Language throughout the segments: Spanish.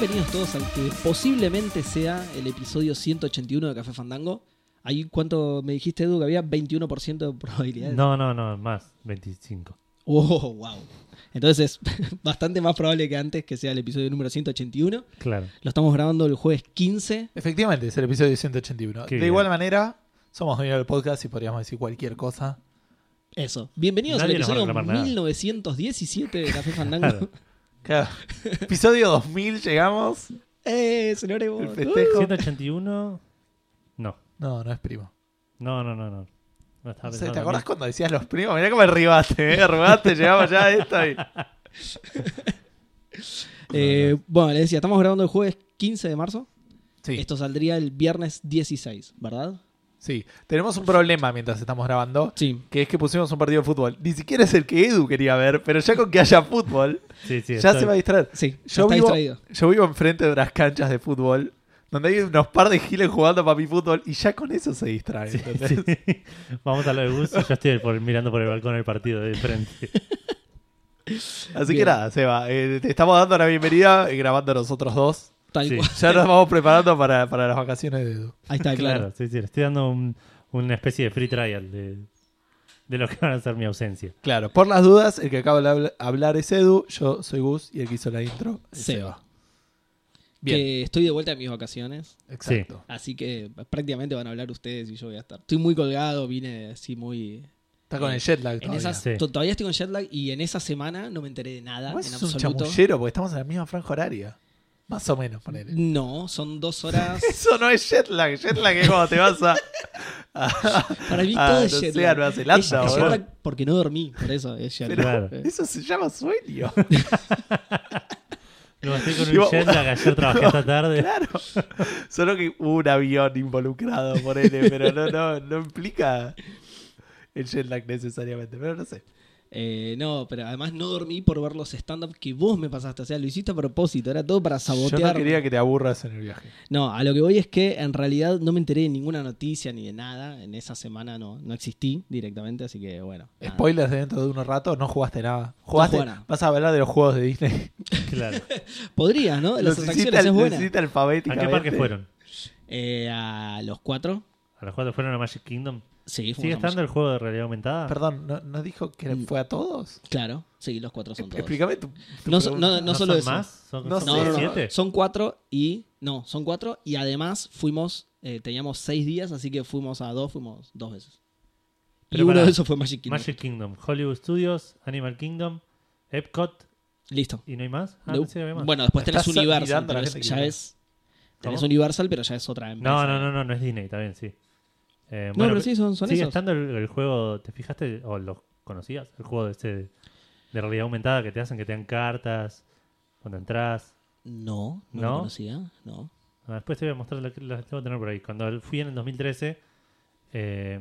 bienvenidos todos al que posiblemente sea el episodio 181 de Café Fandango. Ahí, ¿cuánto me dijiste, Edu, que había 21% de probabilidades? No, no, no, más, 25. Oh, wow. Entonces es bastante más probable que antes que sea el episodio número 181. Claro. Lo estamos grabando el jueves 15. Efectivamente, es el episodio 181. Qué de bien. igual manera, somos dueños del podcast y podríamos decir cualquier cosa. Eso. Bienvenidos Nadie al episodio reclamar nada. 1917 de Café Fandango. Claro. Claro. episodio 2000 llegamos. ¡Eh, Evo! El festejo. 181. No, No, no es primo. no, no, no. no. No estaba No sé, pensando ¿Te en acordás mí. cuando decías los primos? Mirá cómo arribaste, ¿eh? Arribaste, llegamos ya a esto y... Eh, bueno, les decía, estamos grabando el jueves 15 de marzo. Sí, Esto saldría el viernes 16, ¿verdad? Sí. Tenemos un problema mientras estamos grabando, Sí. que es que pusimos un partido de fútbol. Ni siquiera es el que Edu quería ver, pero ya con que haya fútbol, Sí, sí, ya estoy- se va a distraer. Sí, Yo vivo, distraído. yo vivo enfrente de unas canchas de fútbol donde hay unos par de giles jugando papi fútbol y ya con eso se distrae. Sí, sí. Vamos a lo de Gus. Yo estoy por- mirando por el balcón el partido de frente. Así Bien. que nada, Seba, eh, te estamos dando la bienvenida eh, grabando nosotros dos. Tal Sí. cual. Ya nos vamos preparando para, para las vacaciones de Edu. Ahí está, claro. Claro, sí, sí. Le estoy dando un- una especie de free trial de, de lo que van a ser mi ausencia. Claro, por las dudas, el que acaba de habl- hablar es Edu, yo soy Gus y el que hizo la intro es Seba. Seba. Bien, Que estoy de vuelta de mis vacaciones. exacto. Así que prácticamente van a hablar ustedes y yo voy a estar. Estoy muy colgado, vine así muy. Está con el jet lag En todavía. esas, Sí. to- Todavía estoy con jet lag y en esa semana no me enteré de nada. En sos un chamullero porque estamos en la misma franja horaria. Más o menos, ponele. No, son dos horas. Eso no es jet lag. Jet lag es cuando te vas a. Para mí todo es jet lag. a Nueva Zelanda, Es- es jet lag porque no dormí, por eso es jet Pero lag. Claro. Eh, eso se llama sueño. No, estoy con un jet lag. Ayer trabajé esta tarde. Claro. Solo que hubo un avión involucrado por él, pero no, no, no implica el jet lag necesariamente. Pero no sé. Eh, no, pero además no dormí por ver los stand-up que vos me pasaste. O sea, lo hiciste a propósito, era todo para Yo sabotear. no quería que te aburras en el viaje. No, a lo que voy es que en realidad no me enteré de ninguna noticia ni de nada. En esa semana no, no existí directamente, así que bueno. nada. Spoilers de dentro de unos ratos, no jugaste nada. Jugaste, nada. vas a hablar de los juegos de Disney. Claro. Podrías, ¿no? Las Los atracciones es buena. ¿A qué parque fueron? Eh, a los cuatro. ¿A los cuatro fueron a Magic Kingdom? Sí, ¿Sigue estando el juego de realidad aumentada? Perdón, ¿no, no dijo que fue a todos? Claro, sí, los cuatro son todos. Explícame tu, tu No, so- pregunta. no, no solo son eso. más? ¿Son, No son No, no, no. siete? Son cuatro y. No, son cuatro y además fuimos. eh, teníamos seis días, así que fuimos a dos, fuimos dos veces. Pero y uno de esos fue Magic Kingdom. Magic Kingdom, Hollywood Studios, Animal Kingdom, Epcot Listo. y no hay más. Ah, más. Bueno, después tenés Universal, pero es- ya es. Tenés. Universal, pero ya es otra empresa. no, no, no, no, no es Disney, está bien, sí. Eh, No, bueno, pero sí, son, son sigue esos. estando el, el juego, ¿te fijaste o lo conocías? El juego de, este de, realidad aumentada que te hacen que te dan cartas cuando entras. No, no, ¿No? lo conocía. No. Ah, después te voy a mostrar, lo que las tengo que tener por ahí. Cuando fui en el 2013, eh,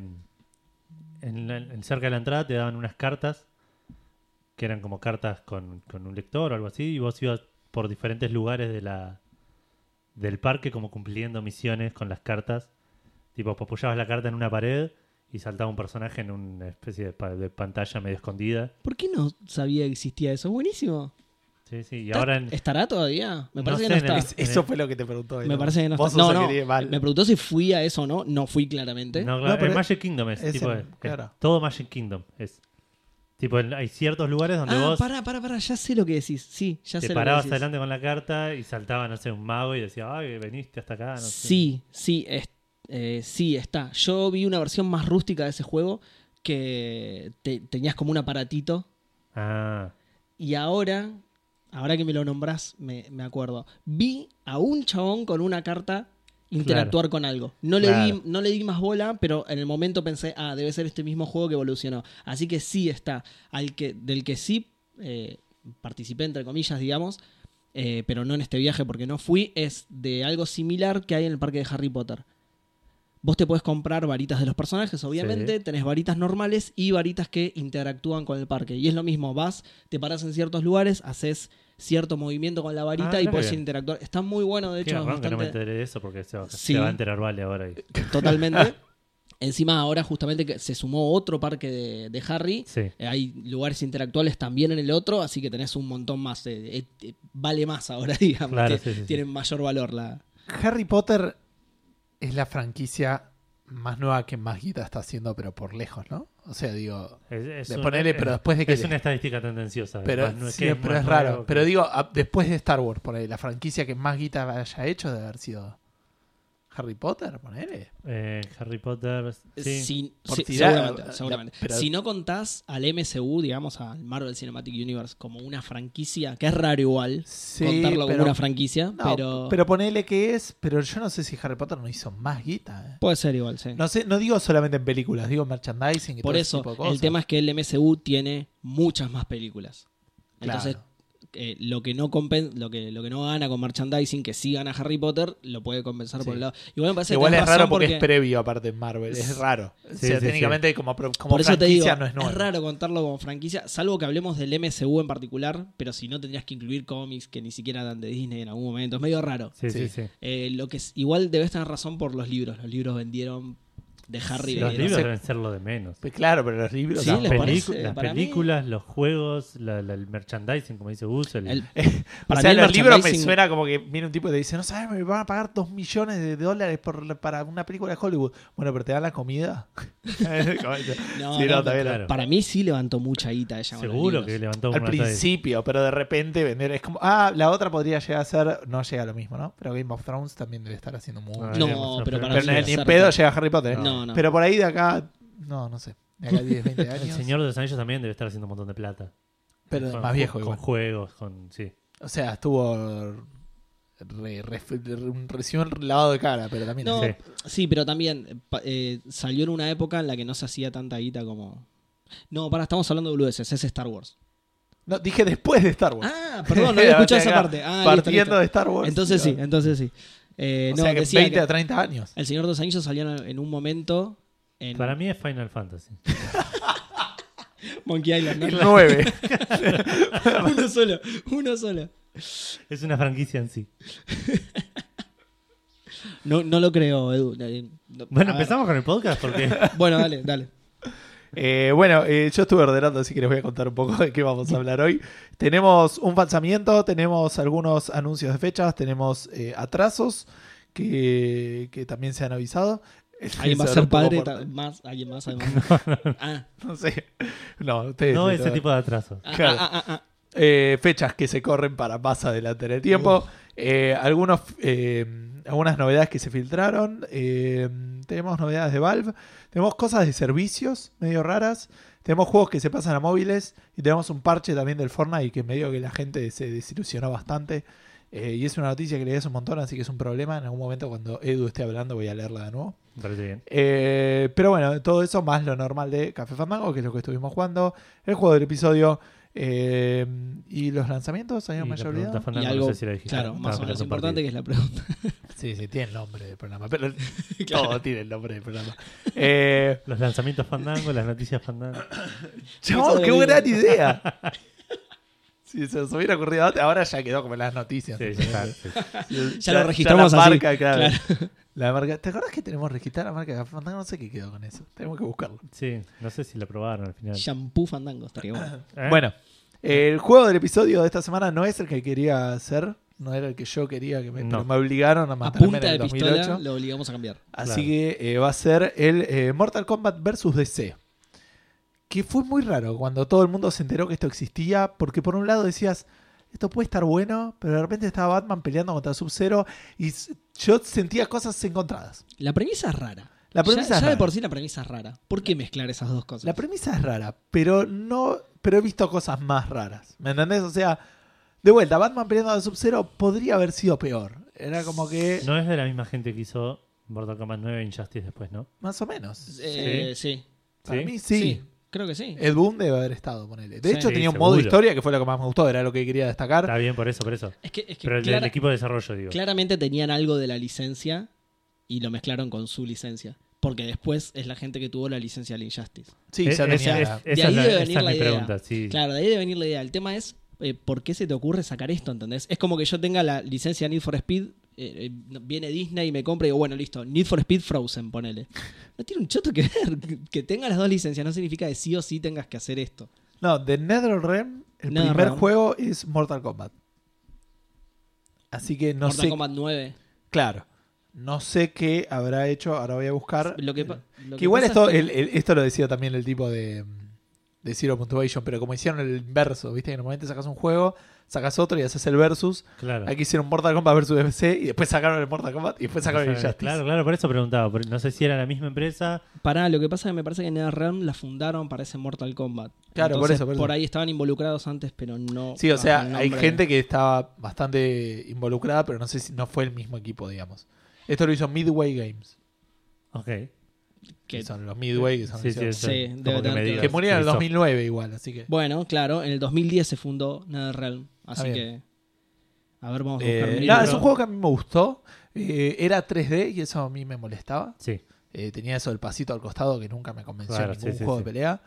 en, la- en cerca de la entrada te daban unas cartas que eran como cartas con, con un lector o algo así, y vos ibas por diferentes lugares de la del parque como cumpliendo misiones con las cartas. Tipo, apoyabas la carta en una pared y saltaba un personaje en una especie de, pa- de pantalla medio escondida. ¿Por qué no sabía que existía eso? Buenísimo. Sí, sí, y ¿Está- ahora en, ¿Estará todavía? Me No parece sé, que no el- está. Es- eso fue lo que te preguntó. Me parece que no Vos está. sos No, el no. que tiene mal. Me preguntó si fui a eso o no. No fui claramente. No, claro, No, pero el Magic Kingdom es, es tipo, en- es claro. todo Magic Kingdom es tipo en- hay ciertos lugares donde ah, vos pará, pará, pará. Ya sé lo que decís. Sí, ya te sé lo que parabas decís. adelante con la carta y saltaba no sé un mago y decía ay veniste hasta acá no sé. Sí, sí, es- eh, sí está. Yo vi una versión más rústica de ese juego que te- tenías como un aparatito ah y ahora, ahora que me lo nombrás, me, me acuerdo. Vi a un chabón con una carta interactuar con algo. No le, Claro. di, no le di más bola, pero en el momento pensé, ah, debe ser este mismo juego que evolucionó. Así que sí está. Al que, del que sí eh, participé, entre comillas, digamos, eh, pero no en este viaje porque no fui, es de algo similar que hay en el parque de Harry Potter. Vos te puedes comprar varitas de los personajes, obviamente, Sí. tenés varitas normales y varitas que interactúan con el parque. Y es lo mismo, vas, te parás en ciertos lugares, haces cierto movimiento con la varita Ah, y puedes interactuar. Está muy bueno, de qué hecho, es garrón que no me enteré de eso porque se va, Sí. se va a enterar Vale ahora y- totalmente. Encima ahora justamente que se sumó otro parque de, de Harry. Sí. Eh, Hay lugares interactuales también en el otro, así que tenés un montón más. eh, eh, vale más ahora, digamos. Claro, sí. Tienen mayor valor la. Harry Potter es la franquicia más nueva que más guita está haciendo, pero por lejos, ¿no? O sea, digo, Es, es de una- ponerle, pero es- después de que... Es una estadística tendenciosa. pero no es sí, que es pero más es raro. que- Pero digo, a- después de Star Wars, ponele, la franquicia que más guita haya hecho debe haber sido Harry Potter, ponele. Eh, Harry Potter. Sí. Si- Por sí, tirar- seguramente, la- seguramente. pero- Si no contás al MCU, digamos, al Marvel Cinematic Universe, como una franquicia, que es raro igual Sí, contarlo pero- como una franquicia, No, pero, pero ponele que es, pero yo no sé si Harry Potter no hizo más guita. eh. puede ser igual, sí. No sé, no digo solamente en películas, digo en merchandising y Por todo ese eso, tipo de cosas. el tema es que el MCU tiene muchas más películas. Claro. Eh, lo que no compen lo que lo que no gana con merchandising, que sí gana Harry Potter, lo puede compensar Sí. por el lado. Igual me parece Igual que es raro porque, es previo aparte en Marvel, es raro. o Sí, sea, sí, técnicamente como, como por eso te digo, franquicia no es nuevo. raro contarlo como franquicia, salvo que hablemos del MCU en particular, pero si no tendrías que incluir cómics que ni siquiera dan de Disney en algún momento, es medio raro. Sí, Sí. sí, sí. Eh, lo que es, igual debes tener razón por los libros, los libros vendieron de Harry. Sí, Los libros sé. deben ser lo de menos. Pues claro, pero los libros... Sí, las, ¿les tampoco. parece? pelicu- las Para mí- películas, los juegos, la- la- el merchandising, como dice Gus. el- el- O para sea, mí el los libros me suena como que viene un tipo y te dice, no sabes, me van a pagar dos millones de dólares por, para una película de Hollywood. Bueno, pero te dan la comida. No, Sí, no, no, claro. Para mí sí levantó mucha guita ella. Seguro que levantó Al principio, pero de repente vender es como, ah, la otra podría llegar a ser, no llega a lo mismo, ¿no? Pero Game of Thrones también debe estar haciendo muy... Ah, No, pero para pero mí ni, en pedo llega Harry Potter. ¿eh? No, no. Pero por ahí de acá, no, no sé. De acá a 10, 20 años. El Señor de los Anillos también debe estar haciendo un montón de plata. pero Con más viejo Con igual. juegos, con. Sí. O sea, estuvo... Re, re- re- recibió un lavado de cara, pero también... No, Sí. sí, pero también eh, pa- eh, salió en una época en la que no se hacía tanta guita como. No, para, estamos hablando de boludeces, es Star Wars. No, dije después de Star Wars. Ah, perdón, no había escuchado esa parte. Ah, listo, partiendo listo. de Star Wars. Entonces sí, entonces sí. Eh, O no, sea que decía 20 que a 30 años. El Señor de los Anillos salió en, un momento en Para mí es Final Fantasy. Monkey Island, El ¿no? 9. uno solo, uno solo. Es una franquicia en sí. No, no lo creo, Edu. No- Bueno, a ver. empezamos con el podcast porque. Bueno, dale, dale. Eh, bueno, eh, yo estuve ordenando, así que les voy a contar un poco de qué vamos a hablar hoy. Tenemos un lanzamiento, tenemos algunos anuncios de fechas, tenemos eh, atrasos que, que también se han avisado. ¿Alguien va a Se ser padre? por- más, ¿Alguien más? además? Ah, No sé. No, ustedes. No ustedes- ese tipo de atraso. ah, Claro. ah, ah, ah. Eh, fechas que se corren para más adelante en el tiempo. Eh, algunos, eh, algunas novedades que se filtraron. Tenemos novedades de Valve. Tenemos cosas de servicios medio raras. Tenemos juegos que se pasan a móviles. Y tenemos un parche también del Fortnite que medio que la gente se desilusionó bastante. Y es una noticia que lees un montón, así que es un problema. En algún momento cuando Edu esté hablando voy a leerla de nuevo. Bien. Pero bueno, todo eso más lo normal de Café Fandango, que es lo que estuvimos jugando, el juego del episodio eh, y los lanzamientos, ¿alguien Y me la haya pregunta olvidado? Fandango, Y algo, no sé si la claro, más o menos importante que es la pregunta. Sí, sí, tiene el nombre del programa, pero Claro. todo tiene el nombre del programa. Eh, Los lanzamientos Fandango, las noticias Fandango. chabón, qué digo. idea. Si se nos hubiera ocurrido antes, ahora ya quedó como en las noticias. Sí, ya está, sí. Ya lo registramos la así, marca, claro. claro. La marca, ¿Te acuerdas que tenemos registrada la marca de Fandango? No sé qué quedó con eso. Tenemos que buscarlo. Sí, no sé si la probaron al final. Shampoo Fandango estaría bueno. ¿Eh? Bueno, el juego del episodio de esta semana no es el que quería hacer, no era el que yo quería, que me, No. pero me obligaron a A matarme en punta el de pistola 2008. lo obligamos a cambiar. Así Claro. que eh, va a ser el eh, Mortal Kombat vs. DC. Que fue muy raro cuando todo el mundo se enteró que esto existía, porque por un lado decías, esto puede estar bueno, pero de repente estaba Batman peleando contra Sub-Zero y yo sentía cosas encontradas. La premisa es rara. La premisa ya, es ya de por sí la premisa es rara. ¿Por qué mezclar esas dos cosas? La premisa es rara, pero no. Pero he visto cosas más raras. ¿Me entendés? O sea, de vuelta, Batman peleando a Sub-Zero podría haber sido peor. Era como que. No es de la misma gente que hizo Mortal Kombat 9 e Injustice después, ¿no? Más o menos. Eh, sí. Para ¿Sí? mí sí. Creo que sí. Ed Boon debe haber estado, ponele. De Sí. hecho, Sí, tenía un modo seguro. historia que fue lo que más me gustó, era lo que quería destacar. Está bien, por eso, por eso. Es que, es que Pero el clara- del equipo de desarrollo, digo. claramente tenían algo de la licencia y lo mezclaron con su licencia. Porque después es la gente que tuvo la licencia del Injustice. Sí, Es- ya es- tenía. es- la- De esa ahí es, la- debe esa venir es la idea. pregunta, sí. Claro, de ahí debe venir la idea. El tema es, eh, ¿por qué se te ocurre sacar esto? ¿Entendés? Es como que yo tenga la licencia Need for Speed eh, viene Disney y me compra y digo, bueno, listo, Need for Speed Frozen, ponele. No tiene un choto que ver. Que- tenga las dos licencias no significa que sí o sí tengas que hacer esto. No, de NetherRealm, el primer juego es Mortal Kombat. Así que no Mortal sé. Kombat 9. Claro. No sé qué habrá hecho. Ahora voy a buscar. Lo que, pa- lo Que que igual esto, es que- el- el- esto lo decía también el tipo de, de Zero Puntuation, pero como hicieron el inverso, ¿viste? Que normalmente sacas un juego, sacas otro y haces el versus. Claro. Aquí hicieron Mortal Kombat versus FC y después sacaron el Mortal Kombat y después sacaron el Injustice. claro, claro, por eso preguntaba. No sé si era la misma empresa. Pará, lo que pasa es que me parece que NetherRealm la fundaron para ese Mortal Kombat. Claro, por eso, por eso. ahí estaban involucrados antes, pero no. Sí, o sea, hay gente que estaba bastante involucrada, pero no sé si no fue el mismo equipo, digamos. Esto lo hizo Midway Games, Ok. que son los Midway, que son Sí, sí, hicieron- sí. Sí, Como debe que tener me que- digas. que murieron en el Ubisoft. 2009 igual, así que... Bueno, claro, en el 2010 se fundó NetherRealm. Así que. A ver, vamos a Eh, buscar un nada, libro. es un juego que a mí me gustó. Eh, era 3D y eso a mí me molestaba. Sí. Eh, tenía eso del pasito al costado que nunca me convenció Claro, en ningún sí, sí, juego sí. de pelea.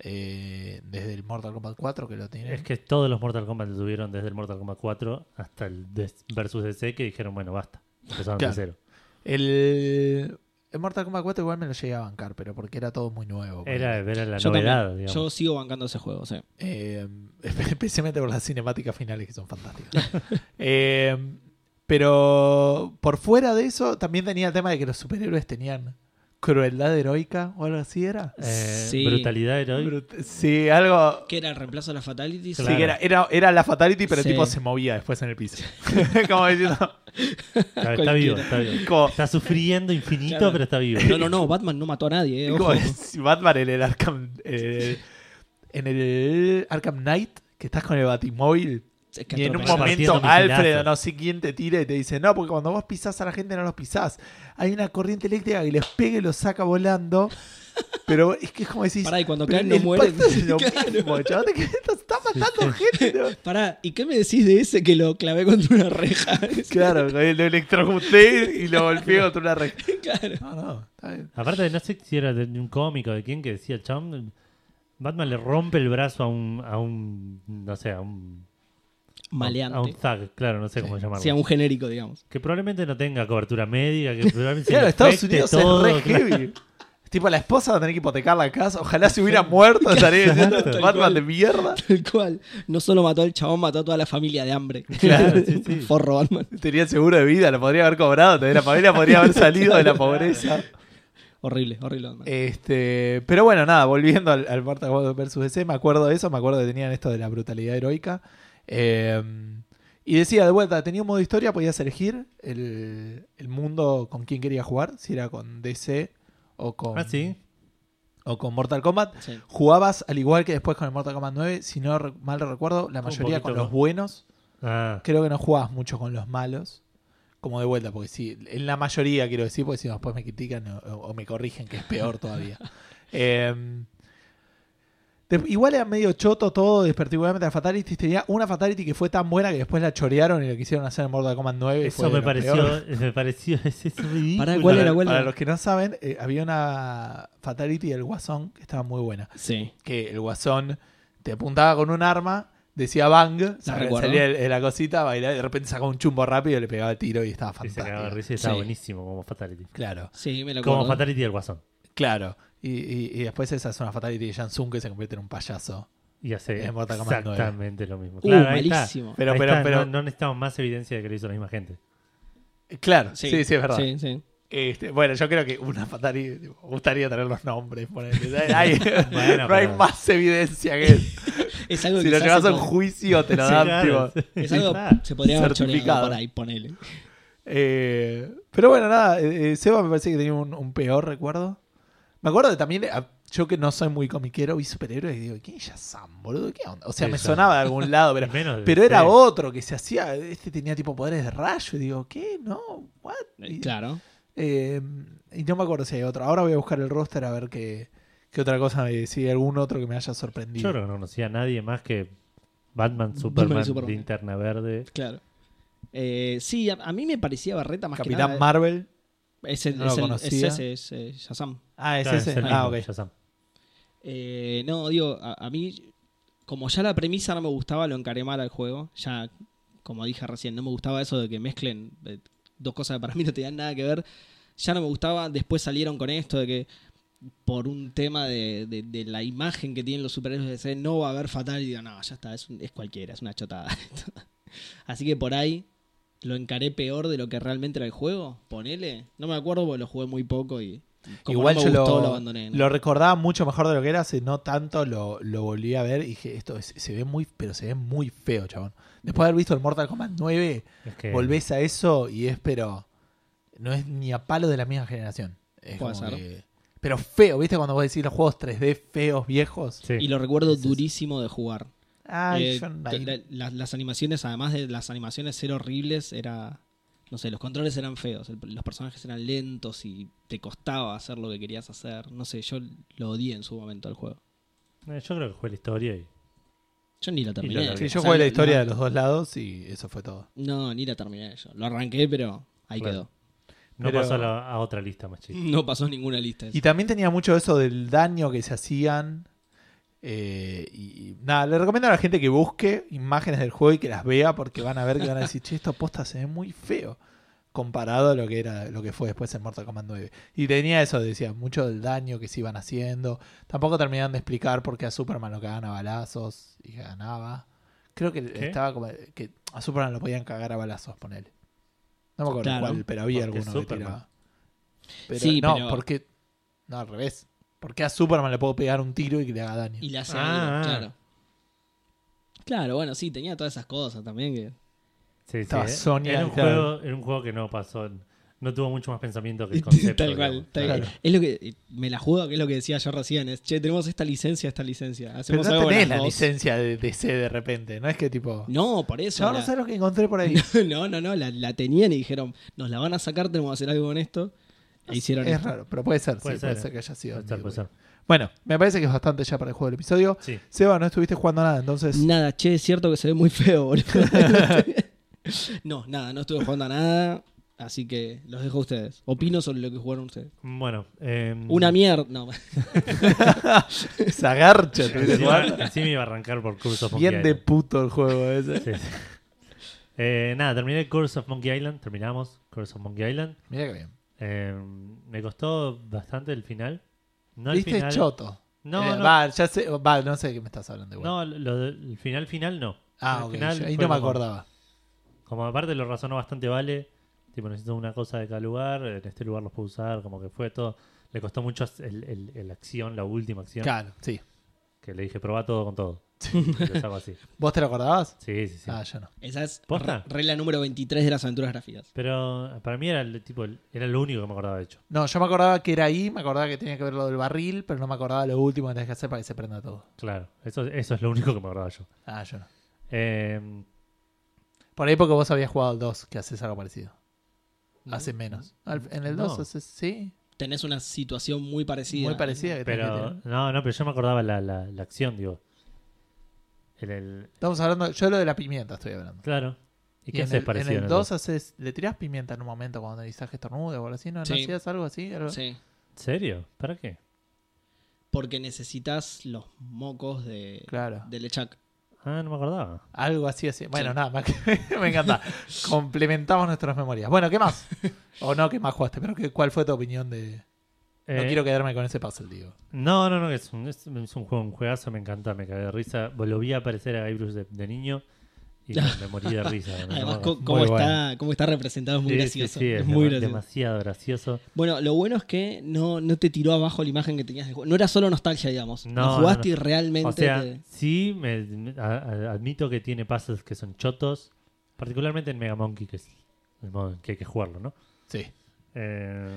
Eh, desde el Mortal Kombat 4 que lo tiene. Es que todos los Mortal Kombat lo tuvieron desde el Mortal Kombat 4 hasta el des- versus DC que dijeron, bueno, basta. Empezaron Claro. de cero. El, el Mortal Kombat 4 igual me lo llegué a bancar, pero porque era todo muy nuevo. Era, era la Yo novedad, también. digamos. Yo sigo bancando ese juego, sí. Eh, especialmente por las cinemáticas finales que son fantásticas. Eh, pero por fuera de eso, también tenía el tema de que los superhéroes tenían crueldad heroica o algo así era. Eh, Sí. Brutalidad heroica. Brut- Sí, algo. Que era el reemplazo de las Fatalities. Sí, que era, era, era la fatality, pero Sí. el tipo se movía después en el piso. como diciendo. Está, vivo, está vivo. Como, Está sufriendo infinito, Claro. pero está vivo. No, no, no, Batman no mató a nadie, eh. ojo. Batman en el Arkham. eh, en el Arkham Knight, que estás con el Batimóvil. Es que Y en un momento Partiendo Alfred misilazos. o no sé quién te tira y te dice, no, porque cuando vos pisás a la gente no los pisás. Hay una corriente eléctrica que les pega y los saca volando. Pero es que es como decís... Pará, y cuando caen no mueren. es lo Claro. mismo, chaval, que está matando gente. ¿no? Pará, ¿y qué me decís de ese que lo clavé contra una reja? Claro, lo electrocuté y lo golpeé contra una red. claro. No, no, está bien. Aparte, no sé si era de un cómico de quién que decía, chabón, Batman le rompe el brazo a un, a un no sé, a un, Maleante. a un thug, claro, no sé cómo llamarlo. Sí, a un genérico, digamos. Que probablemente no tenga cobertura médica, que probablemente Claro, Estados Unidos todo, es re claro. heavy. Tipo, la esposa va a tener que hipotecar la casa. Ojalá se hubiera muerto. Estaría diciendo Tal Batman cual. de mierda. Tal cual. No solo mató al chabón, mató a toda la familia de hambre. Claro, sí, sí. Forro Batman. Tenía seguro de vida, lo podría haber cobrado. También la familia podría haber salido de la pobreza. Horrible, horrible Batman. Este, pero bueno, nada, volviendo al, al Mortal Kombat vs. DC, me acuerdo de eso, me acuerdo que tenían esto de la brutalidad heroica. Eh, y decía de vuelta, tenía un modo historia, podías elegir el, el mundo con quién quería jugar, si era con DC o con, Ah, sí. o con Mortal Kombat. Sí. Jugabas al igual que después con el Mortal Kombat 9, si no mal recuerdo, la mayoría con los buenos. Ah, Creo que no jugabas mucho con los malos. Como de vuelta, porque si, en la mayoría quiero decir, porque si no después me critican o, o me corrigen, que es peor todavía. Eh, de- igual era medio choto todo, particularmente la Fatality. Tenía una Fatality que fue tan buena que después la chorearon y lo quisieron hacer en Mortal Kombat 9. y fue eso me pareció, me pareció, es, es ridículo. Pará, ¿cuál Para, era? ¿Cuál para era? los que no saben, eh, había una Fatality del Guasón que estaba muy buena. Sí. Que el Guasón te apuntaba con un arma, decía bang, salía el- la cosita, bailaba y de repente sacaba un chumbo rápido y le pegaba el tiro y estaba Y se cagaba de fantástico. risa y estaba Sí. buenísimo como Fatality. Claro, Sí, me lo Como. Fatality del Guasón. claro. Y, y- y después esa es una Fatality de Jansung que se convierte en un payaso. Y hace Es Mortal Kombat 9. exactamente lo mismo. Uh, Claro, está. malísimo. Pero, Ahí pero, está, pero, no, no necesitamos más evidencia de que lo hizo la misma gente. claro, sí, sí, es verdad. Sí, sí. Este, bueno, yo creo que una Fatality, tipo, me gustaría tener los nombres. Hay- Bueno, no hay pero- más evidencia que eso. Es algo Si que lo llevas a un juicio, te lo Sí, dan. claro, tipo. sí. Es algo Está. se podría haber por ahí, ponele. Eh, pero bueno, nada, eh, eh, Seba me parece que tenía un, un peor recuerdo. Me acuerdo de también, eh, yo que no soy muy comiquero, vi superhéroes y digo, ¿quién es Shazam, boludo? ¿Qué onda? O sea, me sonaba de algún lado, pero, menos pero era otro que se hacía, este tenía tipo poderes de rayo y digo, ¿qué? No, what? Y, Claro. eh, y no me acuerdo si hay otro. Ahora voy a buscar el roster a ver qué, qué otra cosa, eh, si hay algún otro que me haya sorprendido. Yo creo que no conocía a nadie más que Batman, Superman, y Superman. Linterna Verde. Claro. Eh, sí, a, a mí me parecía Barreta más que Capitán nada. Marvel. Es, el, no lo es, el- es conocía. ese, es eh, Shazam. Ah, es Claro, ese. es el ah, mismo, ok. Shazam. Eh, no, digo, a, a mí, como ya la premisa no me gustaba, lo encaré mal al juego. Ya, como dije recién, no me gustaba eso de que mezclen eh, dos cosas que para mí no tenían nada que ver. Ya no me gustaba, después salieron con esto de que por un tema de, de- de la imagen que tienen los superhéroes de DC no va a haber fatal y digo, no, ya está, es, un- es cualquiera, es una chotada. Así que por ahí lo encaré peor de lo que realmente era el juego, ponele. No me acuerdo porque lo jugué muy poco y como Igual no yo gustó, lo, lo abandoné. ¿no? lo recordaba mucho mejor de lo que era, hace no tanto lo, lo volví a ver y dije, esto es- se ve muy, pero se ve muy feo, chabón. Después de haber visto el Mortal Kombat 9, Es que volvés a eso y es, pero no es ni a palo de la misma generación. Es como ser. que- pero feo, ¿viste? Cuando vos decís los juegos 3D feos, viejos. sí. Y lo recuerdo durísimo de jugar. Ay, Eh, la- la- las animaciones, además de las animaciones ser horribles, era. No sé, los controles eran feos, el- los personajes eran lentos y te costaba hacer lo que querías hacer. No sé, yo lo odié en su momento el juego. Eh, Yo creo que fue la historia y Yo ni la terminé. largué. Sí, O yo sea, jugué la lo- historia lo- de los dos lados y eso fue todo. No, ni la terminé yo. Lo arranqué, pero ahí Claro. quedó. no Pero- pasó a, la- a otra lista más chica. No pasó ninguna lista. eso. Y también tenía mucho eso del daño que se hacían. Eh, y, nada, le recomiendo a la gente que busque imágenes del juego y que las vea porque van a ver que van a decir, che, esto posta se ve muy feo comparado a lo que era lo que fue después en Mortal Kombat 9. Y tenía eso, decía, mucho del daño que se iban haciendo. Tampoco terminaban de explicar por qué a Superman lo cagaban a balazos y ganaba. Creo que ¿Qué? estaba como que a Superman lo podían cagar a balazos, ponele. No me acuerdo Claro. cuál, pero había alguno que Superman. tiraba. Pero, Sí, no, pero- porque. No, al revés. Porque a Superman le puedo pegar un tiro y que le haga daño. Y le hace Ah, algo, ah. claro. Claro, bueno, sí, tenía todas esas cosas también que. Sí, sí, Estaba eh. Sonya, era, un claro. juego, era un juego que no pasó, no tuvo mucho más pensamiento que el concepto. tal cual. tal Claro. cual. Es lo que. Me la juego, que es lo que decía yo recién. Es, che, tenemos esta licencia, esta licencia. Pero no algo tenés la dos. licencia de DC de repente. No es que tipo. No, por eso. Yo no la- sé lo que encontré por ahí. no, no, no, la, la tenían y dijeron, nos la van a sacar, tenemos que hacer algo con esto. Hicieron es esto. raro, pero puede ser. Puede sí, puede ser, ser que haya sido. Puede ser, puede ser. Bueno, me parece que es bastante ya para el juego del episodio. Sí. Seba, no estuviste jugando nada, entonces. Nada, che, es cierto que se ve muy feo, boludo. no, nada, no estuve jugando a nada. Así que los dejo a ustedes. Opino sobre lo que jugaron ustedes. Bueno, eh, Una mierda. No, Esa garcha tuviste encima, jugando. encima iba a arrancar por Curse of Monkey Bien de puto el juego ese. Sí, sí. Eh, nada, terminé Curse of Monkey Island. Terminamos Curse of Monkey Island. Mira que bien. Eh, me costó bastante el final. No el Viste final. choto. No, Eh, no, Va, ya sé, va, no sé de qué me estás hablando. igual. no, lo del- el final final no. ah, El ok. final yo ahí no me como- acordaba. Como aparte lo razonó bastante vale. Tipo, necesito una cosa de cada lugar. En este lugar los puedo usar. Como que fue todo. Le costó mucho el, el- el acción, la última acción. Claro, sí. Que le dije, probá todo con todo. Así. ¿Vos te lo acordabas? Sí, sí, sí. Ah, yo no. Esa es regla número 23 de las aventuras gráficas. Pero para mí era el tipo era lo único que me acordaba de hecho. No, yo me acordaba que era ahí, me acordaba que tenía que ver lo del barril, pero no me acordaba lo último que tenés que hacer para que se prenda todo. Claro, eso, eso es lo único que me acordaba yo. Ah, yo no. Eh, Por ahí porque vos habías jugado al 2, que haces algo parecido. Hace menos. Al- en el 2 No. haces, sí, Tenés una situación muy parecida. muy parecida. Que tenés que pero tener. no, no, pero yo me acordaba la, la, la acción, digo. El, el- Estamos hablando, yo lo de la pimienta estoy hablando. claro. ¿Y, qué en haces parecido en el el 2 dos? haces, le tirás pimienta en un momento cuando analizás que estornuda o algo así, ¿no? ¿No Sí. hacías algo así? Algo- Sí. ¿En serio? ¿Para qué? Porque necesitas los mocos de, Claro. de Lechak. Ah, no me acordaba. Algo así, así. Bueno, Sí. nada, me encanta. Complementamos nuestras memorias. Bueno, ¿qué más? o no, ¿qué más jugaste? Pero ¿qué, ¿cuál fue tu opinión de...? No Eh, quiero quedarme con ese puzzle, digo. No, no, no, es un, es, es un juego, un juegazo, me encanta, me cagué de risa. Lo vi aparecer a Guybrush de, de niño y me, morí de risa. Además, cómo, está, cómo está representado es muy Sí, gracioso. sí, es es muy gracioso. demasiado gracioso. Bueno, lo bueno es que no, no te tiró abajo la imagen que tenías de juego. No era solo nostalgia, digamos. No, jugaste no, y realmente. O sea, te- sí, me, me- a- a- admito que tiene puzzles que son chotos, particularmente en Mega Monkey, que es el modo en que hay que jugarlo, ¿no? Sí. Eh,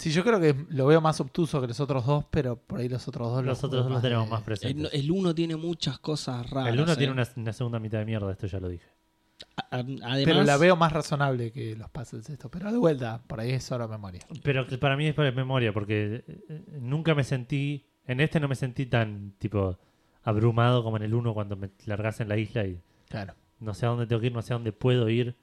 Sí, yo creo que lo veo más obtuso que los otros dos, pero por ahí los otros dos los otros dos los tenemos de- más presentes. el uno tiene muchas cosas raras. El uno eh. tiene una, una segunda mitad de mierda, esto ya lo dije. A- a- Además, Pero la veo más razonable que los puzzles estos. Pero de vuelta, por ahí es solo memoria. Pero para mí es para memoria, porque eh, nunca me sentí, en este no me sentí tan tipo abrumado como en el uno cuando me largas en la isla y Claro. no sé a dónde tengo que ir, no sé a dónde puedo ir.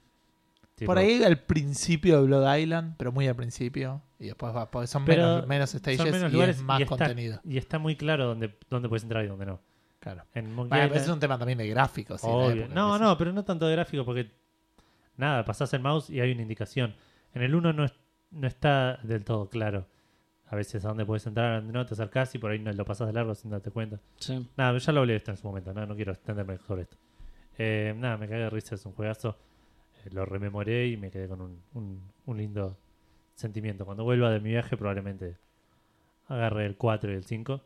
Tipo, Por ahí al principio de Blood Island, pero muy al principio. Y después va, porque son Pero menos, menos son menos y lugares es más y está, contenido. Y está muy claro dónde, dónde puedes entrar y dónde no. Claro. En Monkey Bueno, Island- es un tema también de gráficos. época, No, no, pero no tanto de gráfico porque nada, pasás el mouse y hay una indicación. En el 1 no, es- no está del todo claro. A veces a dónde puedes entrar, a dónde no, te acercás y por ahí no lo pasas de largo sin darte cuenta. Sí. Nada, ya lo hablé de esto en su momento, no, no quiero extenderme sobre esto. Eh, nada, me cagué de risa, es un juegazo. Lo rememoré y me quedé con un, un- un lindo sentimiento. Cuando vuelva de mi viaje probablemente agarre el 4 y el 5.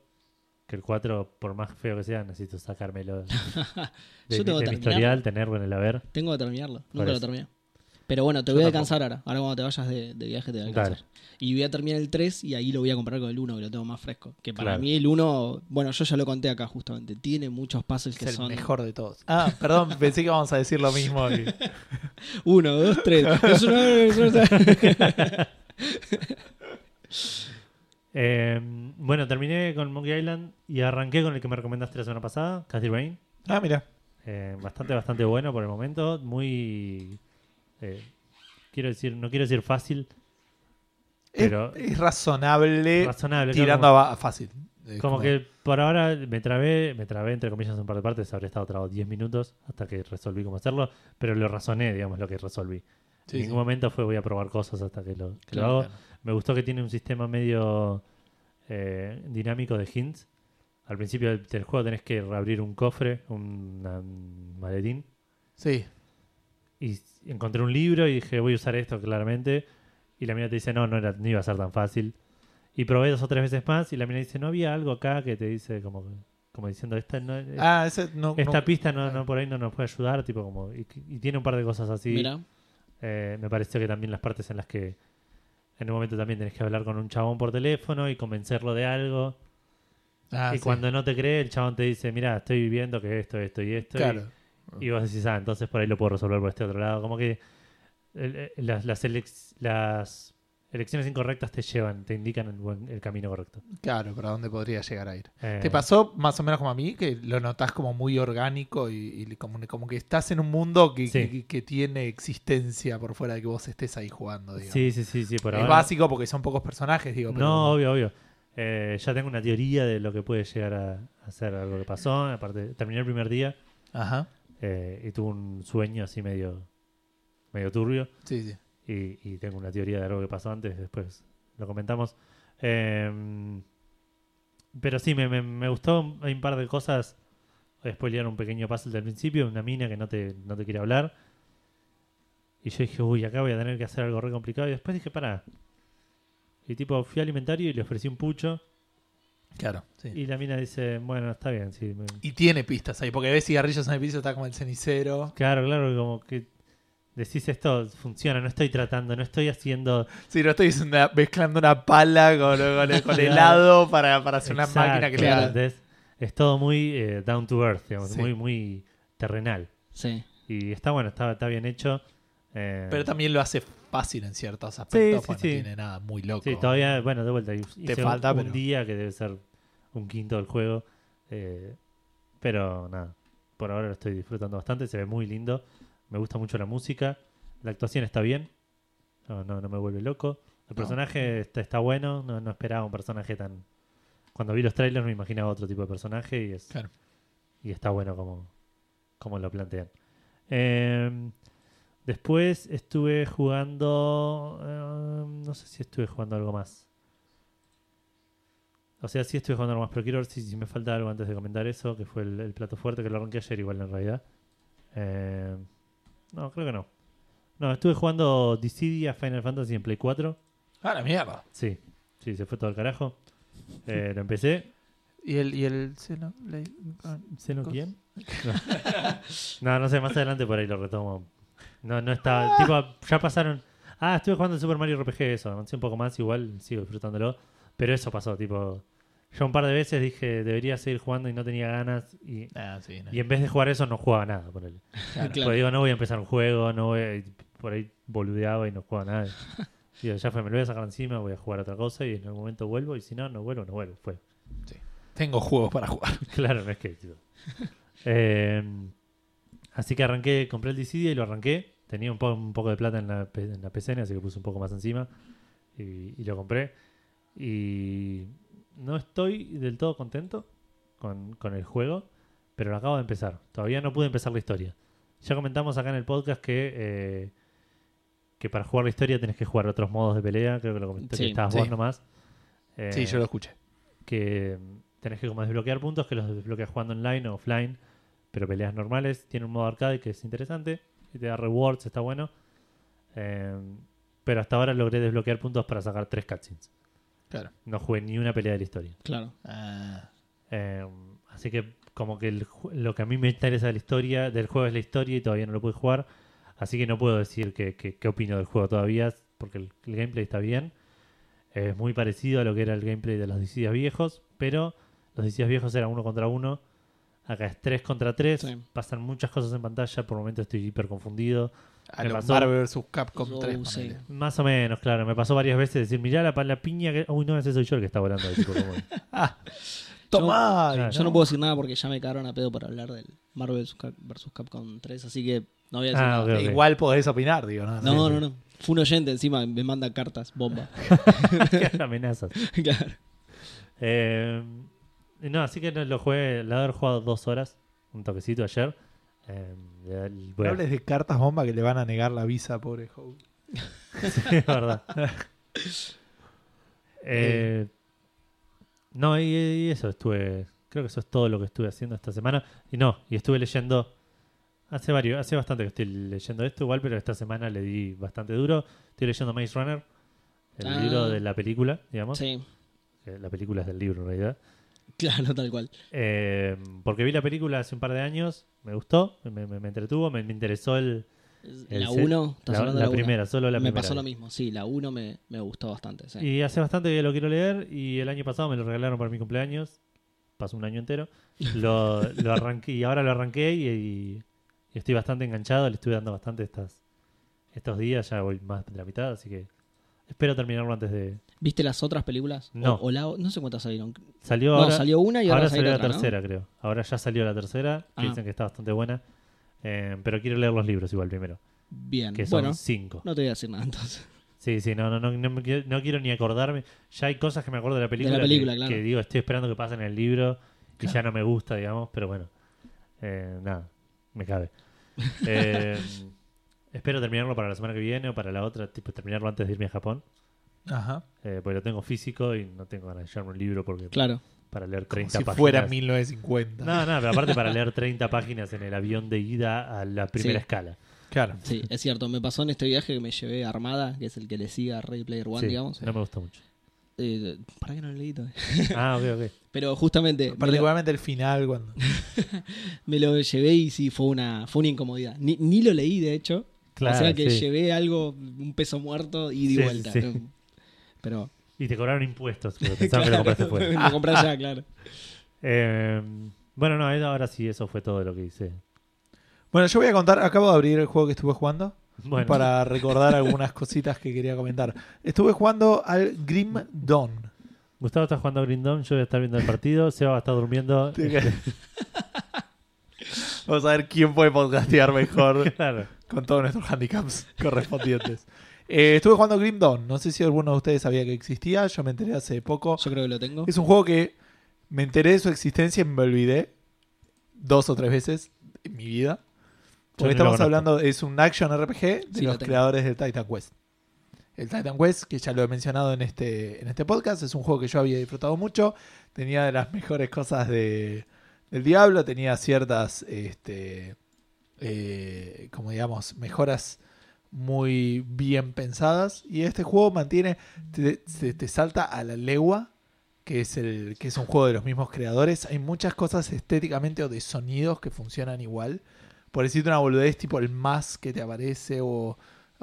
Que el 4, por más feo que sea, necesito sacármelo de, Yo mi- tengo de que mi historial, tenerlo en el haber. Tengo que terminarlo. Nunca lo terminé. Pero bueno, te Yo voy a tampoco. alcanzar ahora. Ahora cuando te vayas de, de viaje te voy a alcanzar. Dale. Y voy a terminar el 3 y ahí lo voy a comparar con el 1 que lo tengo más fresco. Que para Claro. mí el 1, bueno, yo ya lo conté acá justamente. Tiene muchos puzzles que Es el son mejor de todos. Ah, perdón, pensé que íbamos a decir lo mismo. y- 1, 2, 3. Es una- es una- Eh, bueno, terminé con Monkey Island y arranqué con el que me recomendaste la semana pasada, Cathy Rain. Ah, mira. Eh, bastante, bastante bueno por el momento. Muy. eh, quiero decir, no quiero decir fácil, Es, Pero- es razonable razonable. tirando como, a, a fácil. Es como que por ahora me trabé, me trabé entre comillas un par de partes. Habré estado trabado 10 minutos hasta que resolví cómo hacerlo, pero lo razoné, digamos, lo que resolví. Sí, en sí. ningún momento fue voy a probar cosas hasta que lo, que lo Claro, hago. Claro. Me gustó que tiene un sistema medio eh, dinámico de hints. Al principio del, del juego tenés que reabrir un cofre, un, un maletín. Sí. Y encontré un libro y dije, voy a usar esto claramente. Y la mina te dice, no, no, era, no iba a ser tan fácil. Y probé dos o tres veces más y la mina dice, no había algo acá que te dice como, como diciendo, esta, no, Ah, ese no. esta no- pista no, no por ahí no nos puede ayudar. tipo como Y, y tiene un par de cosas así. Mira, Eh, me pareció que también las partes en las que en un momento también tenés que hablar con un chabón por teléfono y convencerlo de algo. Ah, y sí. cuando no te cree, el chabón te dice, mira, estoy viviendo que esto, esto y esto. y- Claro. Y, vos decís, ah, entonces por ahí lo puedo resolver por este otro lado. Como que el- eh, las, las, las elecciones incorrectas te llevan, te indican el, buen- el camino correcto. Claro, para dónde podría llegar a ir. Eh, ¿Te pasó más o menos como a mí, que lo notás como muy orgánico y, y como, como que estás en un mundo que, Sí. que- que tiene existencia por fuera de que vos estés ahí jugando? Digamos. Sí, sí, sí, sí, por es ahora. básico porque son pocos personajes, digo. pero- No, obvio, obvio. Eh, ya tengo una teoría de lo que puede llegar a, ser algo que pasó. Aparte, terminé el primer día Ajá. eh, y tuve un sueño así medio, medio turbio. Sí, sí. Y, y tengo una teoría de algo que pasó antes, después lo comentamos. Eh, pero sí, me, me- me gustó. Un par de cosas. Spoilear un pequeño puzzle del principio, una mina que no te, no te quiere hablar. Y yo dije, uy, acá voy a tener que hacer algo re complicado. Y después dije, pará. Y tipo, fui al alimentario y le ofrecí un pucho. Claro. sí. Y la mina dice, bueno, está bien, sí. me- Y tiene pistas ahí, porque ves cigarrillos en el piso, está como el cenicero. Claro, claro, como que decís esto funciona, no estoy tratando, no estoy haciendo Sí, no estoy una- mezclando una pala con, con, con helado para, para hacer una máquina que le claro. haga. Es todo muy eh, down to earth, digamos, Sí. muy, muy terrenal. sí. Y está bueno, está, está bien hecho. Eh, Pero también lo hace fácil en ciertos aspectos, sí, no tiene nada muy loco. sí, todavía, bueno, de vuelta, hice falta, un, pero- día que debe ser un quinto del juego. eh, pero nada, por ahora lo estoy disfrutando bastante, se ve muy lindo. Me gusta mucho la música, la actuación está bien, no, no, no me vuelve loco. El No. personaje está, está bueno, no, no esperaba un personaje tan... Cuando vi los trailers me imaginaba otro tipo de personaje y es, Claro. y está bueno como, como lo plantean. Eh, después estuve jugando. eh, no sé si estuve jugando algo más. O sea, sí estuve jugando algo más, pero quiero ver si, si me falta algo antes de comentar eso, que fue el, el plato fuerte que lo arranqué ayer, igual en realidad. Eh, no, creo que no. No, estuve jugando Dissidia Final Fantasy en Play 4. Ah, la mierda. Sí, sí, se fue todo el carajo. Eh, lo empecé. ¿Y el, y el Xeno- le- ¿Se lo Cos- quién? No. no, no sé, más adelante por ahí lo retomo. No, no está. Tipo, ya pasaron. Ah, estuve jugando el Super Mario RPG, eso. Avancé un poco más, igual sigo disfrutándolo. Pero eso pasó, tipo. Yo un par de veces dije, debería seguir jugando y no tenía ganas. Y, Ah, sí, no. y en vez de jugar eso, no jugaba nada. Ponele. Claro. Claro. Porque digo, no voy a empezar un juego, no voy a- Por ahí boludeaba y no jugaba nada. Digo, ya fue, me lo voy a sacar encima, voy a jugar otra cosa y en algún momento vuelvo. Y si no, no vuelvo, no vuelvo. Fue. Tengo juegos para jugar. Claro, no es que. Eh, así que arranqué, compré el DCD y lo arranqué. Tenía un, po- un poco de plata en la, en la PCN, así que puse un poco más encima. Y, y lo compré. Y no estoy del todo contento con, con el juego, pero lo acabo de empezar. Todavía no pude empezar la historia. Ya comentamos acá en el podcast que, eh, que para jugar la historia tenés que jugar otros modos de pelea, creo que lo comenté Sí, que estabas sí. vos nomás. Eh, Sí, yo lo escuché. que tenés que como desbloquear puntos que los desbloqueas jugando online o offline, pero peleas normales. Tiene un modo arcade que es interesante y te da rewards, está bueno. Eh, pero hasta ahora logré desbloquear puntos para sacar tres cutscenes. Claro. No jugué ni una pelea de la historia. Claro. Ah, Eh, así que como que el lo que a mí me interesa de la historia, del juego es la historia y todavía no lo pude jugar. Así que no puedo decir que, que- qué opino del juego todavía, porque el, el gameplay está bien. Es muy parecido a lo que era el gameplay de los DC viejos, pero los DC viejos eran uno contra uno. Acá es 3 contra 3. Sí. Pasan muchas cosas en pantalla. Por momentos estoy hiper confundido. A los pasó- Marvel vs. Capcom Oh, 3. sí. ponele. Más o menos, claro. Me pasó varias veces decir, mirá la, la piña que... Uy, no, ese soy yo el que está volando. ahí, tipo, como- Ah, tomá. Yo- no puedo decir nada porque ya me cagaron a pedo para hablar del Marvel vs. Capcom 3, así que no voy a decir Ah, nada. ok, ok. Igual podés opinar, digo. No, No, no, no. Fue un oyente encima, me manda cartas, bomba. Amenazas. claro. Eh, no, así que lo jugué, le haber jugado dos horas, un toquecito ayer. Eh, el- No hables de cartas bomba que le van a negar la visa, pobre Hope. Sí, es verdad. Eh, no, y, y eso estuve. Creo que eso es todo lo que estuve haciendo esta semana. Y no, y estuve leyendo. Hace varios, hace bastante que estoy leyendo esto igual, pero esta semana le di bastante duro. Estoy leyendo Maze Runner, el Ah. libro de la película, digamos. Sí, Eh, La película es del libro en realidad. claro, tal cual. Eh, porque vi la película hace un par de años, me gustó, me, me- me entretuvo, me, me interesó el, el La se- 1, estás la, hablando la de la 1. primera, solo la me primera. pasó lo mismo, sí, la 1 me, me gustó bastante. Sí. Y hace bastante que lo quiero leer y el año pasado me lo regalaron para mi cumpleaños. Pasó un año entero. Lo, lo arranqué y ahora lo arranqué y, y- y estoy bastante enganchado. Le estuve dando bastante estas, estos días. Ya voy más de la mitad, así que espero terminarlo antes de. ¿Viste las otras películas? No. O, o la, no sé cuántas salieron. Salió no, ahora. salió una y ahora, ahora salió la otra, ¿no? tercera, creo. Ahora ya salió la tercera, que Ah. dicen que está bastante buena. Eh, pero quiero leer los libros igual primero, Bien, que son bueno, cinco. no te voy a decir nada entonces. Sí, sí, no, no, no, no, no quiero ni acordarme. Ya hay cosas que me acuerdo de la película, que- película, que, claro. digo, estoy esperando que pasen en el libro y Claro. ya no me gusta, digamos, pero bueno, eh, nada, me cabe. Eh, espero terminarlo para la semana que viene o para la otra, tipo terminarlo antes de irme a Japón, Ajá. eh, porque lo tengo físico y no tengo ganas de llevarme un libro porque Claro. para leer Como 30 si páginas. fuera 1950. No, no, pero aparte para leer 30 páginas en el avión de ida a la primera Sí. escala. Claro. Sí, es cierto. Me pasó en este viaje que me llevé Armada, que es el que le sigue a Ready Player One, Sí, digamos. No me gustó mucho. Eh, ¿Para qué no lo leí todavía? Ah, ok, ok. Pero justamente me lo, Particularmente el final, cuando. me lo llevé y sí, fue una, fue una incomodidad. Ni, ni lo leí, de hecho. Claro, o sea que sí. llevé algo, un peso muerto y di Sí, vuelta. sí. Pero. Y te cobraron impuestos, pero pensaban que lo compraste fuera. lo compré allá, claro. Eh, bueno, no, ahora sí, eso fue todo lo que hice. Bueno, yo voy a contar. Acabo de abrir el juego que estuve jugando. Bueno, Para recordar algunas cositas que quería comentar. Estuve jugando al Grim Dawn. Gustavo está jugando a Green Dawn, yo voy a estar viendo el partido, Seba va a estar durmiendo. Vamos a ver quién puede podcastear mejor Claro. con todos nuestros handicaps correspondientes. Eh, estuve jugando Grim Dawn. No sé si alguno de ustedes sabía que existía. Yo me enteré hace poco. Yo creo que lo tengo. Es un juego que me enteré de su existencia y me olvidé dos o tres veces en mi vida. Porque estamos hablando, es un action RPG de Sí, los creadores del Titan Quest. El Titan Quest, que ya lo he mencionado en este, en este podcast, es un juego que yo había disfrutado mucho. Tenía de las mejores cosas de, del Diablo, tenía ciertas, este, eh, como digamos, mejoras muy bien pensadas. Y este juego mantiene, te, te- te salta a la legua, que es, el, que es un juego de los mismos creadores. Hay muchas cosas estéticamente o de sonidos que funcionan igual. Por decirte una boludez tipo el más que te aparece o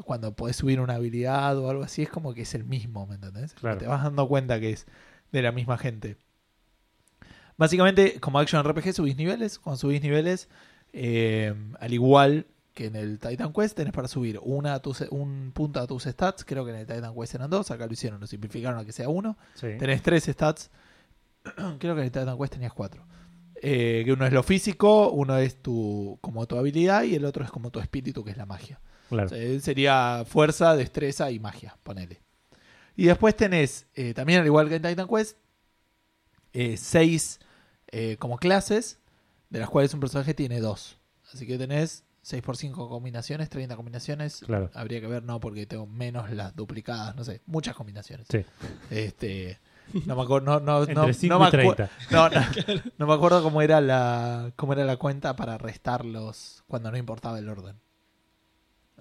cuando podés subir una habilidad o algo así, es como que es el mismo, ¿me entendés? Claro. Te vas dando cuenta que es de la misma gente. Básicamente, como Action RPG subís niveles. Cuando subís niveles, eh, al igual que en el Titan Quest, tenés para subir una a tus- un punto a tus stats. Creo que en el Titan Quest eran dos, acá lo hicieron, lo simplificaron a que sea uno. Sí. Tenés tres stats. Creo que en el Titan Quest tenías cuatro. Eh, que uno es lo físico, uno es tu como tu habilidad y el otro es como tu espíritu, que es la magia. Claro. Eh, sería fuerza, destreza y magia, ponele. Y después tenés, eh, también al igual que en Titan Quest, eh, seis como clases, de las cuales un personaje tiene dos. Así que tenés 6 por 5 combinaciones, 30 combinaciones. Claro. Habría que ver, no, porque tengo menos las duplicadas, no sé, muchas combinaciones. Sí. Este, no me acuerdo, no, no, no, Entre 5 no me y acu- 30. no, no, no me acuerdo cómo era la cómo era la cuenta para restarlos cuando no importaba el orden.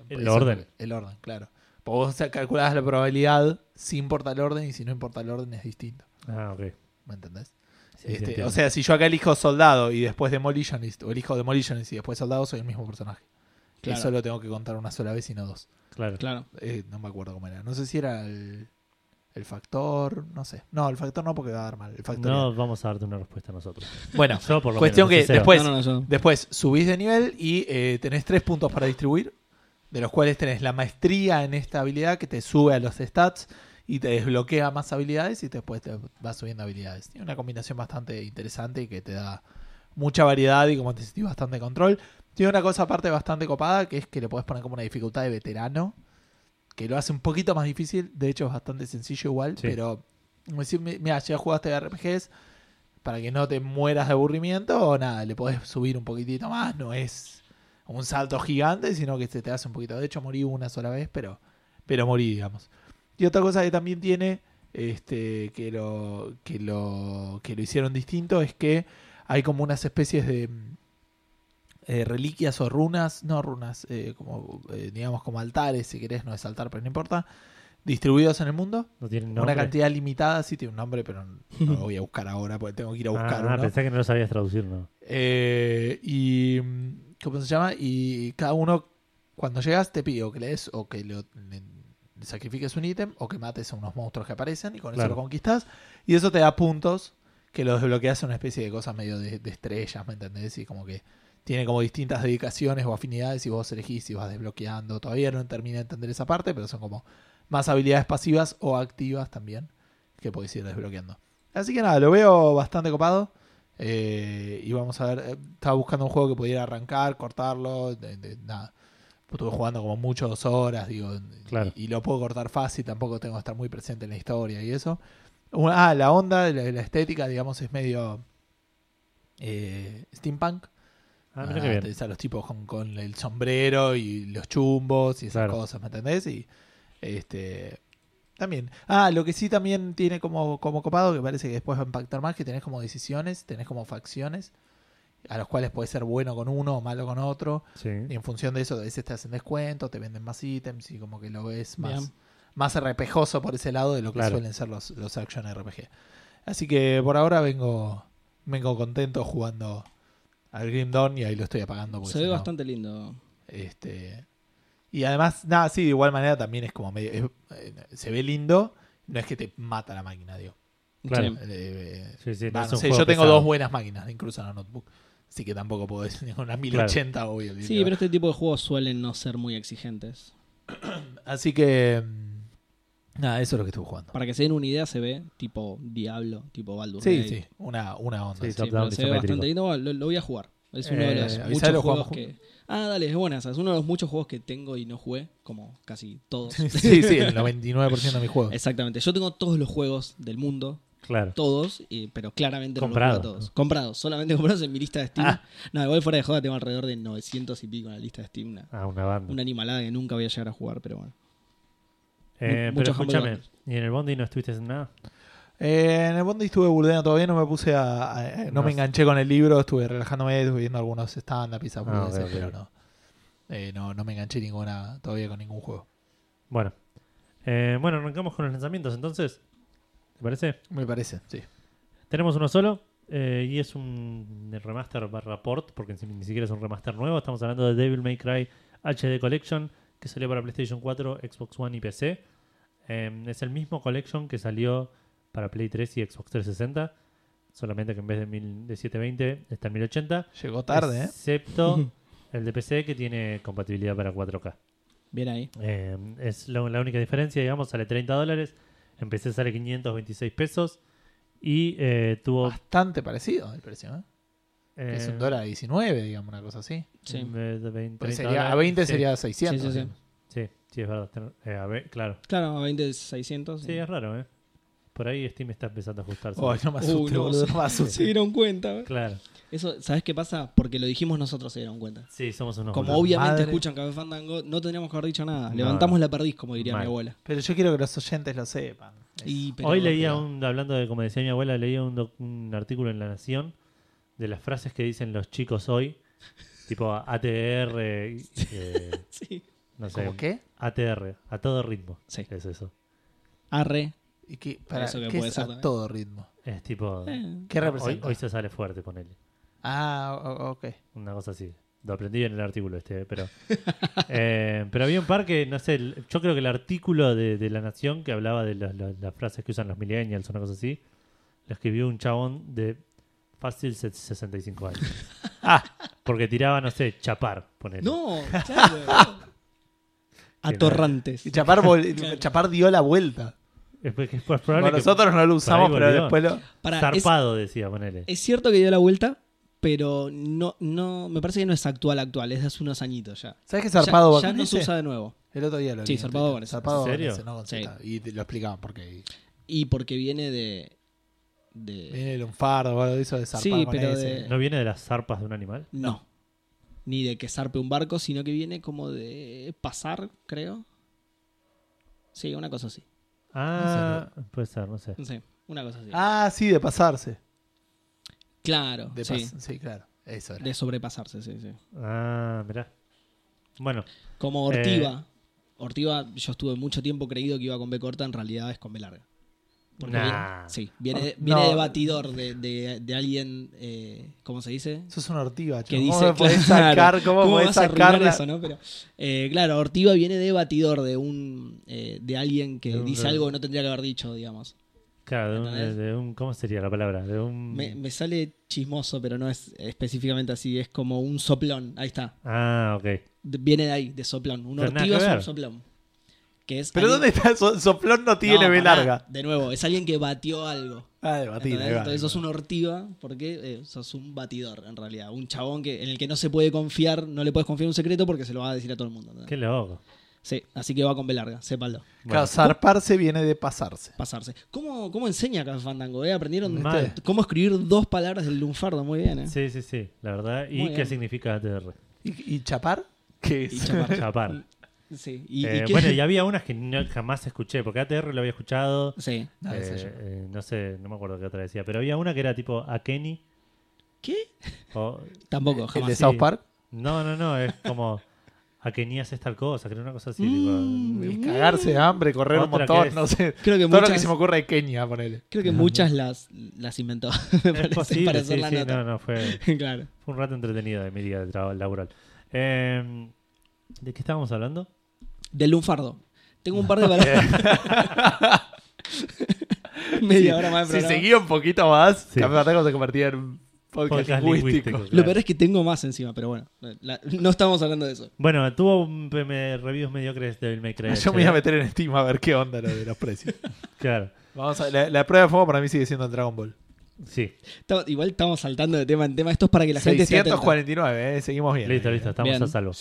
¿El Eso- orden? El orden, claro. Porque vos calculabas la probabilidad si importa el orden y si no importa el orden es distinto. Ah, ok. ¿Me entendés? Sí, Este, o sea, si yo acá elijo soldado y después Demolitionist, o elijo Demolitionist y después soldado, soy el mismo personaje. Claro. Eso lo tengo que contar una sola vez y no dos. claro. Claro. Eh, no me acuerdo cómo era. No sé si era el, el factor, no sé. No, el factor no porque va a dar mal. El factor No vamos a darte una respuesta nosotros. Bueno, Yo por lo cuestión menos, que después, no, no, no, yo- después subís de nivel y eh, tenés tres puntos para distribuir, de los cuales tenés la maestría en esta habilidad que te sube a los stats y te desbloquea más habilidades y después te va subiendo habilidades. Tiene una combinación bastante interesante y que te da mucha variedad y como te decís bastante control. Tiene una cosa aparte bastante copada que es que le puedes poner como una dificultad de veterano que lo hace un poquito más difícil. De hecho es bastante sencillo igual, Sí. pero como decir, mi- mira, ya jugaste RPGs para que no te mueras de aburrimiento o nada, le podés subir un poquitito más, no es un salto gigante, sino que se te hace un poquito. De hecho, morí una sola vez, pero, pero morí, digamos. Y otra cosa que también tiene, este, que lo, que lo, que lo hicieron distinto, es que hay como unas especies de eh, reliquias o runas, no runas, eh, como eh, digamos como altares, si querés, no es altar, pero no importa, distribuidos en el mundo. No tienen nombre. Una cantidad limitada, sí tiene un nombre, pero no lo voy a buscar ahora porque tengo que ir a buscar Ah, uno. pensé que no lo sabías traducir, ¿no? Eh, y ¿cómo se llama? Y cada uno cuando llegas te pide o que le des o que lo- sacrifiques un ítem o que mates a unos monstruos que aparecen y con Claro. eso lo conquistas y eso te da puntos que los desbloqueas en una especie de cosa medio de, de estrellas, ¿me entendés? Y como que tiene como distintas dedicaciones o afinidades y vos elegís y vas desbloqueando. Todavía no terminé de entender esa parte, pero son como más habilidades pasivas o activas también que podés ir desbloqueando. Así que nada, lo veo bastante copado. Eh, y vamos a ver, eh, estaba buscando un juego que pudiera arrancar, cortarlo, de- de- nada. Estuve jugando como mucho dos horas, digo, Claro. y, y lo puedo cortar fácil, tampoco tengo que estar muy presente en la historia y eso. Una- ah, la onda, la, la estética, digamos, es medio eh, steampunk. Ah, mira Ah, bien. a los tipos con, con el sombrero y los chumbos y esas Claro. cosas, ¿me entendés? Y este también. Ah, lo que sí también tiene como, como copado, que parece que después va a impactar más, que tenés como decisiones, tenés como facciones, a los cuales puedes ser bueno con uno o malo con otro. Sí. Y en función de eso, a veces te hacen descuento, te venden más ítems y como que lo ves más, Bien. más RPGoso por ese lado de lo que Claro. suelen ser los, los action RPG. Así que por ahora vengo, vengo contento jugando al Grim Dawn y ahí lo estoy apagando. Se si ve no, bastante lindo. Este, y además, nada, sí, de igual manera también es como medio. es- eh, se ve lindo, no es que te mata la máquina, digo. Claro. Sí. Eh, Sí, sí, no sé, yo tengo pesado. dos buenas máquinas, incluso en la notebook. Así que tampoco puedo decir una 1080 obvio. Sí, pero este tipo de juegos suelen no ser muy exigentes. Así que. mm, Nada, eso es lo que estuve jugando. Para que se den una idea, se ve tipo Diablo, tipo Baldur's Sí, Gate. sí, una, una onda. Sí, sí. Sí, Top down pero se ve bastante lindo. Bueno, Lo, lo voy a jugar. Es uno de Eh, los muchos lo juegos que. Ah, dale, es buena esa. Es uno de los muchos juegos que tengo y no jugué, como casi todos. sí, sí, el 99% de mis juegos. Exactamente. Yo tengo todos los juegos del mundo, Claro. todos, y- pero claramente no Comprados, los todos. Comprados, solamente comprados en mi lista de Steam. Ah. No, igual fuera de joda tengo alrededor de 900 y pico en la lista de Steam. Una, Ah, una banda. una animalada que nunca voy a llegar a jugar, pero bueno. Eh, pero escúchame. ¿y en el Bondi no estuviste en nada? Eh, en el Bondi estuve burdeando todavía, no me puse a. a- no, No me enganché con el libro, estuve relajándome, estuve viendo algunos stand-up y ok. pero no, eh, no. No me enganché ninguna todavía con ningún juego. Bueno. Eh, bueno, arrancamos con los lanzamientos entonces. ¿Te parece? Me parece, sí. Tenemos uno solo eh, y es un remaster barra port, porque ni siquiera es un remaster nuevo. Estamos hablando de Devil May Cry HD Collection, que salió para PlayStation 4, Xbox One y PC. Eh, es el mismo collection que salió para Play 3 y Xbox 360, solamente que en vez de, mil- de 720 está en 1080. Llegó tarde, ¿eh? Excepto el de PC que tiene compatibilidad para 4K. Bien ahí. Eh, es lo- la única diferencia, digamos, sale 30 dólares. En PC sale 526 pesos. Y eh, tuvo. Bastante parecido el precio, ¿eh? eh, es un dólar a 19, digamos, una cosa así. Sí. en vez de 20, Pues 30 sería, a dólares. 20 Sí, sería 600. Sí, sí, sí. Sí, sí, es verdad. Eh, a ver, claro. Claro, a 20, 600. Sí, es raro, ¿eh? Por ahí Steam está empezando a ajustarse. Ay, no me no, boludo, no me. Se dieron cuenta. Claro. Eso, ¿sabes qué pasa? Porque lo dijimos nosotros, se dieron cuenta. Sí, somos unos Como obviamente madre. escuchan Café Fandango, no tendríamos que haber dicho nada. No. Levantamos la perdiz, como diría Mal. mi abuela. Pero yo quiero que los oyentes lo sepan. Y, pero- Hoy leía pero- un, hablando de, como decía mi abuela, leía un, doc- un artículo en La Nación de las frases que dicen los chicos hoy, tipo ATR, eh, Sí. no sé, ¿Cómo qué? ATR, a todo ritmo. Sí. Es eso. Arre. ¿Y qué, para, Eso que ¿qué puede es ser a también. todo ritmo? Es tipo... Eh, ¿Qué hoy, representa? hoy se sale fuerte, ponele. Ah, o- ok. Una cosa así. Lo aprendí en el artículo este, pero... eh, pero había un par que, no sé, el- yo creo que el artículo de, de La Nación que hablaba de las- frases que usan los millennials, una cosa así, lo escribió un chabón de fácil se- 65 años. Ah, Porque tiraba, no sé, chapar, ponele. No, claro. Atorrantes. y Chapar, vol- Claro. Chapar dio la vuelta. Es, pues, es pues probable Bueno, que nosotros no lo usamos, por pero después lo... Pará, es, zarpado decía, ponele. es cierto que dio la vuelta, pero no, no, me parece que no es actual actual, es de hace unos añitos ya. ¿Sabes qué zarpado ya, ya no se usa de nuevo. El otro día lo Sí, vi zarpado con. Zarpado ¿En serio? no Sí. Y lo explicaban porque Y porque viene de. de viene el lunfardo o algo de eso de zarpar Sí, pero de- ¿No viene de las zarpas de un animal? no. Ni de que zarpe un barco, sino que viene como de pasar, creo. Sí, una cosa así. Ah, puede ser, no sé. No sé, una cosa así. Ah, sí, de pasarse. claro, De sí. pas- sí, claro. Eso era. De sobrepasarse, sí, sí. Ah, mirá. Bueno, Como Ortiva. Ortiva, yo estuve mucho tiempo creído que iba con B corta, en realidad es con B larga. Porque Nah. viene- sí, viene, de- No. viene de batidor de, de- de alguien, eh, ¿cómo se dice? Eso es una ortiga, que chavo. dice ¿Cómo me podés claro, sacar? ¿Cómo, podés vas a arruinar sacar la- eso, no? Pero, eh, claro, Ortiva viene de batidor de un eh, de alguien que De un- dice algo que no tendría que haber dicho, digamos. claro, de un, ¿Entendés? de un- ¿Cómo sería la palabra? De un. Me, me sale chismoso, pero no es específicamente así, es como un soplón, ahí está. Ah, ok. De- viene de ahí, de soplón. Un Pero Ortiva que es un soplón. Que es ¿Pero alguien- dónde está? So- Soplón no tiene No, B pará, larga. De nuevo, es alguien que batió algo. Ah, de batir. va. Entonces sos un ortiva porque eh, sos un batidor, en realidad. Un chabón que, en el que no se puede confiar, no le puedes confiar un secreto porque se lo va a decir a todo el mundo. ¿entendés? Qué loco. Sí, así que va con B larga, sépalo. Bueno, zarparse viene de pasarse. Pasarse. ¿Cómo, cómo enseña Café Fandango? eh? Aprendieron Mal. cómo escribir dos palabras del lunfardo, muy bien, ¿eh? Sí, sí, sí, la verdad. ¿Y Muy qué bien. significa ATR? ¿Y, y chapar? ¿Qué es? Y chapar. Chapar. Sí, y, Eh, y qué- bueno, y había unas que no- jamás escuché, porque ATR lo había escuchado. Sí. No, eh, qué eh, no sé, no me acuerdo qué otra decía, pero había una que era tipo Akeni. ¿Qué? O, Tampoco, ¿El de jamás. sí. South Park? no, no, no, es como Akeni haces tal cosa, creo una cosa así. Mm, El cagarse de hambre, correr un que montón, no sé. Creo que Todo lo que muchas, se me ocurre de Kenia, ponele. creo que muchas las, las inventó. me tipo, parece, es posible, para sí, hacer la sí, nota. no, no, fue, claro. fue un rato entretenido de mi día de trabajo laboral. Eh, ¿De qué estábamos hablando? Del lunfardo. Tengo un par de palabras. Media hora más de Si programa. seguía un poquito más, Sí. Café Fandango se convertía en un podcast, Podcast lingüístico. lingüístico. Lo claro. peor es que tengo más encima, pero bueno. la- no estamos hablando de eso. Bueno, tuvo un PM reviews mediocres de May Cry. Yo me iba a HD. meter en Steam a ver qué onda lo de los precios. Claro, Vamos a, la, la prueba de fuego para mí sigue siendo en Dragon Ball. sí. Estamos- igual estamos saltando de tema en tema. Esto es para que la gente esté atenta. 649, eh, seguimos bien. Listo, listo, estamos Bien. a salvo.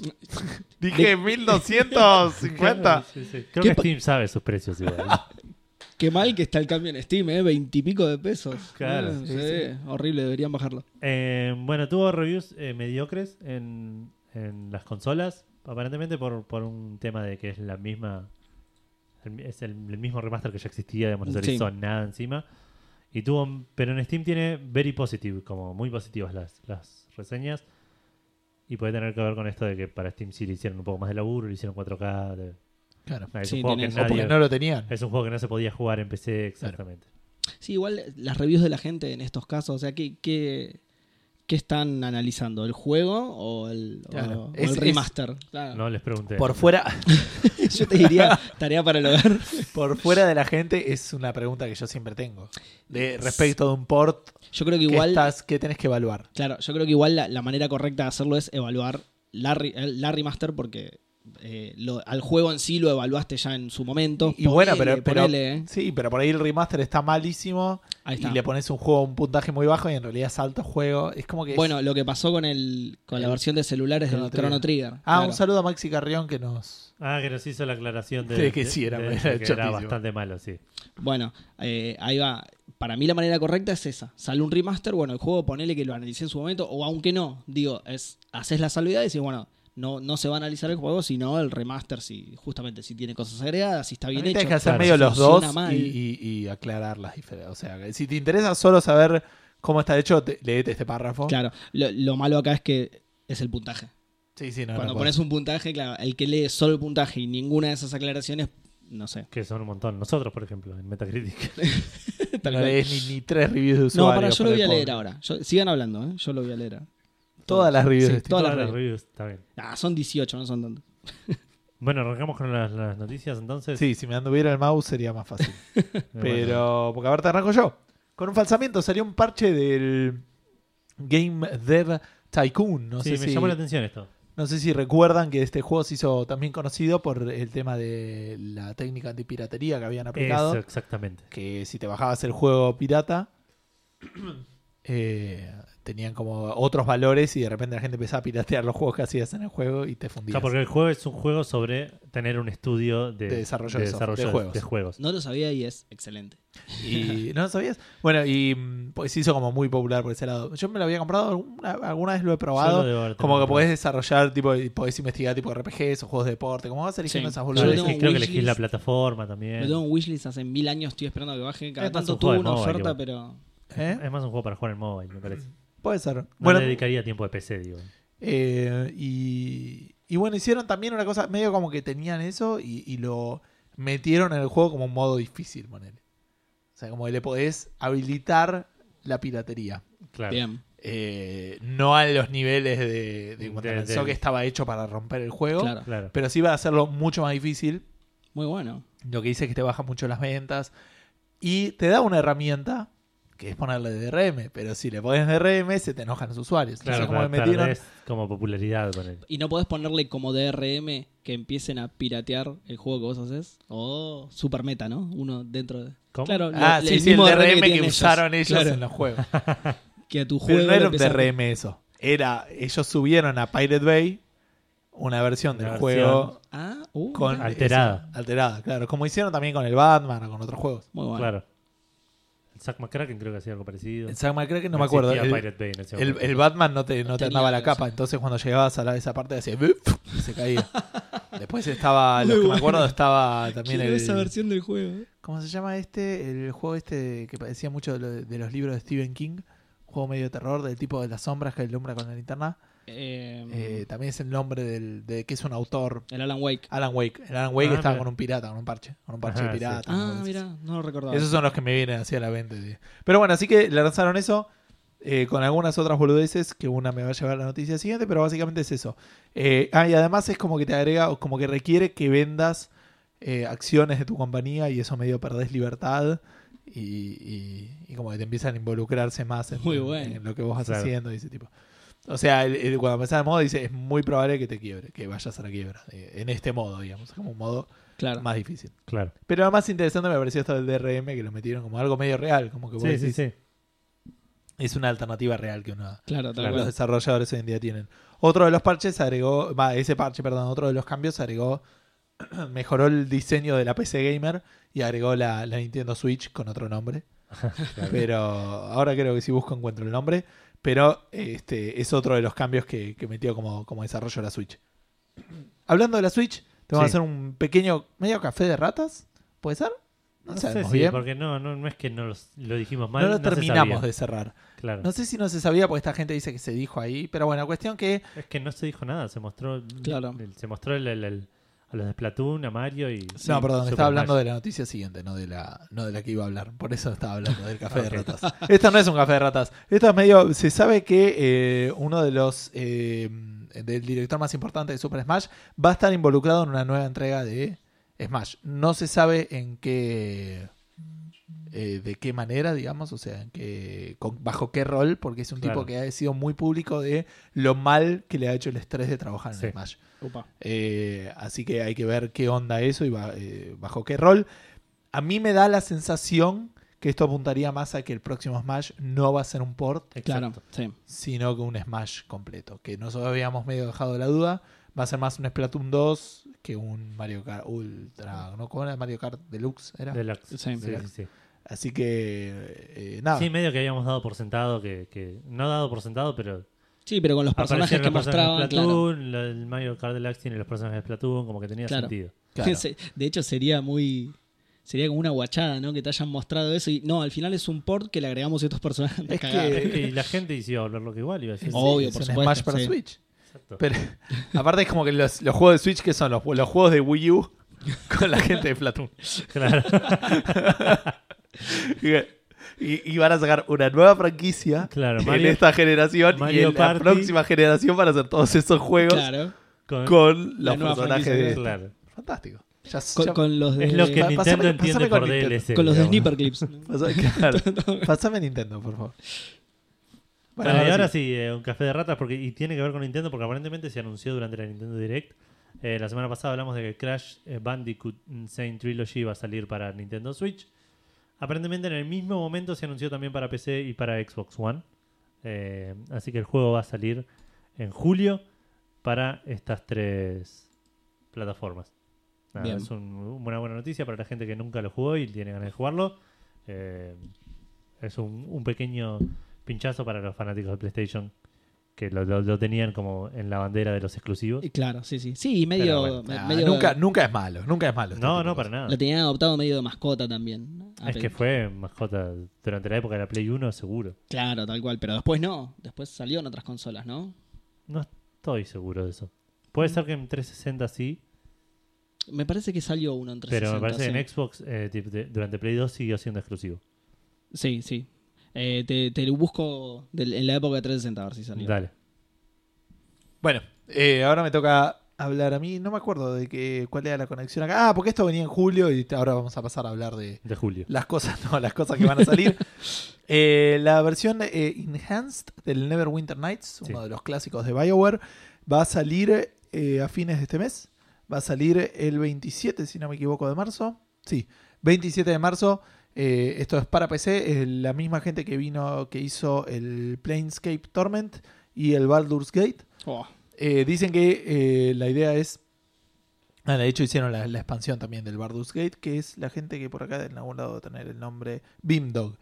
Dije 1250. Sí, sí. Creo ¿Qué que pa- Steam sabe sus precios igual. Qué mal que está el cambio en Steam, ¿eh? Veintipico de pesos. Claro, Ah, sí, sí, Horrible, deberían bajarlo. Eh, bueno, tuvo reviews eh, mediocres en, en las consolas, aparentemente por, por un tema de que es la misma. el- es el, el mismo remaster que ya existía, digamos, no se le Sí. hizo nada encima. Y tuvo, pero en Steam tiene very positive, como muy positivas las, las reseñas. Y puede tener que ver con esto de que para Steam sí le hicieron un poco más de laburo, le hicieron 4K. de- Claro. Es, Sí, un juego que nadie- no lo tenían. es un juego que no se podía jugar en PC exactamente. Sí, igual las reviews de la gente en estos casos, o sea, ¿qué, qué, qué están analizando? ¿El juego o el, o- Claro. o Es- el es- remaster? Claro. No les pregunté. Por fuera, Yo te diría, tarea para el hogar. por fuera de la gente es una pregunta que yo siempre tengo. De respecto de un port Yo creo que igual, estás, que tenés que evaluar. claro, yo creo que igual la, la manera correcta de hacerlo es evaluar la, el- la remaster porque eh, lo- al juego en sí lo evaluaste ya en su momento. Y, y bueno, pero, Ponele, pero ponele, ¿eh? sí, pero por ahí el remaster está malísimo Ahí está. y le pones un juego a un puntaje muy bajo y en realidad es alto juego. Es como que es- Bueno, lo que pasó con el con la versión de celulares Chrono del Trigger. Chrono Trigger. Ah, claro. un saludo a Maxi Carrión que nos Ah, que nos hizo la aclaración de, De que sí, era- de- era de que era chotísimo. bastante malo, sí. Bueno, eh, ahí va. Para mí la manera correcta es esa. Sale un remaster, bueno, el juego ponele que lo analicé en su momento, o aunque no, digo, es haces la salvedad y decís, bueno, no, no se va a analizar el juego, sino el remaster, si justamente si tiene cosas agregadas, si está bien Tienes hecho. que hacer claro, medio los dos y, mal. y- y aclarar las diferencias. O sea, si te interesa solo saber cómo está hecho, te, leete este párrafo. Claro, lo, lo malo acá es que es el puntaje. Sí, sí, no, Cuando no pones un puntaje, claro, el que lee solo el puntaje y ninguna de esas aclaraciones, no sé. Que son un montón. Nosotros, por ejemplo, en Metacritic. Tal no lees ni, ni tres reviews de No, usuarios. para, yo lo voy a leer pobre. ahora. Yo- sigan hablando, ¿eh? Yo lo voy a leer. Todas las reviews Sí, todas Todas las las reviews. reviews, está bien. Ah, son 18, no son tantos. Bueno, arrancamos con las, las noticias entonces. Sí, si me anduviera el mouse sería más fácil. Bueno. Pero, porque a ver, te arranco yo. Con un falsamiento salió un parche del Game Dev Tycoon. No, sí, sé me si, llamó la atención esto. no sé si recuerdan que este juego se hizo también conocido por el tema de la técnica antipiratería que habían aplicado. Eso, exactamente. que si te bajabas el juego pirata, eh, tenían como otros valores y de repente la gente empezaba a piratear los juegos que hacías en el juego y te O fundías. sea, porque el juego es un juego sobre tener un estudio de, De desarrollo de de de juegos. de juegos. No lo sabía y es excelente. Y no lo sabías. Bueno, y mm, pues se hizo como muy popular por ese lado. Yo me lo había comprado, alguna, alguna vez lo he Yo probado. Como que podés desarrollar, tipo, y podés investigar tipo RPGs o juegos de deporte. Como vas eligiendo Sí. esas No, Yo un creo que wishlist. elegís la plataforma también. Lo tengo en wishlist hace mil años, estoy esperando a que baje. Cada Es tanto un tuvo una mobile, oferta, pero. ¿Eh? Es más un juego para jugar en mobile, me parece. Puede ser. No bueno, le dedicaría tiempo de PC, digo. Eh, y, y bueno, hicieron también una cosa, medio como que tenían eso y, y lo metieron en el juego como un modo difícil, ponele. O sea, como que le podés habilitar la piratería. Claro. Bien. Eh, no a los niveles de, de cuando De- pensó de- que estaba hecho para romper el juego, Claro. Claro. pero sí va a hacerlo mucho más difícil. Muy bueno. Lo que dice es que te baja mucho las ventas y te da una herramienta que es ponerle DRM, pero si le pones DRM se te enojan los usuarios. Claro, Entonces, como metieron, como popularidad con él. ¿Y no podés ponerle como DRM que empiecen a piratear el juego que vos haces? Oh, super meta, ¿no? Uno dentro de. ¿Cómo? Claro, Ah, sí, sí, el mismo DRM que, usaron ellos Claro, en los juegos. Que a tu Pero juego. no era un DRM eso. Era, ellos subieron a Pirate Bay una versión del Una juego Ah, uh, con Alterada. eso, alterada, claro. Como hicieron también con el Batman o con otros juegos. Muy bueno. Claro. Zack McCracken creo que hacía algo parecido. Zack McCracken no me acuerdo. El, Pirate Bay en ese el- momento. el Batman no te, no te andaba la capa, entonces cuando llegabas a la, esa parte hacía y se caía. Después estaba, los que me acuerdo estaba también el... esa versión del juego. eh. ¿Cómo se llama este? El juego este que parecía mucho de, lo- de los libros de Stephen King. Un juego medio de terror del tipo de las sombras que alumbra con la linterna. Eh, Eh, también es el nombre del, de que es un autor. el Alan Wake. Alan Wake. El Alan Wake Ah, estaba mira. con un pirata, con un parche. Con un parche Ajá, de sí. pirata. Ah, mira, no lo recordaba. Esos son los que me vienen hacia la mente. sí. Pero bueno, así que le lanzaron eso eh, con algunas otras boludeces que una me va a llevar a la noticia siguiente, pero básicamente es eso. Eh, ah, y además es como que te agrega, o como que requiere que vendas eh, acciones de tu compañía y eso medio perdés libertad y, y- y como que te empiezan a involucrarse más en, Muy en- bueno. en lo que vos vas Claro. haciendo y ese tipo. O sea, el- el- cuando empezás el modo dice, es muy probable que te quiebre, que vayas a la quiebra. eh, en este modo, digamos, como un modo Claro. más difícil. Claro. Pero lo más interesante me pareció esto del DRM, que lo metieron como algo medio real, como que vos Sí, sí, decís, sí. es una alternativa real que uno, Claro, tal Claro. los cual. desarrolladores hoy en día tienen. Otro de los parches agregó, va, ese parche, perdón, otro de los cambios agregó, mejoró el diseño de la PC Gamer y agregó la, la Nintendo Switch con otro nombre. Pero ahora creo que si busco encuentro el nombre. Pero este es otro de los cambios que, que metió como, como desarrollo la Switch. Hablando de la Switch, te vamos Sí. a hacer un pequeño medio café de ratas. ¿Puede ser? No, No sé bien. porque no, no, no es que no los- lo dijimos mal. no lo terminamos de cerrar. Claro. No sé si no se sabía porque esta gente dice que se dijo ahí. Pero bueno, cuestión que Es que no se dijo nada, se mostró. Claro. se mostró el, el- el- a los de Splatoon, a Mario y. no, perdón, Super estaba hablando de la noticia siguiente, no de la, no de la que iba a hablar. Por eso estaba hablando del café de ratas. Esto no es un café de ratas. Esto es medio. Se sabe que eh, uno de los. eh, del director más importante de Super Smash va a estar involucrado en una nueva entrega de Smash. No se sabe en qué. Eh, de qué manera, digamos, o sea, en qué- con- bajo qué rol, porque es un Claro. tipo que ha sido muy público de lo mal que le ha hecho el estrés de trabajar en Sí. Smash. Eh, así que hay que ver qué onda eso y ba- eh, bajo qué rol. A mí me da la sensación que esto apuntaría más a que el próximo Smash no va a ser un port, Claro, sí. sino que un Smash completo. Que nosotros habíamos medio dejado la duda. Va a ser más un Splatoon 2 que un Mario Kart Ultra. ¿No? ¿Cómo era Mario Kart Deluxe? Era? Deluxe. Sí, Deluxe. sí. Así que, eh, nada. Sí, medio que habíamos dado por sentado que, que- no dado por sentado, pero Sí, pero con los personajes que mostraban, de claro. El Mario Kart Deluxe tiene los personajes de Splatoon, como que tenía Claro. sentido. Claro. De hecho, sería muy. Sería como una guachada, ¿no? Que te hayan mostrado eso y no, al final es un port que le agregamos estos personajes. Es que- Es que la gente iba a volver lo que igual iba a decir. Obvio, es por un supuesto, Smash para sí. Switch. Exacto. Pero aparte es como que los, los juegos de Switch que son los, los juegos de Wii U con la gente de Splatoon. Claro. Y, y van a sacar una nueva franquicia Claro, en esta generación Mario y en Party. la próxima generación van a hacer todos esos juegos Claro. Con, con La los nueva personajes franquicia, de... claro. Fantástico. Ya- Con, ya- con los de, Es lo que Nintendo pásame- entiende pásame por con Nintendo. DLC. con los de. Sniper Clips. Pasa- claro. Pásame Nintendo, por favor. Bueno, Bueno, y ahora sí. sí, eh, un café de ratas porque y tiene que ver con Nintendo porque aparentemente se anunció durante la Nintendo Direct. Eh, la semana pasada hablamos de que Crash eh, Bandicoot Insane Trilogy iba a salir para Nintendo Switch. Aparentemente en el mismo momento se anunció también para PC y para Xbox One. Eh, así que el juego va a salir en julio para estas tres plataformas. Nada, es un- una buena noticia para la gente que nunca lo jugó y tiene ganas de jugarlo. Eh, es un, un pequeño pinchazo para los fanáticos de PlayStation que lo, lo- lo tenían como en la bandera de los exclusivos. Y claro, sí, sí. Sí, y medio. Pero bueno, me- Ah, medio- nunca, nunca es malo, nunca es malo. este No, no, para nada. Lo tenían adoptado medio de mascota también. Es que fue mascota durante la época de la Play 1, seguro. Claro, tal cual. Pero después no. Después salió en otras consolas, ¿no? No estoy seguro de eso. Puede ser que en 360 sí, Me parece que salió uno en 360. pero me parece que en. Xbox eh, durante Play 2 siguió siendo exclusivo. Sí, sí. Eh, te, te lo busco del- en la época de 360 a ver si salió. Dale. Bueno, eh, ahora me toca hablar a mí. No me acuerdo de que, cuál era la conexión acá. Ah, porque esto venía en julio y ahora vamos a pasar a hablar de De julio. las cosas, no, las cosas que van a salir. Eh, la versión eh, enhanced del Neverwinter Nights, uno Sí. de los clásicos de BioWare, va a salir eh, a fines de este mes. Va a salir el 27, si no me equivoco, de marzo. Sí, 27 de marzo. Eh, esto es para PC. Es la misma gente que vino, que hizo el Planescape Torment y el Baldur's Gate. Oh, Eh, dicen que eh, la idea es. Ah, de hecho, hicieron la, la expansión también del Baldur's Gate, que es la gente que por acá en algún lado tener el nombre Beamdog.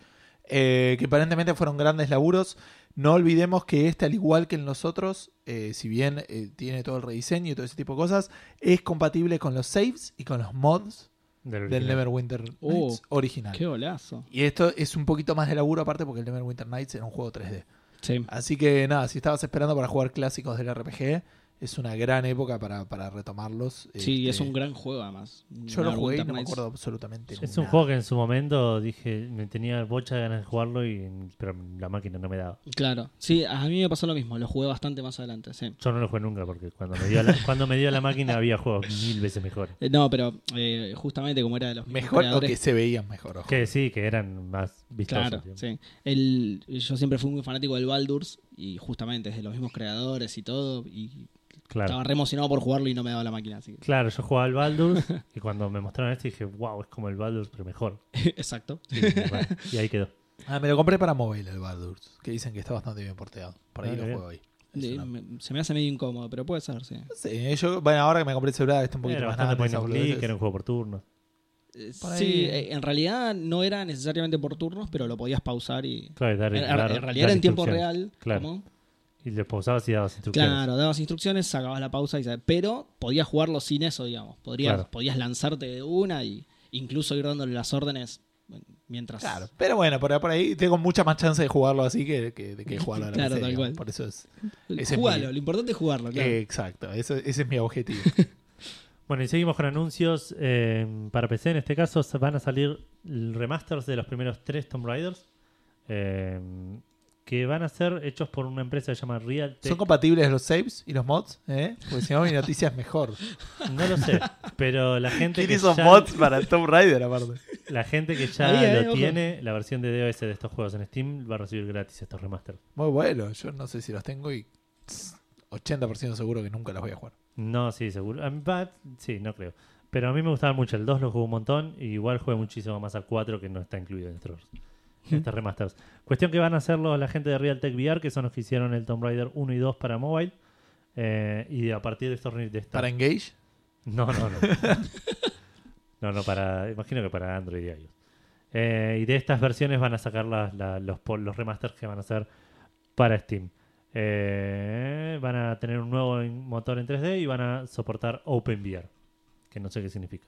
Que aparentemente fueron grandes laburos. No olvidemos que este, al igual que en los otros, eh, si bien eh, tiene todo el rediseño y todo ese tipo de cosas, es compatible con los saves y con los mods Del del. Neverwinter Oh, Nights original. qué golazo. Y esto es un poquito más de laburo aparte porque el Neverwinter Nights era un juego 3D. Sí. Así que nada, si estabas esperando para jugar clásicos del RPG, es una gran época para, para retomarlos. Sí, Este, es un gran juego además. Yo lo jugué y no me acuerdo absolutamente Es un nada. juego que en su momento dije, me tenía bocha de ganas de jugarlo, y, pero la máquina no me daba. Claro, sí, a mí me pasó lo mismo, lo jugué bastante más adelante, sí. Yo no lo jugué nunca porque cuando me dio la, cuando me dio la máquina había juegos mil veces mejores. Eh, No, pero eh, justamente como era de los Mejor o que se veían mejor. ojo. Que sí, que eran más vistosos. Claro, sí. El, yo siempre fui muy fanático del Baldur's y justamente es de los mismos creadores y todo. Y Claro. estaba re emocionado por jugarlo y no me daba la máquina. Así que... Claro, yo jugaba al Baldur's y cuando me mostraron este dije, wow, es como el Baldur's, pero mejor. Exacto. Y, bueno, y ahí quedó. Ah, me lo compré para móvil el Baldur's, que dicen que está bastante bien porteado. Por ahí Ah, lo bien. juego ahí. De- una- me- se me hace medio incómodo, pero puede ser, sí. Sé, yo, bueno, ahora que me compré el celular está un poquito Era más boludeces. era un juego por turno. Ahí- Sí, eh, en realidad no era necesariamente por turnos, pero lo podías pausar y... Claro, dar- En, en dar- realidad dar era en tiempo real. Claro. ¿cómo? Y le pausabas y dabas instrucciones. Claro, dabas instrucciones, sacabas la pausa, y, pero podías jugarlo sin eso, digamos. Podrías, Claro. podías lanzarte de una y incluso ir dándole las órdenes mientras... Claro, pero bueno, por, por ahí tengo mucha más chance de jugarlo así que, que, de que jugarlo a la Claro, PC, tal cual. Por eso es. ese es Jugalo, mi- lo importante es jugarlo, claro. Eh, exacto, eso- ese es mi objetivo. Bueno, y seguimos con anuncios eh, para PC. En este caso van a salir remasters de los primeros tres Tomb Raiders. eh, que van a ser hechos por una empresa que se llama Real ¿Son compatibles los saves y los mods? ¿Eh? Porque si no, mi noticia es mejor. No lo sé, pero la gente ¿Quién que hizo ya- mods para Tomb Raider aparte? la gente que ya lo tiene, la versión de DOS de estos juegos en Steam, va a recibir gratis estos remasters. Muy bueno. Yo no sé si los tengo y tss, 80% seguro que nunca los voy a jugar. No, sí, seguro. A mí, sí, no creo. Pero a mí me gustaba mucho el 2, lo jugué un montón. Y igual jugué muchísimo más al 4 que no está incluido en estos, en estos remasters. Cuestión que van a hacer los- la gente de Realtek VR, que son los que hicieron el Tomb Raider 1 y 2 para mobile. Eh, y a partir de estos... De esta- Para Engage. No, no, no. no, no, para. Imagino que para Android y iOS. Eh, y de estas versiones van a sacar la- los, los remasters que van a hacer para Steam. Eh, van a tener un nuevo motor en 3D y van a soportar OpenVR, que no sé qué significa.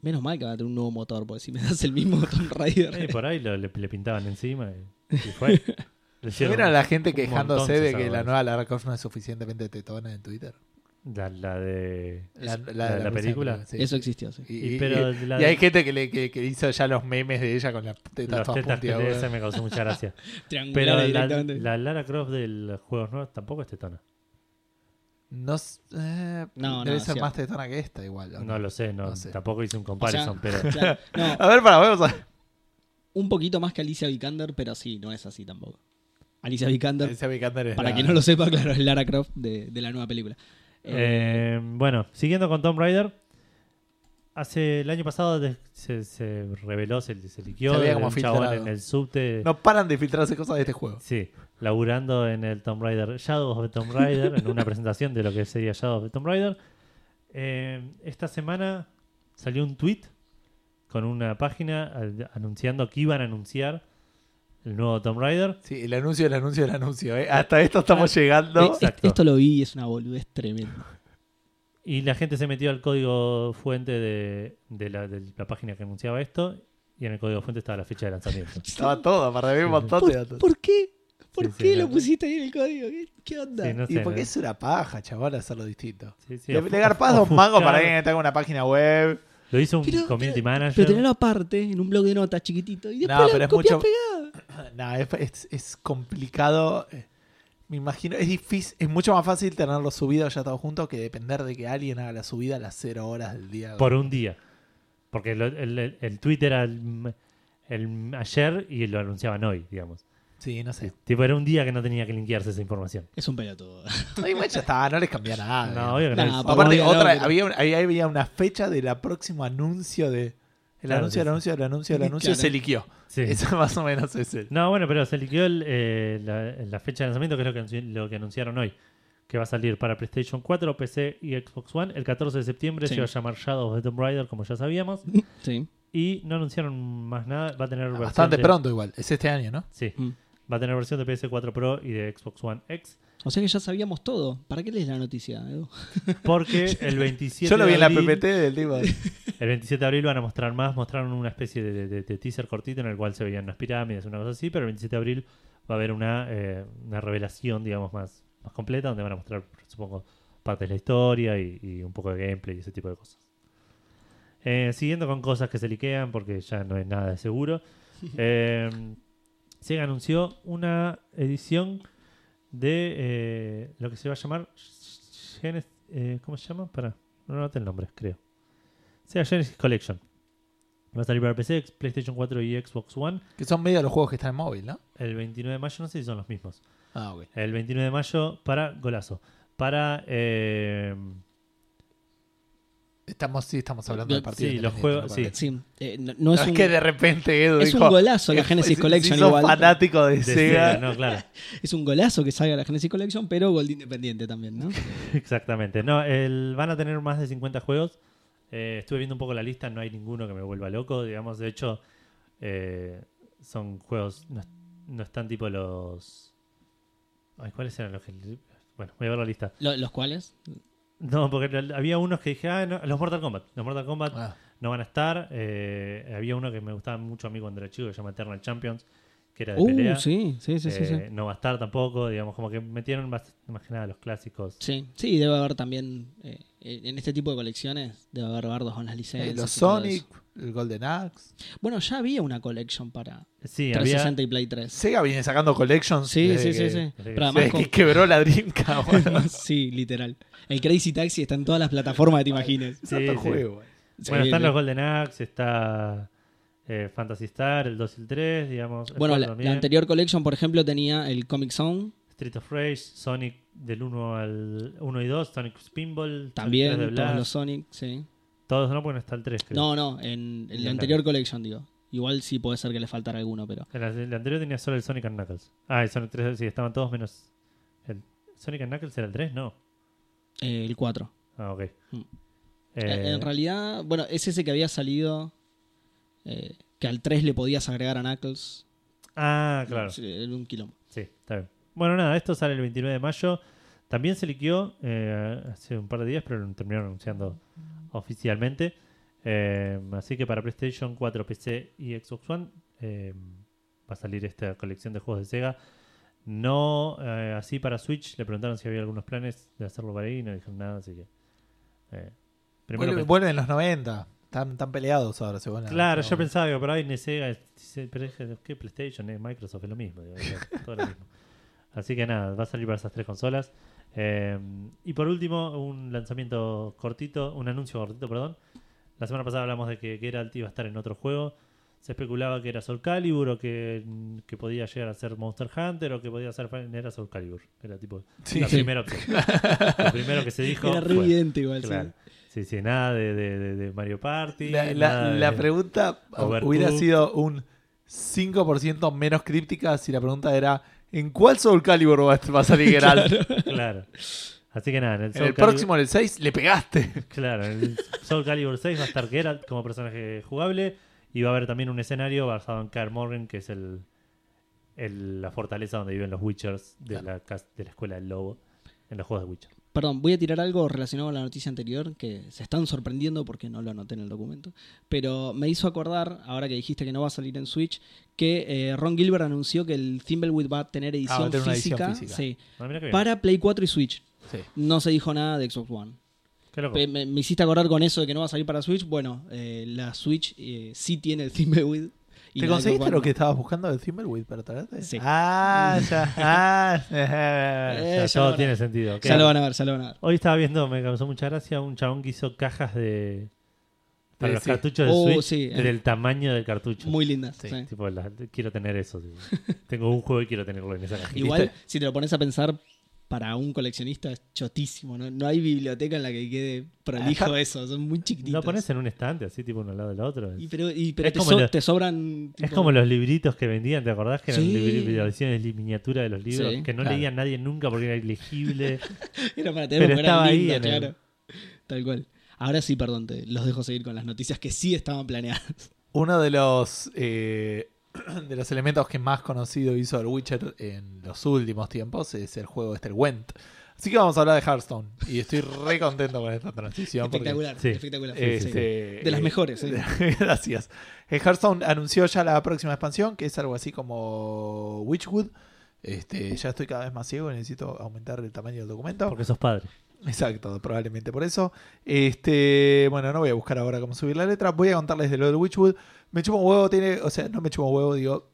Menos mal que va a tener un nuevo motor, porque si me das el mismo Tomb Raider. Y por ahí lo- le, le pintaban encima y, y fue. Le hicieron ¿Vieron a la gente quejándose de que la nueva Lara Croft no es suficientemente tetona en Twitter? La, la de. La, la- de la película? sí. Eso existió, sí. Y, Y- y- pero y- la- y hay gente que, le, que, que hizo ya los memes de ella con las tetas Los todas tetas que ese me causó mucha gracia. Triangular Pero la, Lara Croft de los juegos nuevos tampoco es tetona. No, eh, No, debe no, ser más tetona que esta igual. ¿o No lo sé, no, No sé. tampoco hice un O sea, comparison, pero claro, no, A ver, para, vamos a un poquito más que Alicia Vikander, pero sí, no es así tampoco. Alicia Vikander, Alicia Vikander es para la- quien no lo sepa, claro, es Lara Croft de, de la nueva película. Eh, bueno, siguiendo con Tomb Raider, hace el año pasado de- se, se reveló, se, se liqueó Se había de como un chabón filtrado. en el subte, No paran de filtrarse cosas de este juego. sí, laburando en el Tomb Raider, Shadow of the Tomb Raider, en una presentación de lo que sería Shadow of the Tomb Raider. Eh, esta semana salió un tweet con una página al- anunciando que iban a anunciar el nuevo Tomb Raider. Sí, el anuncio, el anuncio, el anuncio. ¿eh? Hasta esto estamos llegando. Eh, exacto. Esto lo vi y es una boludez tremenda. Y la gente se metió al código fuente de, de la, de la página que anunciaba esto. Y en el código fuente estaba la fecha de lanzamiento. Estaba todo, para ver un montón de ¿Por, datos. por qué? ¿Por Sí, sí, qué no. lo pusiste ahí en el código? ¿Qué, qué onda? Sí, no Y porque ¿no? es una paja, chaval, hacerlo distinto. Sí, sí, le, of- le garpás dos mangos para que tenga una página web. Lo hizo un Pero- community manager. Pero tenerlo aparte, en un blog de notas chiquitito. Y después No, pero es copias mucho- pegada. No, es, es- es complicado. eh, Me imagino, es difícil, es mucho más fácil tenerlo subido ya todos juntos que depender de que alguien haga la subida a las cero horas del día. por un día. Porque el, el, el tweet era el, el ayer y lo anunciaban hoy, digamos. Sí, no sé. Tipo, era un día que no tenía que linkearse esa información. Es un pelotudo. No, igual ya está, no les cambia nada. No, obvio que Nah, no. por Aparte, otra, había, había una fecha del próximo anuncio de. El Claro, anuncio, sí, el anuncio, el anuncio, el anuncio Claro. se liquió. Sí. Eso más o menos es el. No, bueno, pero se liquidó el, eh, la, la fecha de lanzamiento, que es lo que, anunci- lo que anunciaron hoy. Que va a salir para PlayStation 4, PC y Xbox One. El 14 de septiembre Sí. se va a llamar Shadow of the Tomb Raider, como ya sabíamos. sí. Y no anunciaron más nada. Va a tener versión Bastante de- pronto igual. Es este año, ¿no? Sí, Mm. va a tener versión de PS4 Pro y de Xbox One X. O sea que ya sabíamos todo. ¿Para qué lees la noticia, Edu? Porque el 27 Yo lo vi de en la abril- PPT del tipo. El 27 de abril van a mostrar más. Mostraron una especie de, de- de teaser cortito en el cual se veían unas pirámides, una cosa así. Pero el 27 de abril va a haber una, eh, una revelación, digamos, más, más completa, donde van a mostrar, supongo, partes de la historia y, y un poco de gameplay y ese tipo de cosas. Eh, siguiendo con cosas que se liquean, porque ya no es nada de seguro. eh, Sega anunció una edición de eh, lo que se va a llamar Genes- eh, ¿cómo se llama? Para, no noté el nombre, creo. Sega Genesis Collection. Va a salir para PC, PlayStation 4 y Xbox One Que son medio los juegos que están en móvil, ¿no? el 29 de mayo. No sé si son los mismos. Ah, ok. El 29 de mayo para Golazo. Para eh, Estamos, sí, estamos hablando del partido. Sí, los juegos- sí. Eh, no, no No es, es un, que de repente Edu es un dijo, golazo la "Eh, Genesis si- Collection si sos igual. fanático de, de Sega. Sega, no, claro. Es un golazo que salga la Genesis Collection, pero Gold Independiente también, ¿no? Exactamente. No, el, van a tener más de 50 juegos. Eh, estuve viendo un poco la lista, no hay ninguno que me vuelva loco. Digamos, de hecho, eh, son juegos. No, no están tipo los. Ay, ¿cuáles eran los que.? Bueno, voy a ver la lista. Lo- ¿Los cuales? No, porque había unos que dije, ah, no, los Mortal Kombat. Los Mortal Kombat Ah, no van a estar. Eh, había uno que me gustaba mucho a mí cuando era chico, que se llama Eternal Champions, que era de Uh, pelea. sí, sí, sí, sí, sí. Eh, No va a estar tampoco, digamos, como que metieron más, más que nada los clásicos. Sí, sí, debe haber también, eh, en este tipo de colecciones, debe haber bardos con las eh, licencias. los Sonic, el Golden Axe. Bueno, ya había una collection para Sí, había. 360 y Play 3. Sega viene sacando collections. Sí, desde sí, sí, que- sí. Pero que- además desde con- que quebró la Dreamcast. bueno. sí, literal. El Crazy Taxi está en todas las plataformas que te imagines. Sí, Santo sí. juego. Bueno, Sí, están los Golden Axe, está eh, Fantasy Star, el 2 y el 3, digamos. Bueno, 4 la, la anterior collection, por ejemplo, tenía el Comic Zone, Street of Rage, Sonic del 1 al 1 y 2, Sonic Spinball, Sonic 3 también, de todos los Sonic, sí. Todos no, porque no está el 3, creo. No, no, en, en la anterior collection, digo. Igual sí puede ser que le faltara alguno, pero. En la, en la anterior tenía solo el Sonic and Knuckles. Ah, el Sonic 3, sí, estaban todos menos. El Sonic and Knuckles era el 3, no. eh, el 4. Ah, ok. Mm. Eh, en realidad, bueno, es ese que había salido. Eh, que al 3 le podías agregar a Knuckles. ah, claro. Sí, Era un quilombo. Sí, está bien. Bueno, nada, esto sale el 29 de mayo. También se liqueó eh, hace un par de días, pero lo terminaron anunciando oficialmente. Eh, así que para PlayStation 4, PC y Xbox One eh, va a salir esta colección de juegos de Sega. No eh, así para Switch. Le preguntaron si había algunos planes de hacerlo para ahí y no dijeron nada, así que. eh, primero Vuelven, vuelven en los 90. Están, están peleados ahora, se vuelven. Claro, yo pensaba que por ahí en Sega, pero que PlayStation, eh, Microsoft es lo mismo. digo, es todo lo mismo. Así que nada, va a salir para esas tres consolas. Eh, y por último, un lanzamiento cortito, un anuncio cortito, perdón. La semana pasada hablamos de que Geralt iba a estar en otro juego. Se especulaba que era Soul Calibur o que, que podía llegar a ser Monster Hunter o que podía ser era Soul Calibur. Era tipo Sí. la primera opción. Lo primero que se dijo. Era re fue. evidente igual, sí. Claro. Sí, sí, nada de, de- de- de Mario Party. La, pregunta Overcooked. hubiera sido un 5% menos críptica si la pregunta era ¿en cuál Soul Calibur va a- salir Geralt? Claro. Así que nada, en el, En Soul el Calibur- próximo, en el 6, le pegaste. Claro, en el Soul Calibur 6 va a estar Geralt como personaje jugable y va a haber también un escenario basado en Kaer Morhen, que es el, el- la fortaleza donde viven los Witchers de, la, de la escuela del lobo en los juegos de Witcher. Perdón, voy a tirar algo relacionado a la noticia anterior que se están sorprendiendo porque no lo anoté en el documento. Pero me hizo acordar, ahora que dijiste que no va a salir en Switch, que eh, Ron Gilbert anunció que el Thimbleweed va a tener edición, Ah, va a tener una edición física, sí, para Play 4 y Switch. Sí. No se dijo nada de Xbox One. Me, me hiciste acordar con eso de que no va a salir para Switch. Bueno, eh, la Switch eh, sí tiene el Thimbleweed. Y ¿Te conseguiste lo que estabas buscando de Thimbleweed para traerte? Sí. Ah, ya. Ah, Eh, sea, ya todo tiene sentido. Ya lo van a ver, ya lo van a ver. Hoy estaba viendo, me causó mucha gracia, un chabón que hizo cajas de... Para los sí. cartuchos de Oh, Switch sí, eh. del tamaño del cartucho. Muy lindas. Sí. sí. Tipo, la- quiero tener eso. tipo. Tengo un juego y quiero tenerlo en esa cajita. Igual, si te lo pones a pensar, para un coleccionista es chotísimo. No, no hay biblioteca en la que quede prolijo Ajá. eso. Son muy chiquititos. Lo pones en un estante, así, tipo uno al lado del otro. Y pero, y, pero Es te, so- sobran. Es como los libritos que vendían, ¿te acordás? Que eran Sí. libri- versiones miniatura de los libros Sí, que no claro. leía nadie nunca porque era ilegible. Era para tener pero estaba eran ahí el- claro. Tal cual. Ahora sí, perdón, te los dejo seguir con las noticias que sí estaban planeadas. Uno de los eh, de los elementos que más conocido hizo el Witcher en los últimos tiempos es el juego este, el Went. Así que vamos a hablar de Hearthstone. Y estoy re contento con esta transición. porque, espectacular, sí. espectacular. este, sí. De las mejores. Gracias. Eh, Hearthstone anunció ya la próxima expansión, que es algo así como Witchwood. Este, ya estoy cada vez más ciego y necesito aumentar el tamaño del documento. Porque sos padre. Exacto, probablemente por eso. Este, bueno, no voy a buscar ahora cómo subir la letra. Voy a contarles de lo del Witchwood. Me chupa un huevo, tiene, o sea, no me chupa un huevo, digo,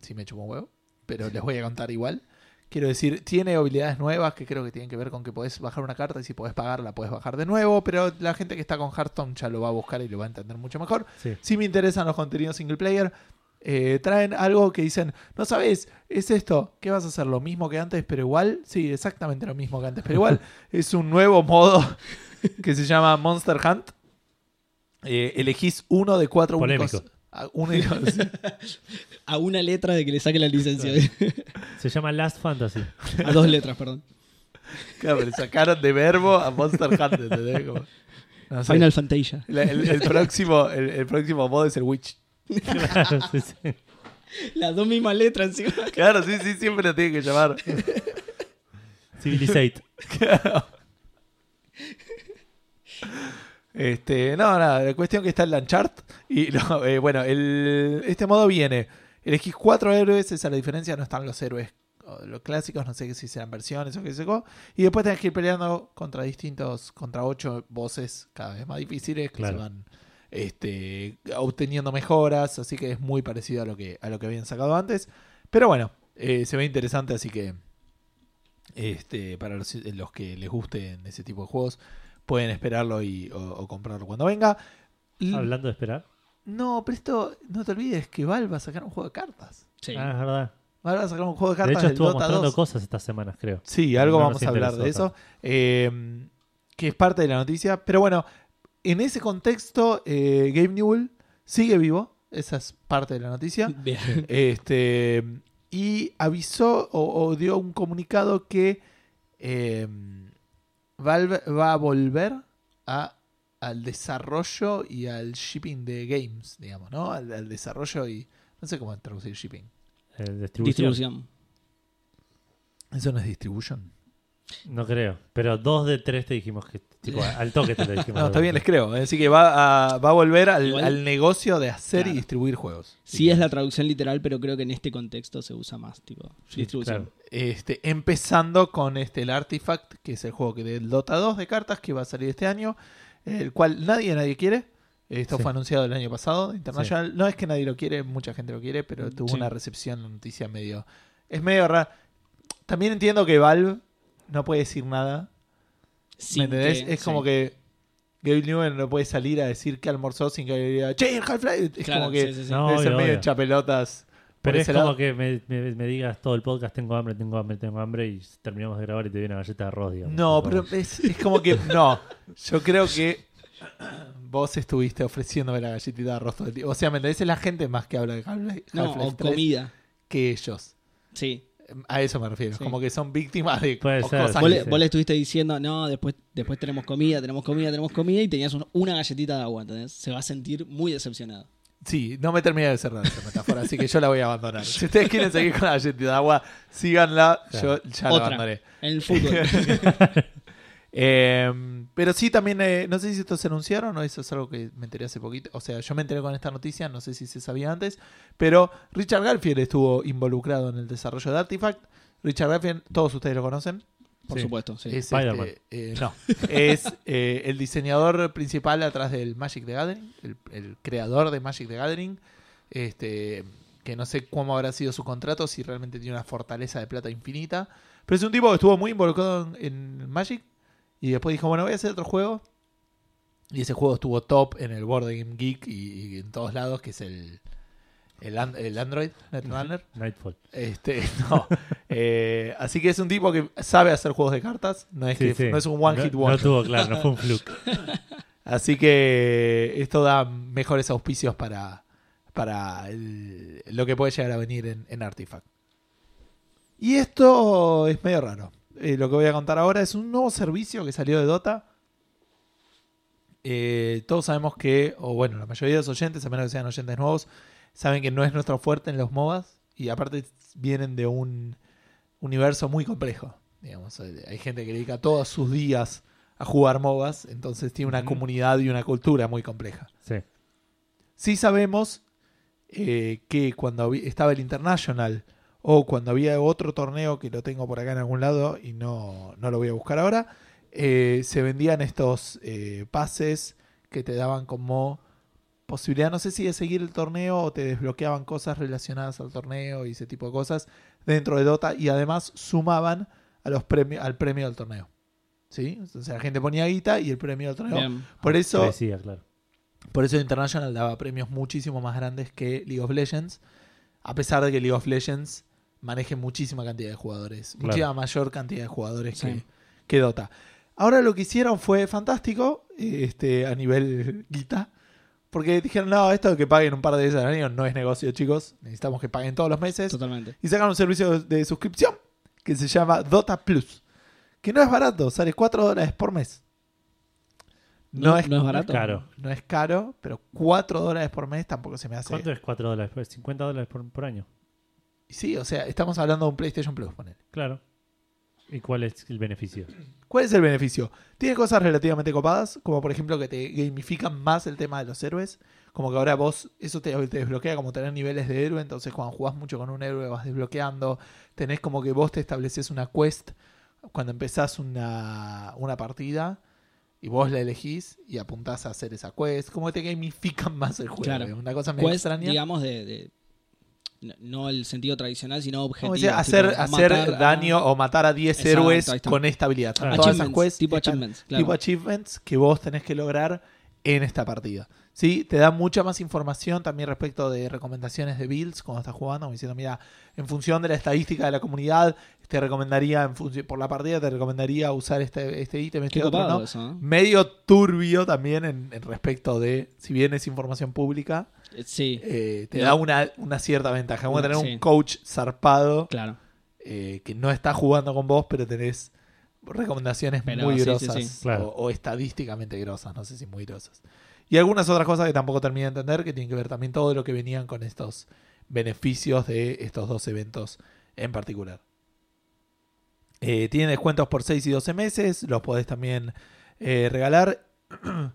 sí me chupa un huevo, pero les voy a contar igual. Quiero decir, tiene habilidades nuevas que creo que tienen que ver con que podés bajar una carta y si podés pagarla, podés bajar de nuevo, pero la gente que está con Hearthstone ya lo va a buscar y lo va a entender mucho mejor. Sí. Si me interesan los contenidos single player, eh, traen algo que dicen, no sabes, es esto, ¿qué vas a hacer? ¿Lo mismo que antes, pero igual? Sí, exactamente lo mismo que antes, pero igual. es un nuevo modo que se llama Monster Hunt. Eh, elegís uno de cuatro únicos. ah, únicos- A una letra de que le saque la licencia. Se llama Last Fantasy. a dos letras, perdón. Claro, le sacaron de verbo a Monster Hunt. ¿entendés? Como- no sé. Final Fantasia. La- el, el próximo, el, el próximo modo es el Witch. Claro, sí, sí. Las dos mismas letras encima. Claro, sí, sí, siempre lo tiene que llamar. Civilizate. Este, no, nada, la cuestión que está en Lanchart. Y no, eh, bueno, el, este modo viene. Elegís cuatro héroes, esa es la diferencia, no están los héroes los clásicos, no sé si serán versiones o qué sé yo. Y después tenés que ir peleando contra distintos, contra ocho bosses cada vez más difíciles que Claro. se van este, obteniendo mejoras, así que es muy parecido a lo que, a lo que habían sacado antes. Pero bueno, eh, se ve interesante, así que este, para los, los que les gusten ese tipo de juegos, pueden esperarlo y, o, o comprarlo cuando venga. L- Hablando de esperar. No, pero esto, no te olvides que Valve va a sacar un juego de cartas. Sí. Ah, es verdad. Valve va a sacar un juego de De cartas hecho, del estuvo mostrando 2. cosas estas semanas, creo. Sí, algo No vamos a hablar de eso. Eh, que es parte de la noticia. Pero bueno, en ese contexto, eh, Gabe Newell sigue vivo. Esa es parte de la noticia. Bien. Este, y avisó o, o dio un comunicado que eh, Valve va a volver a, al desarrollo y al shipping de games, digamos, ¿no? Al, al desarrollo y... No sé cómo traducir shipping. Eh, distribución. Distribución. ¿Eso no es distribution? No creo. Pero dos de tres te dijimos que. Tipo, al toque te lo dijimos. No, está bien, les creo. Así que va a, va a volver al, Igual- al negocio de hacer y distribuir juegos. Sí es la traducción literal, pero creo que en este contexto se usa más, tipo, Sí, distribución. claro. Este, empezando con este, el Artifact, que es el juego que del Dota 2 de cartas que va a salir este año, el cual nadie, nadie quiere. Esto Sí. fue anunciado el año pasado, International. No es que nadie lo quiere, mucha gente lo quiere, pero tuvo Sí. una recepción, una noticia medio... Es medio rara. También entiendo que Valve no puede decir nada. Sin ¿Me entendés? que- es como sí. que Gabe Newell no puede salir a decir que almorzó sin que diga, che, el Half-Life. Es Claro, como que sí, sí, sí. No, debe ser obvio, medio obvio. chapelotas. Pero es como lado. que me, me- me digas todo el podcast, tengo hambre, tengo hambre, tengo hambre, y terminamos de grabar y te viene una galleta de arroz, digamos. No, pero es, es como que. No. Yo creo que vos estuviste ofreciéndome la galletita de arroz todo el tiempo. O sea, ¿me entendés? Es la gente más que habla de Half-Life No, Half-Life o 3 comida. que ellos. Sí. A eso me refiero. Sí. Como que son víctimas de Puede o ser, cosas Vos que- le, vos le estuviste diciendo, no, después, después tenemos comida, tenemos comida, tenemos comida, y tenías un- una galletita de agua, ¿entendés? Se va a sentir muy decepcionado. Sí, no me termina de cerrar esa metáfora, así que yo la voy a abandonar. Si ustedes quieren seguir con la galletita de agua, síganla. Claro. Yo ya la Otra. abandoné. En el fútbol. Eh, pero sí, también, eh, no sé si esto se anunciaron o eso es algo que me enteré hace poquito. O sea, yo me enteré con esta noticia, no sé si se sabía antes, pero Richard Garfield estuvo involucrado en el desarrollo de Artifact. Richard Garfield, todos ustedes lo conocen. Por Sí. supuesto, sí. Es, Spider-Man. este, eh, no, es eh, el diseñador principal atrás del Magic the Gathering, el, el creador de Magic the Gathering. Este, que no sé cómo habrá sido su contrato, si realmente tiene una fortaleza de plata infinita. Pero es un tipo que estuvo muy involucrado en, en Magic. Y después dijo, bueno, voy a hacer otro juego. Y ese juego estuvo top en el Board Game Geek y, y en todos lados, que es el, el, an- el Android Netrunner. Nightfall. Este, no. Eh, así que es un tipo que sabe hacer juegos de cartas. No es, Sí, que, sí. no es un one No- hit No wonder. tuvo, claro, no fue un fluke. Así que esto da mejores auspicios para, para el- lo que puede llegar a venir en, en Artifact. Y esto es medio raro. Eh, lo que voy a contar ahora es un nuevo servicio que salió de Dota. Eh, todos sabemos que, o bueno, la mayoría de los oyentes, a menos que sean oyentes nuevos, saben que no es nuestro fuerte en los MOBAs. Y aparte vienen de un universo muy complejo. Digamos, hay gente que dedica todos sus días a jugar MOBAs, entonces tiene una comunidad y una cultura muy compleja. Sí. Sí sabemos eh, que cuando estaba el International o cuando había otro torneo que lo tengo por acá en algún lado y no, no lo voy a buscar ahora, eh, se vendían estos eh, pases que te daban como posibilidad, no sé si de seguir el torneo o te desbloqueaban cosas relacionadas al torneo y ese tipo de cosas dentro de Dota y además sumaban a los premios, al premio del torneo. ¿Sí? Entonces la gente ponía guita y el premio del torneo. Bien. Por eso Decía, claro. por eso International daba premios muchísimo más grandes que League of Legends. A pesar de que League of Legends maneje muchísima cantidad de jugadores. Claro. Muchísima mayor cantidad de jugadores Sí. que, que Dota. Ahora lo que hicieron fue fantástico este, a nivel guita. Porque dijeron, no, esto de que paguen un par de veces al año no es negocio, chicos. Necesitamos que paguen todos los meses. Totalmente. Y sacaron un servicio de suscripción que se llama Dota Plus. Que no es barato, sale 4 dólares por mes. No, No- es, no es barato. Caro. no es caro, pero 4 dólares por mes tampoco se me hace. ¿Cuánto es 4 dólares? Pues 50 dólares por, por año. Sí, o sea, estamos hablando de un PlayStation Plus, ponele. Claro. ¿Y cuál es el beneficio? ¿Cuál es el beneficio? Tiene cosas relativamente copadas, como por ejemplo que te gamifican más el tema de los héroes. Como que ahora vos, eso te, te desbloquea como tener niveles de héroe, entonces cuando jugás mucho con un héroe vas desbloqueando. Tenés como que vos te estableces una quest cuando empezás una, una partida y vos la elegís y apuntás a hacer esa quest. Como que te gamifican más el juego. Claro. es Una cosa medio Quest, extraña. digamos, de, de- no- el sentido tradicional, sino objetivo. Decía, hacer, tipo, hacer a- daño o matar a 10 Exacto, héroes con esta habilidad. Claro. Todas esas Achievements, quests tipo están- achievements, claro. tipo achievements que vos tenés que lograr en esta partida. Sí, te da mucha más información también respecto de recomendaciones de builds cuando estás jugando, como diciendo, mira, en función de la estadística de la comunidad, te recomendaría, en por la partida, te recomendaría usar este, este ítem, este Qué otro, ¿no? eso, ¿eh? Medio turbio también en, en respecto de, si bien es información pública, Sí, eh, te da una, una cierta ventaja. Como tener sí. un coach zarpado claro. eh, que no está jugando con vos, pero tenés recomendaciones Pero muy sí, grosas sí. Claro. O, o estadísticamente grosas, no sé si muy grosas. Y algunas otras cosas que tampoco terminé de entender, que tienen que ver también todo lo que venían con estos beneficios de estos dos eventos en particular. Eh, tienen descuentos por 6 y 12 meses, los podés también eh, regalar.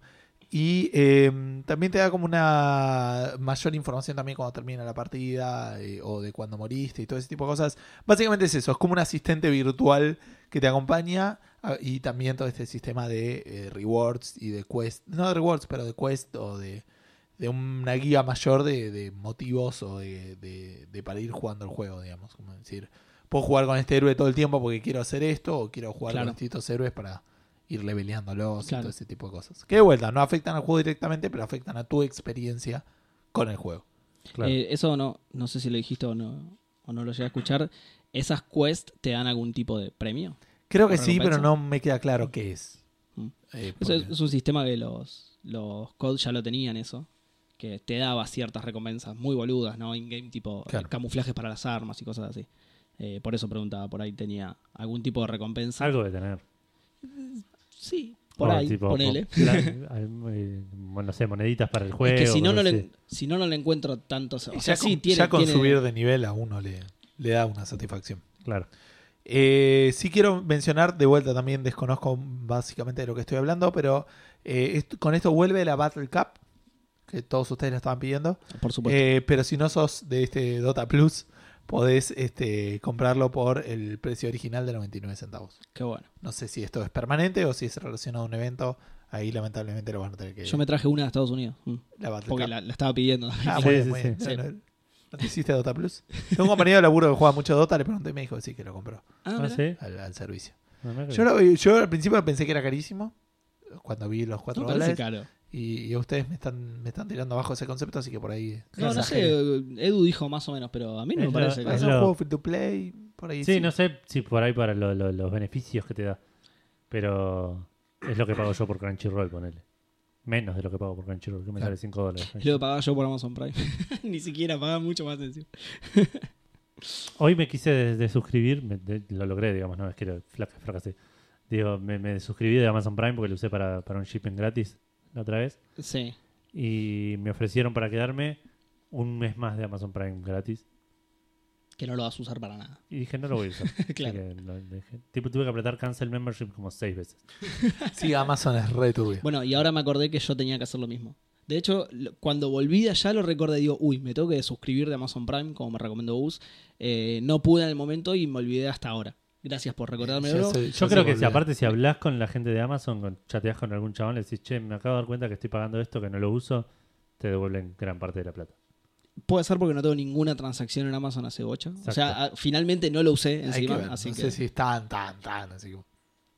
Y eh, también te da como una mayor información también cuando termina la partida eh, o de cuando moriste y todo ese tipo de cosas. Básicamente es eso, es como un asistente virtual que te acompaña y también todo este sistema de eh, rewards y de quest, no de rewards, pero de quest o de, de una guía mayor de, de motivos o de, de- de para ir jugando el juego, digamos. Como decir, puedo jugar con este héroe todo el tiempo porque quiero hacer esto o quiero jugar Claro. con distintos héroes para ir leveleándolos y todo ese tipo de cosas. Que de vuelta, no afectan al juego directamente, pero afectan a tu experiencia con el juego. Claro. Eh, eso no, no sé si lo dijiste o no, o no lo llegué a escuchar. ¿Esas quests te dan algún tipo de premio? Creo que ¿Por sí, pero no me queda claro qué es. Mm. Eh, Eso es, porque- es un sistema que los, los codes ya lo tenían eso. Que te daba ciertas recompensas muy boludas, ¿no? In-game tipo Claro. eh, camuflajes para las armas y cosas así. Eh, por eso preguntaba, por ahí tenía algún tipo de recompensa. Algo de tener. Sí, por O ahí, tipo, ponele. po- la- al- eh, bueno, no sé, moneditas para el juego. es que si no, no le, si no, no le encuentro tantos. O sea, ya, sí, con, tiene, ya con tiene- subir de nivel a uno le, le da una satisfacción. Claro. Eh, sí quiero mencionar, de vuelta también desconozco básicamente de lo que estoy hablando, pero eh, esto- con esto vuelve la Battle Cup, que todos ustedes la estaban pidiendo. Por supuesto. Eh, pero si no sos de este Dota Plus, podés este, comprarlo por el precio original de 99 centavos. Qué bueno. No sé si esto es permanente o si es relacionado a un evento. Ahí lamentablemente lo van a tener que... Yo me traje una de Estados Unidos. mm, la Battle Porque la, la estaba pidiendo. Ah, Sí, muy bien, sí, muy sí. bien. Sí. ¿No, no te hiciste Dota Plus? Tengo un compañero de laburo que juega mucho Dota, le pregunté y me dijo que sí, que lo compró Ah, Ah, al, al servicio. No, no, Yo, lo- yo al principio pensé que era carísimo, cuando vi los 4 No parece dólares. caro. Y, y ustedes me están, me están tirando abajo ese concepto, así que por ahí... No, no sé. Edu dijo más o menos, pero a mí no Es me lo- parece es un juego free to play, por ahí Sí, no sé si por ahí para lo- lo- los beneficios que te da. Pero es lo que pago yo por Crunchyroll, ponele. Menos de lo que pago por Crunchyroll, que me Claro. sale 5 dólares. Es lo que pagaba yo por Amazon Prime. Ni siquiera pagaba mucho más encima. Hoy me quise de- desuscribir, me- de- lo logré, digamos, no es que lo fracasé. Digo, me, me suscribí de Amazon Prime porque lo usé para, para un shipping gratis la otra vez. Sí. Y me ofrecieron para quedarme un mes más de Amazon Prime gratis. Que no lo vas a usar para nada. Y dije, no lo voy a usar. Claro. que lo dejé. Tipo, tuve que apretar cancel membership como seis veces. Sí, Amazon es re turbio. Bueno, y ahora me acordé que yo tenía que hacer lo mismo. De hecho, cuando volví de allá lo recordé, digo, uy, me tengo que suscribir de Amazon Prime, como me recomendó Gus. Eh, no pude en el momento y me olvidé hasta ahora. Gracias por recordarme. Bro. Yo creo que si aparte si hablas con la gente de Amazon, con, chateás con algún chabón, le decís, che, me acabo de dar cuenta que estoy pagando esto, que no lo uso, te devuelven gran parte de la plata. Puede ser porque no tengo ninguna transacción en Amazon hace 8. O sea, a- finalmente no lo usé Hay que encima. ver, así no que sé si es tan, tan, tan. Así que...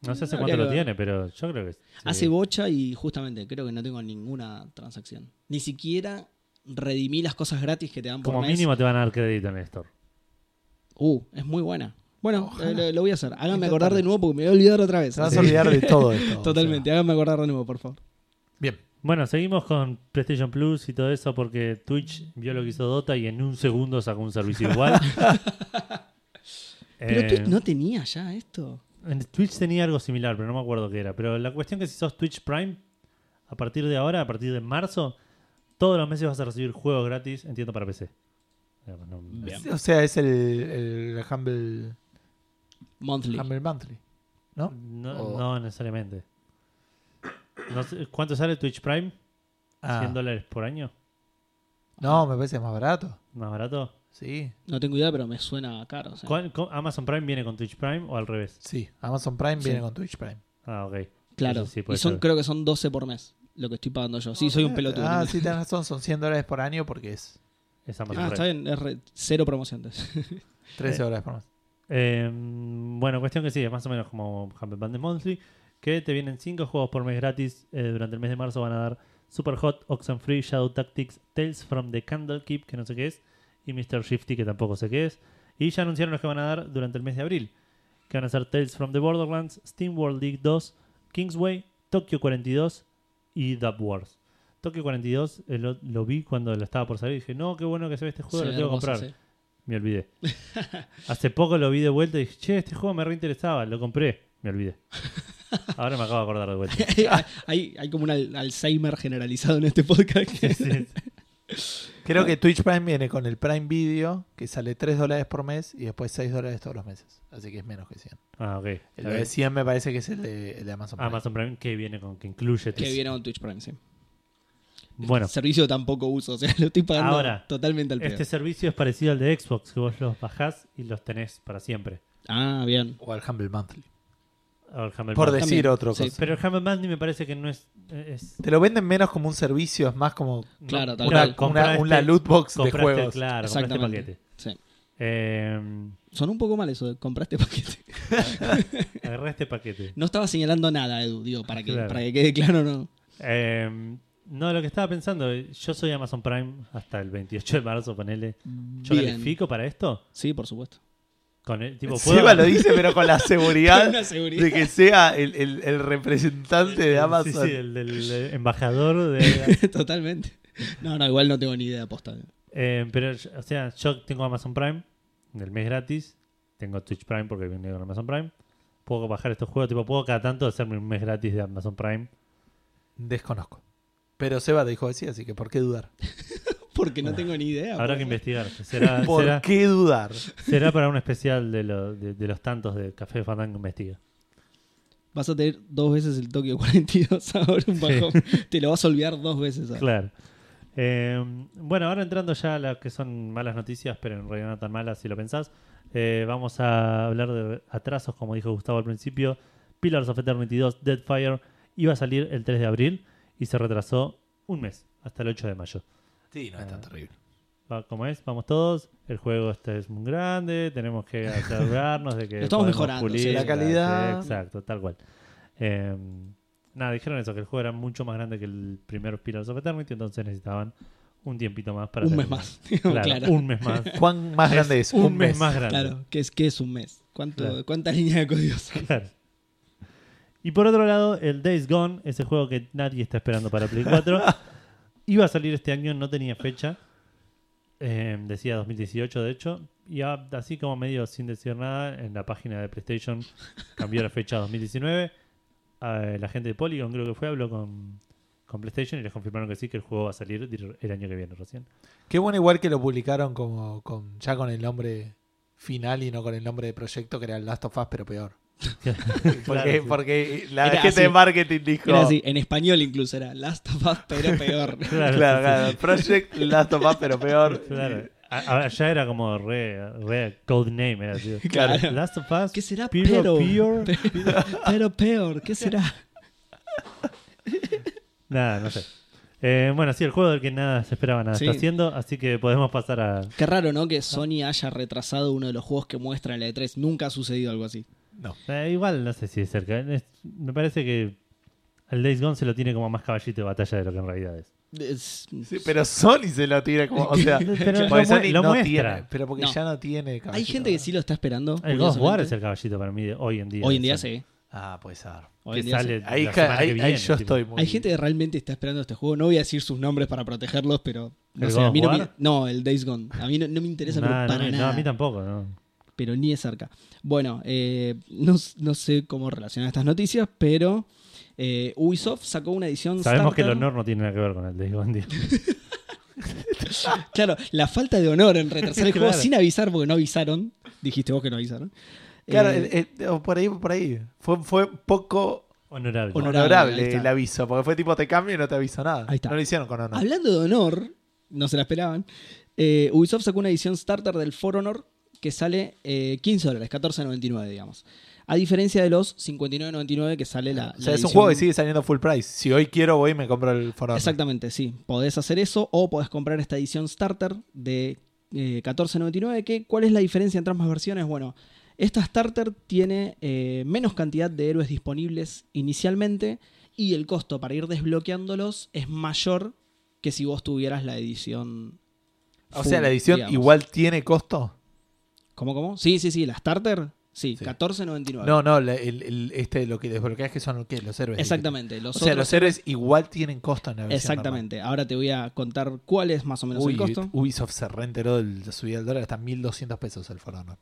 No sé hace cuánto que lo tiene, pero yo creo que sí. Hace bocha y justamente creo que no tengo ninguna transacción. Ni siquiera redimí las cosas gratis que te dan por Como mes. mínimo te van a dar crédito en el store. Uh, es muy buena. Bueno, lo, lo voy a hacer. Háganme acordar de nuevo porque me voy a olvidar otra vez. Te vas a olvidar de todo esto. o Totalmente, sea. háganme acordar de nuevo, por favor. Bien. Bueno, seguimos con PlayStation Plus y todo eso porque Twitch vio lo que hizo Dota y en un segundo sacó un servicio igual. Pero Eh, Twitch no tenía ya esto. En Twitch tenía algo similar, pero no me acuerdo qué era. Pero la cuestión es que si sos Twitch Prime, a partir de ahora, a partir de marzo, todos los meses vas a recibir juegos gratis, entiendo, para PC. No-. O sea, es el, el Humble, Monthly. Humble Monthly. ¿No? No, O- no necesariamente. No sé, ¿Cuánto sale Twitch Prime? Ah. ¿100 dólares por año? No, me parece más barato. ¿Más barato? Sí. No tengo idea, pero me suena caro. o sea. ¿Cuál- co- ¿Amazon Prime viene con Twitch Prime o al revés? Sí. Amazon Prime viene con Twitch Prime. Ah, ok. Claro. Eso sí y son, ser. creo que son 12 por mes lo que estoy pagando yo. Sí, soy un pelotudo. Ah, ¿no? sí, tenés razón. Son 100 dólares por año porque es Es Amazon Ah, Prime. está bien. Es re- cero promociones. 13 Eh. dólares por mes. Eh, bueno, cuestión que sí, es más o menos como Humble Bundle Monthly, que te vienen 5 juegos por mes gratis. eh, durante el mes de marzo van a dar Super Hot, Oxenfree, Shadow Tactics, Tales from the Candlekeep, que no sé qué es, y Mr. Shifty, que tampoco sé qué es. Y ya anunciaron los que van a dar durante el mes de abril, que van a ser Tales from the Borderlands, Steam World League 2, Kingsway, Tokyo 42 y Dub Wars. Tokyo 42 eh, lo, lo vi cuando lo estaba por salir y dije, no, qué bueno que se ve este juego, lo tengo que comprar. sí. Me olvidé. Hace poco lo vi de vuelta y dije, che, este juego me reinteresaba, lo compré. Me olvidé. Ahora me acabo de acordar de vuelta. hay, hay como un al- Alzheimer generalizado en este podcast. Sí, sí. Creo que Twitch Prime viene con el Prime Video, que sale 3 dólares por mes y después 6 dólares todos los meses. Así que es menos que 100. Ah, ok. El de bien. 100 me parece que es el de, el de Amazon Prime. Amazon Prime que viene con que incluye que tus- viene con Twitch Prime, sí. Bueno, Servicio de tan poco uso, o sea, lo estoy pagando Ahora, totalmente al pedo. este servicio es parecido al de Xbox, que vos los bajás y los tenés para siempre. Ah, bien. O al Humble Monthly. O el Humble Por decir También, otro sí. cosa. Pero el Humble Bundle me parece que no es... es Te lo venden menos como un servicio, es más como Claro, no, tal una, cual. una, este- una loot box de juegos. Claro, compraste Exactamente. paquete. Sí. Eh, Sonó un poco mal eso de compraste paquete. agarré este paquete. No estaba señalando nada, Edu, digo, para que, Claro. para que quede claro, no. Eh, no, lo que estaba pensando, yo soy Amazon Prime hasta el 28 de marzo, ponele. ¿Yo Bien. califico para esto? Sí, por supuesto. Con el, tipo, ¿puedo? Seba lo dice, pero con la seguridad de que sea el, el- el representante de Amazon. Sí, sí, el del embajador de... Totalmente. No, no, igual no tengo ni idea aposta. Eh, pero, o sea, yo tengo Amazon Prime, del mes gratis. Tengo Twitch Prime porque viene con Amazon Prime. Puedo bajar estos juegos, tipo, puedo cada tanto hacerme un mes gratis de Amazon Prime. Desconozco. Pero Seba te dijo que sí, así que ¿por qué dudar? Porque no tengo ni idea. Habrá pues. que investigar. Será, ¿Por será, qué dudar? será para un especial de, lo- de, de los tantos de Café Fandango Investiga. Vas a tener dos veces el Tokio 42 ahora un bajón. Te lo vas a olvidar dos veces ahora. Claro. Eh, bueno, ahora entrando ya a las que son malas noticias, pero en realidad no tan malas si lo pensás. eh, vamos a hablar de atrasos, como dijo Gustavo al principio. Pillars of Eternity 2 Deadfire iba a salir el 3 de abril y se retrasó un mes, hasta el 8 de mayo. Sí, no es tan Ah. terrible. Va, como es, vamos todos. El juego este es muy grande, tenemos que asegurarnos de que. Lo estamos podemos mejorando, pulir, sí. La calidad. sí, exacto, tal cual. Eh, nada, dijeron eso, que el juego era mucho más grande que el primer Pillars of Eternity, entonces necesitaban un tiempito más para. Un mes más. Claro, Claro. un mes más. ¿Cuán más grande es? un, mes, más grande. Claro, ¿qué es, qué es un mes? ¿Cuánto, Claro. ¿Cuántas líneas de código son? Claro. Y por otro lado, el Days Gone, ese juego que nadie está esperando para Play 4, iba a salir este año, no tenía fecha. Eh, decía 2018, de hecho. Y a- así como medio sin decir nada, en la página de PlayStation cambió la fecha a 2019. Eh, la gente de Polygon, creo que fue, habló con, con PlayStation y les confirmaron que sí, que el juego va a salir el año que viene recién. Qué bueno igual que lo publicaron como con ya con el nombre final y no con el nombre de proyecto que era el Last of Us, pero peor. Porque, Claro, sí. porque la Era gente así. de marketing dijo... Era así, en español incluso era Last of Us, pero peor. Claro, Claro, Project Last of Us, pero peor. Claro. A- a- Allá era como re, re codename, era así. Claro. Last of Us. ¿Qué será pero? Pure. Pero peor, ¿qué será? Nada, no sé. Eh, bueno, sí, el juego del que nada se esperaba nada Sí. está haciendo, así que podemos pasar a. Qué raro, ¿no? Que Sony haya retrasado uno de los juegos que muestra en la E3. Nunca ha sucedido algo así. No. Eh, igual, no sé si es cerca. Es- me parece que el Days Gone se lo tiene como más caballito de batalla de lo que en realidad es. Es- Sí, pero Sony se lo tira como... O sea, Pero porque Sony lo no muestra. tiene, pero porque No. ya no tiene... Hay caballito. gente que sí lo está esperando. El of War curiosamente. es el caballito para mí de hoy en día. Hoy en día sí. Ah, puede ser. Hoy Que en día sale sí. Ahí, la ca- semana ahí- que ahí viene, yo tipo. estoy muy... Hay gente que realmente está esperando este juego. No voy a decir sus nombres para protegerlos, pero. No ¿El sé, a no, War? me- no, el Days Gone. A mí no, no me interesa pero Nah, no, para no, nada. a mí tampoco. No. Pero ni de cerca. Bueno, eh, no, no sé cómo relacionar estas noticias, pero eh, Ubisoft sacó una edición. Sabemos que el honor no tiene nada que ver con el Gone. tío. Claro, la falta de honor en retrasar el juego sin avisar porque no avisaron. Dijiste vos que no avisaron. Claro, Eh, por ahí, por ahí. Fue, fue poco Honorable. El aviso, porque fue tipo te cambio y no te aviso nada. Ahí está. No lo hicieron con honor. Hablando de honor, no se la esperaban. eh, Ubisoft sacó una edición starter del For Honor que sale eh, 15 dólares, 14.99, digamos. A diferencia de los 59.99 que sale la. o sea, es un juego que sigue saliendo full price. Si hoy quiero, voy y me compro el For Honor. Exactamente, sí. Podés hacer eso o podés comprar esta edición starter de eh, 14.99. Que, ¿Cuál es la diferencia entre ambas versiones? Bueno, esta starter tiene eh, menos cantidad de héroes disponibles inicialmente y el costo para ir desbloqueándolos es mayor que si vos tuvieras la edición. O sea, la edición digamos. igual tiene costo. ¿Cómo, cómo? Sí, sí, sí, la starter, sí, Sí. 14.99. No, no, la- el, el- este lo que desbloqueas que son ¿qué? los héroes. Exactamente. Los O sea, los héroes igual tienen costo en la versión Exactamente. Ahora te voy a contar cuál es más o menos el costo. Ubisoft se reenteró de subida del dólar, está 1200 pesos el For Honor.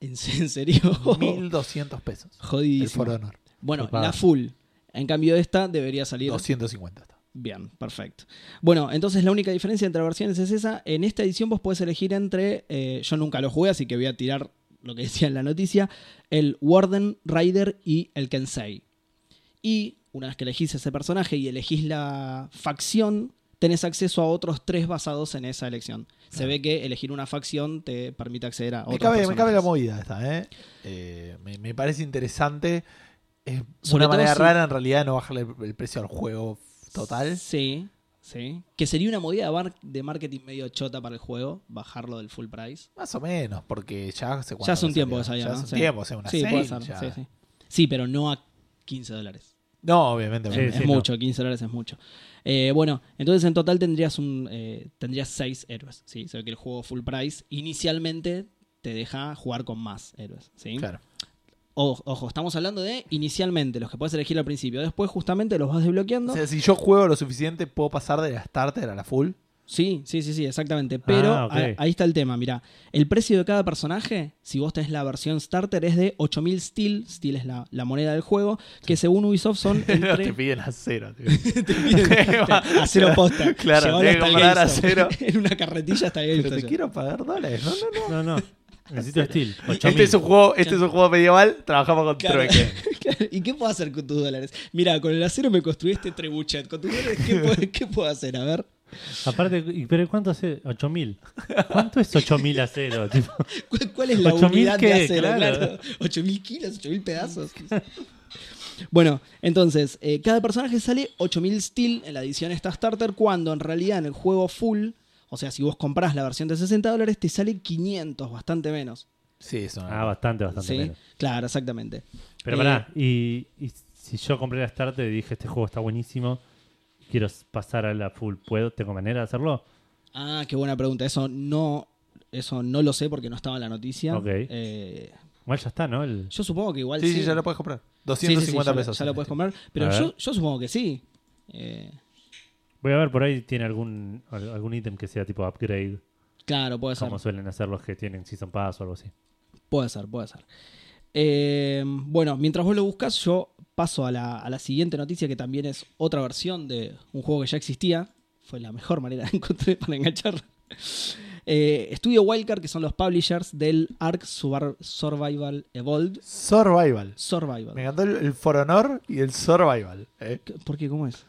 ¿En en serio? 1200 pesos. El Jodidísimo. For Honor. Bueno, Opa. la full. En cambio, esta debería salir 250 está. Bien, perfecto. Bueno, entonces la única diferencia entre versiones es esa. En esta edición vos podés elegir entre, eh, yo nunca lo jugué, así que voy a tirar lo que decía en la noticia, el Warden Rider y el Kensei. Y una vez que elegís ese personaje y elegís la facción, tenés acceso a otros tres basados en esa elección. Se ve que elegir una facción te permite acceder a otros Me cabe, me cabe la movida esta, ¿eh? Eh, me, me parece interesante. Es Sobre una manera si- rara en realidad no bajarle el, el precio al juego total. Sí, sí. Que sería una movida de mar- de marketing medio chota para el juego, bajarlo del full price. Más o menos, porque ya hace Ya hace un tiempo que salió. salió, Ya ¿no? hace un Sí. tiempo, una Sí, sale puede ser. ya. Sí, sí. Sí, pero no a 15 dólares. No, obviamente. Sí, es sí, mucho, 15 dólares es mucho. Eh, bueno, entonces en total tendrías un eh, tendrías 6 héroes. ¿sí? Se ve que el juego full price inicialmente te deja jugar con más héroes. ¿sí? Claro. Ojo, ojo, estamos hablando de inicialmente, los que puedes elegir al principio. Después justamente los vas desbloqueando. O sea, si yo juego lo suficiente, puedo pasar de la starter a la full. Sí, sí, sí, sí, exactamente. Pero Ah, a- ahí está el tema, mira. El precio de cada personaje, si vos tenés la versión starter, es de 8000 steel. Steel es la, la moneda del juego, que según Ubisoft son te entre... piden a cero. tío. a cero posta. Claro, comprar a cero. en una carretilla hasta el Pero te quiero pagar dólares. No, no, no. No, no. Necesito Steel. Este es un juego, este es un juego medieval, trabajamos con Claro. trueque. Claro, ¿Y qué puedo hacer con tus dólares? Mira, con el acero me construí este trebuchet. Con tus dólares, ¿qué puedo, qué puedo hacer? A ver. Aparte, ¿pero cuánto hace? 8000. ¿Cuánto es 8000 a cero? Tipo, ¿Cuál, cuál es la 8.000 unidad de acero? claro. Claro. 8.000 kilos, 8.000 pedazos. bueno, entonces, eh, cada personaje sale 8.000 steel en la edición esta starter, cuando en realidad en el juego full, o sea, si vos comprás la versión de 60 dólares, te sale 500, bastante menos. Sí, eso. ah, bastante, bastante ¿Sí? menos. Claro, exactamente. Pero Eh, pará, y, y si yo compré la Starter y dije, este juego está buenísimo, quiero pasar a la full, ¿puedo? ¿Tengo manera de hacerlo? Ah, qué buena pregunta. Eso no, eso no lo sé porque no estaba en la noticia. Ok. Eh, Igual ya está, ¿no? El... yo supongo que igual Sí, sí. sí, ya lo puedes comprar. Sí, sí, sí, 250 lo- pesos. Ya lo puedes comprar. Pero yo, yo supongo que sí. Eh, Voy a ver, por ahí tiene algún al- algún ítem que sea tipo upgrade, claro, puede ser. como suelen hacer los que tienen Season Pass o algo así. Puede ser, puede ser. Eh, bueno, mientras vos lo buscas, yo paso a la, a la siguiente noticia, que también es otra versión de un juego que ya existía. Fue la mejor manera que encontré para enganchar. Eh, Studio Wildcard, que son los publishers del Ark Survival Evolved. Survival. Survival. Me encantó el, el For Honor y el Survival. ¿eh? ¿Qué- ¿Por qué? ¿Cómo es?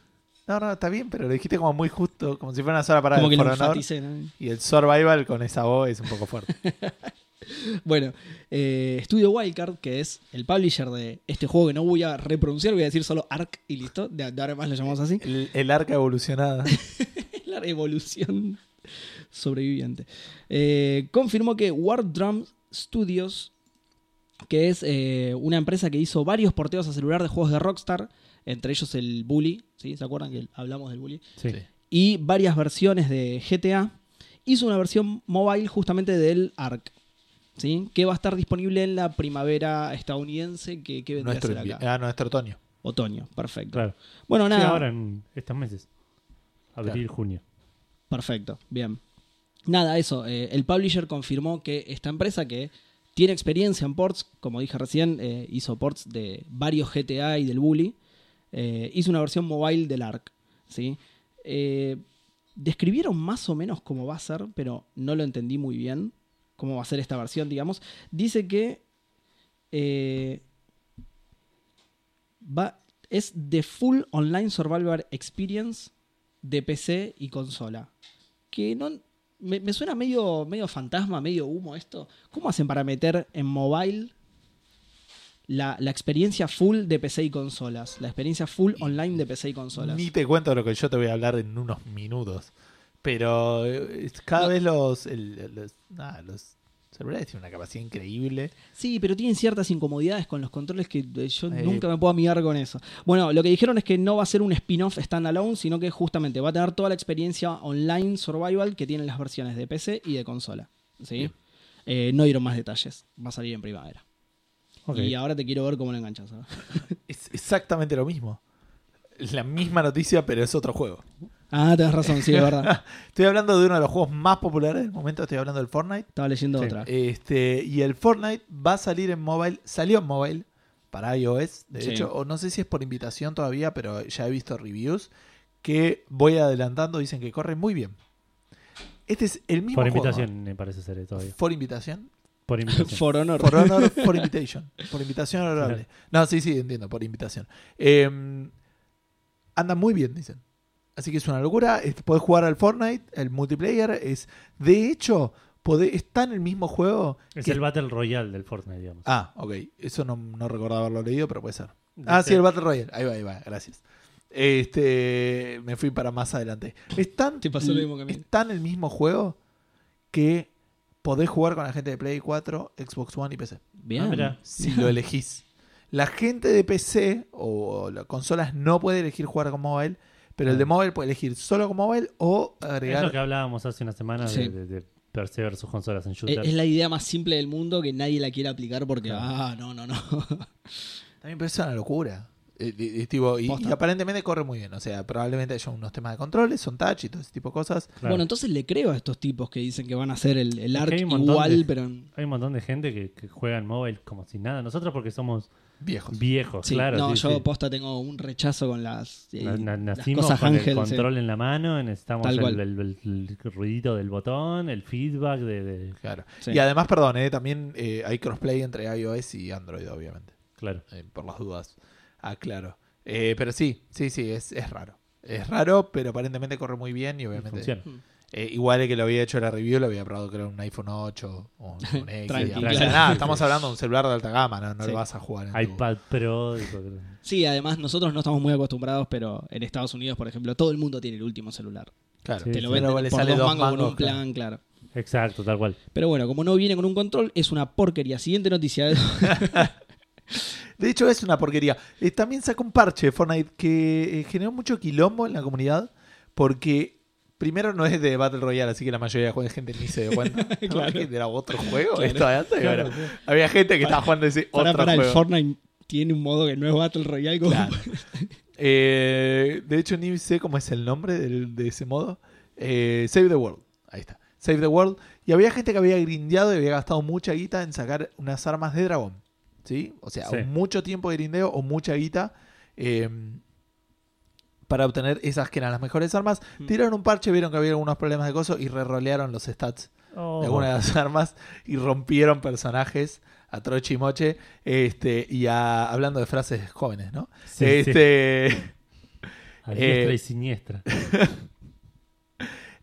No, no, está bien, pero lo dijiste como muy justo, como si fuera una sola parada Como que del lo For Honor. enfaticé, ¿no? Y el Survival con esa voz es un poco fuerte. Bueno, eh, Studio Wildcard, que es el publisher de este juego que no voy a repronunciar, voy a decir solo Ark y listo. De, de ahora más lo llamamos así. El, el arca evolucionada. la evolución sobreviviente. Eh, confirmó que War Drum Studios, que es eh, una empresa que hizo varios porteos a celular de juegos de Rockstar, entre ellos el Bully, ¿sí? ¿se acuerdan que hablamos del Bully? Sí. Sí. Y varias versiones de GTA, hizo una versión mobile justamente del ARC. ¿Sí? Que va a estar disponible en la primavera estadounidense, que, nuestro, a ser acá. ah, nuestro otoño. Otoño, perfecto. Claro. Bueno, Sí, nada. ahora en estos meses. Abril, junio. Perfecto, bien. Nada, eso. eh, el publisher confirmó que esta empresa que tiene experiencia en ports, como dije recién, eh, hizo ports de varios GTA y del Bully, eh, hizo una versión mobile del ARC. ¿sí? Eh, describieron más o menos cómo va a ser, pero no lo entendí muy bien. Cómo va a ser esta versión, digamos. Dice que eh, es The Full Online Survivor Experience de PC y consola. Que no. Me, me suena medio, medio fantasma, medio humo esto. ¿Cómo hacen para meter en mobile la, la experiencia full de PC y consolas? La experiencia full online de PC y consolas. Ni te cuento lo que yo te voy a hablar en unos minutos. Pero eh, cada No. vez los, el- los, nada, los celulares tienen una capacidad increíble. Sí, pero tienen ciertas incomodidades con los controles que eh, yo Eh. nunca me puedo amigar con eso. Bueno, lo que dijeron es que no va a ser un spin-off standalone, sino que justamente va a tener toda la experiencia online survival que tienen las versiones de PC y de consola. ¿sí? Eh, no dieron más detalles. Va a salir en primavera. Y ahora te quiero ver cómo lo enganchas. ¿sabes? Es exactamente lo mismo. Es la misma noticia, pero es otro juego. Ah, tenés razón, sí, es verdad. Estoy hablando de uno de los juegos más populares del momento, estoy hablando del Fortnite. Estaba leyendo Sí. otra. Este, y el Fortnite va a salir en mobile, salió en mobile para iOS, de Sí. hecho, o no sé si es por invitación todavía, pero ya he visto reviews que voy adelantando, dicen que corre muy bien. Este es el mismo Por juego. invitación, me parece ser eh, todavía. Por invitación. Por invitación. For Honor. Por honor, por invitation. Por invitación honorable. No, sí, sí, entiendo, por invitación. Eh, anda muy bien, dicen. Así que es una locura. Podés jugar al Fortnite, el multiplayer. es De hecho, podés- está en el mismo juego. Es que- el Battle Royale del Fortnite, digamos. Ah, ok. Eso no, no recordaba haberlo leído, pero puede ser. Ah, sí, el Battle Royale. Ahí va, ahí va, gracias. Este, me fui para más adelante. Es tan, Te pasó lo mismo que a mí. es tan el mismo juego que podés jugar con la gente de Play 4, Xbox One y PC. Bien. Ah, mira. Si lo elegís. La gente de PC o las consolas no puede elegir jugar con mobile, pero el de mobile puede elegir solo con mobile o Es agregar. lo que hablábamos hace una semana de- Sí. de, de versus consolas en Es, shooter. es la idea más simple del mundo que nadie la quiere aplicar porque, Claro. ah, no, no, no. También es una locura. Eh, eh, tipo, y, y aparentemente corre muy bien. O sea, probablemente haya unos temas de controles, son touch y todo ese tipo de cosas. Claro. Bueno, entonces le creo a estos tipos que dicen que van a hacer el, el ARC igual, de- pero... en- Hay un montón de gente que, que juega en mobile como si nada. Nosotros porque somos Viejos. viejos, Sí, claro. no, sí, yo sí. posta tengo un rechazo con las, eh, Na- na- las nacimos cosas con ángel. el sí. control en la mano, necesitamos el, el- el- el ruidito del botón, el feedback de... de- Claro. Sí. Y además, perdón, eh, también eh, hay crossplay entre iOS y Android, obviamente. Claro. Eh, por las dudas. Ah, claro. Eh, pero sí, sí, sí, es, es raro. Es raro, pero aparentemente corre muy bien y obviamente. Funciona. Eh, igual que lo había hecho la review, lo había probado creo en un iPhone 8 o un X. Tranqui, digamos. claro. Nada, estamos hablando de un celular de alta gama, no, no Sí. lo vas a jugar en tu- iPad Pro. y todo. Sí, además nosotros no estamos muy acostumbrados, pero en Estados Unidos, por ejemplo, todo el mundo tiene el último celular. Claro, Sí, Te lo sí. venden por sale dos dos mangos con mangos, un plan, claro. Exacto, tal cual. Pero bueno, como no viene con un control, es una porquería. Siguiente noticia. De hecho, es una porquería. Eh, también sacó un parche de Fortnite que eh, generó mucho quilombo en la comunidad porque primero no es de Battle Royale, así que la mayoría de gente ni se dio cuenta. Claro. era otro juego. Claro. Esto de antes, Claro, bueno, había gente que estaba jugando ese para, otro para, el juego. Fortnite tiene un modo que no es Battle Royale. Como... Claro. Eh, de hecho, ni sé cómo es el nombre del- de ese modo. Eh, Save the World. Ahí está. Save the World. Y había gente que había grindeado y había gastado mucha guita en sacar unas armas de dragón. ¿Sí? O sea, Sí. o mucho tiempo de grindeo o mucha guita eh, para obtener esas que eran las mejores armas. Mm. Tiraron un parche, vieron que había algunos problemas de coso y re-rolearon los stats Oh. de algunas de las armas y rompieron personajes a troche y moche. Este, y a- hablando de frases jóvenes, ¿no? Sí, sí. este. A diestra eh, y siniestra.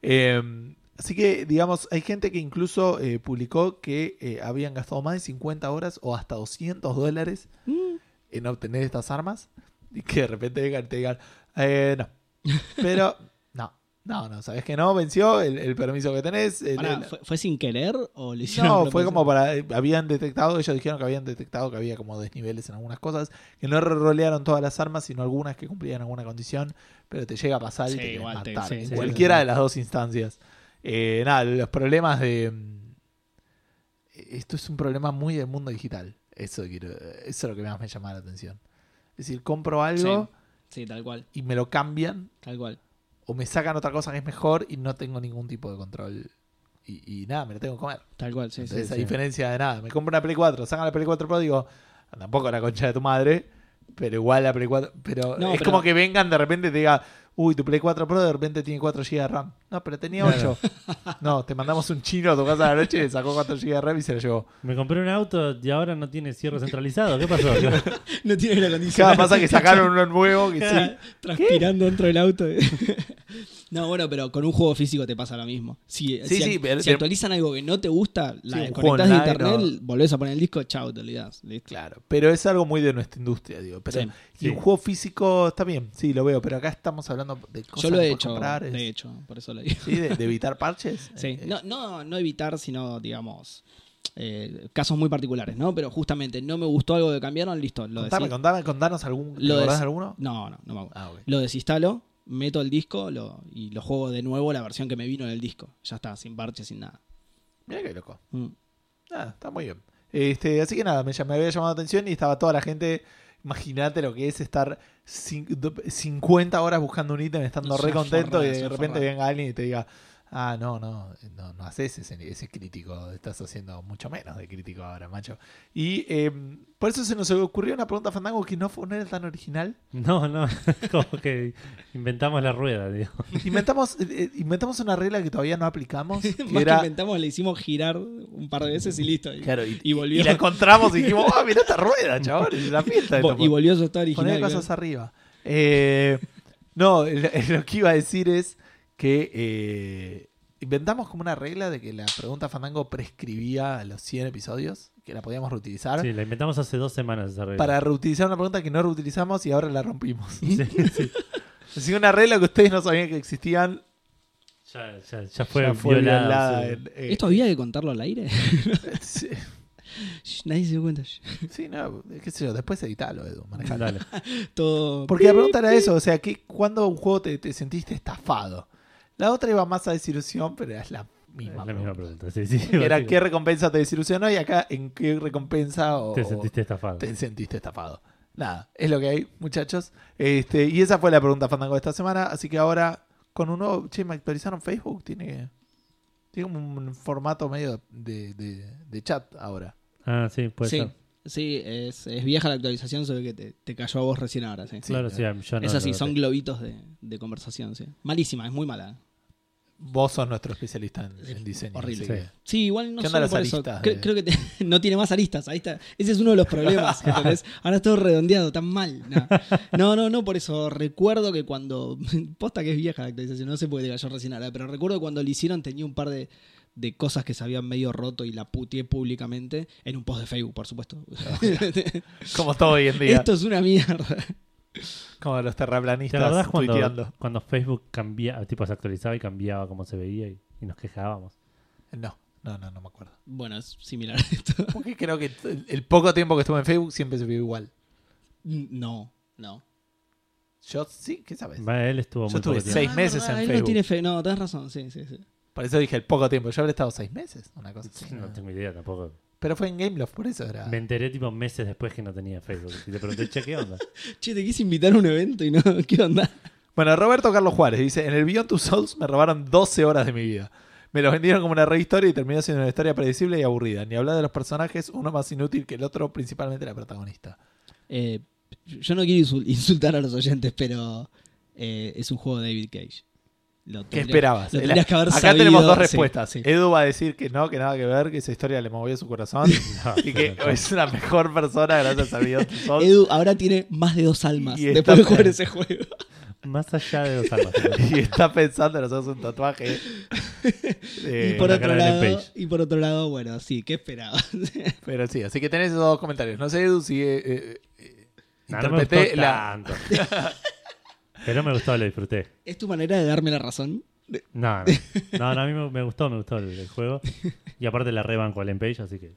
Eh, así que, digamos, hay gente que incluso eh, publicó que eh, habían gastado más de 50 horas o hasta 200 dólares Mm. en obtener estas armas y que de repente y te digan, eh, no. Pero, no, no, no, sabes que no, venció el, el permiso que tenés. el- ¿fue, fue sin querer o le hicieron no, fue como para. Habían detectado, ellos dijeron que habían detectado que había como desniveles en algunas cosas, que no rolearon todas las armas, sino algunas que cumplían alguna condición, pero te llega a pasar y te igual te- matar. sí, en sí, cualquiera de las dos instancias. Eh, nada, los problemas de. mm, Esto es un problema muy del mundo digital. Eso, quiero, eso es lo que más me llama la atención. Es decir, compro algo Sí, tal cual, y me lo cambian, tal cual. o me sacan otra cosa que es mejor y no tengo ningún tipo de control. Y, y nada, me lo tengo que comer. Tal cual, sí, sí. Entonces, a sí. diferencia de nada, me compro una Play 4, sacan la Play 4 Pro, digo, tampoco la concha de tu madre, pero igual la Play 4. Pero No, es pero- como que vengan de repente y te diga, uy, tu Play 4 Pro de repente tiene 4 GB de RAM. No, pero tenía Claro. 8. no, te mandamos un chino a tu casa a la noche, sacó 4 GB de RAM y se lo llevó. Me compré un auto y ahora no tiene cierre centralizado. ¿Qué pasó? No tiene la Cada condición. pasa que sacaron uno nuevo que sí. Transpirando dentro del auto. no, bueno, pero con un juego físico te pasa lo mismo. Si, Sí, si, sí, pero- si actualizan algo que no te gusta, la Sí, un juego conectás de internet, volvés a poner el disco, chao, te olvidás. Listo. Claro, pero es algo muy de nuestra industria, digo. Pero, y un juego físico está bien, sí, lo veo, pero acá estamos hablando de cosas Yo lo he hecho, comprar, es- de hecho, por eso lo digo. ¿sí? de, de evitar parches. Sí. Eh, No, no, no evitar, sino, digamos, Eh, casos muy particulares, ¿no? Pero justamente no me gustó algo que cambiaron, listo. Lo Contame, contame, contanos algún. ¿Te Lo des- de alguno? No, no, no me acuerdo. Ah, ok. Lo desinstalo, meto el disco lo, y lo juego de nuevo la versión que me vino en el disco. Ya está, sin parche, sin nada. Mira qué loco. Mm. Ah, está muy bien. Este, así que nada, me, había llamado la atención y estaba toda la gente. Imagínate lo que es estar cin- do- 50 horas buscando un ítem, estando Es re contento y de repente venga alguien y te diga, ah, no, no, no, no haces ese, ese crítico, estás haciendo mucho menos de crítico ahora, macho. Y eh, por eso se nos ocurrió una pregunta Fandango que no, fue, no era tan original. No, no, como que inventamos la rueda, digo. Inventamos, eh, eh, inventamos una regla que todavía no aplicamos, que Más que inventamos, le hicimos girar un par de veces y listo. Y, Claro, y, y volvió. y la encontramos y dijimos, ah, mira esta rueda, chaval, es la fiesta. de Vo- esto". y volvió a su estado original. Poner cosas arriba. Eh, no, lo, lo que iba a decir es que eh, inventamos como una regla de que la pregunta Fandango prescribía a los 100 episodios, que la podíamos reutilizar. Sí, la inventamos hace dos semanas esa regla. Para reutilizar una pregunta que no reutilizamos y ahora la rompimos. Sí, sí. Así que una regla que ustedes no sabían que existían. Ya, ya, ya fue, ya fue violada. violada sí. en- eh, ¿Esto había que contarlo al aire? sí, Nadie se dio cuenta. sí, no, qué sé yo, después editalo, Edu, manejalo. Todo. Porque la pregunta era eso, o sea, ¿qué, ¿cuándo un juego te, te sentiste estafado? La otra iba más a desilusión, pero es la misma. Es la misma pregunta. Sí, sí. Que era qué recompensa te desilusionó y acá en qué recompensa o, Te sentiste estafado. te sentiste estafado. Nada, es lo que hay, muchachos. Este, y esa fue la pregunta Fandango de esta semana. Así que ahora, con un nuevo. Che, me actualizaron Facebook. Tiene, tiene un formato medio de, de- de chat ahora. Ah, sí, puede sí, ser. sí es, es vieja la actualización, solo que te, te cayó a vos recién ahora. Sí. Sí, claro, sí, yo no es así, son globitos de, de conversación. Sí. Malísima, es muy mala. Vos sos nuestro especialista en, en diseño. Horrible. Sí. Sí, igual no ¿Qué onda solo las por eso. aristas Cre- de- Creo que te- no tiene más aristas. Ahí está. Ese es uno de los problemas. ¿entendés? Ahora es todo redondeado, tan mal. No. no, no, no, por eso. Recuerdo que cuando. Posta que es vieja la actualización, no sé por qué te cayó recién ahora, pero recuerdo cuando lo hicieron tenía un par de, de cosas que se habían medio roto y la puteé públicamente en un post de Facebook, por supuesto. Como todo hoy en día. Esto es una mierda. Como los ¿Te terraplanistas acordás cuando, cuando Facebook cambiaba, tipo se actualizaba y cambiaba cómo se veía y, y nos quejábamos? No, no, no, no me acuerdo. Bueno, es similar a esto. Porque creo que el, poco tiempo que estuve en Facebook siempre se vio igual. No, no. Yo sí, ¿qué sabes? Va, él estuvo Yo estuve seis Ah, meses verdad, en él Facebook. No, tiene fe- no, tenés razón, sí, sí, sí. Por eso dije el poco tiempo. Yo habré estado seis meses, una cosa así. No tengo idea tampoco. Pero fue en Gameloft, por eso era. Me enteré tipo meses después que no tenía Facebook. Y te pregunté, che, ¿qué onda? Che, te quise invitar a un evento y no, ¿qué onda? Bueno, Roberto Carlos Juárez dice: En el Beyond Two Souls me robaron 12 horas de mi vida. Me los vendieron como una re historia y terminó siendo una historia predecible y aburrida. Ni hablar de los personajes, uno más inútil que el otro, principalmente la protagonista. Eh, yo no quiero insul- insultar a los oyentes, pero eh, es un juego de David Cage. Lo ¿Qué tendría- esperabas? Lo El- tendrías que haber Acá sabido, tenemos dos respuestas. sí. Edu va a decir que no, que nada que ver, que esa historia le movió su corazón No, y que no, no. es una mejor persona gracias a Souls. Edu ahora tiene más de dos almas Y después de jugar ese juego. Más allá de dos almas. y está pensando en hacerse un tatuaje. Eh, y, por la otro lado, y por otro lado, bueno, sí, ¿qué esperabas? Pero sí, así que tenés esos dos comentarios. No sé, Edu, si eh, eh, eh, No, no me interpreté gustó la. tanto. Pero me gustó, lo disfruté. ¿Es tu manera de darme la razón? No, no, no, no, a mí me, me gustó, me gustó el, el juego. Y aparte la rebanco al Page, así que.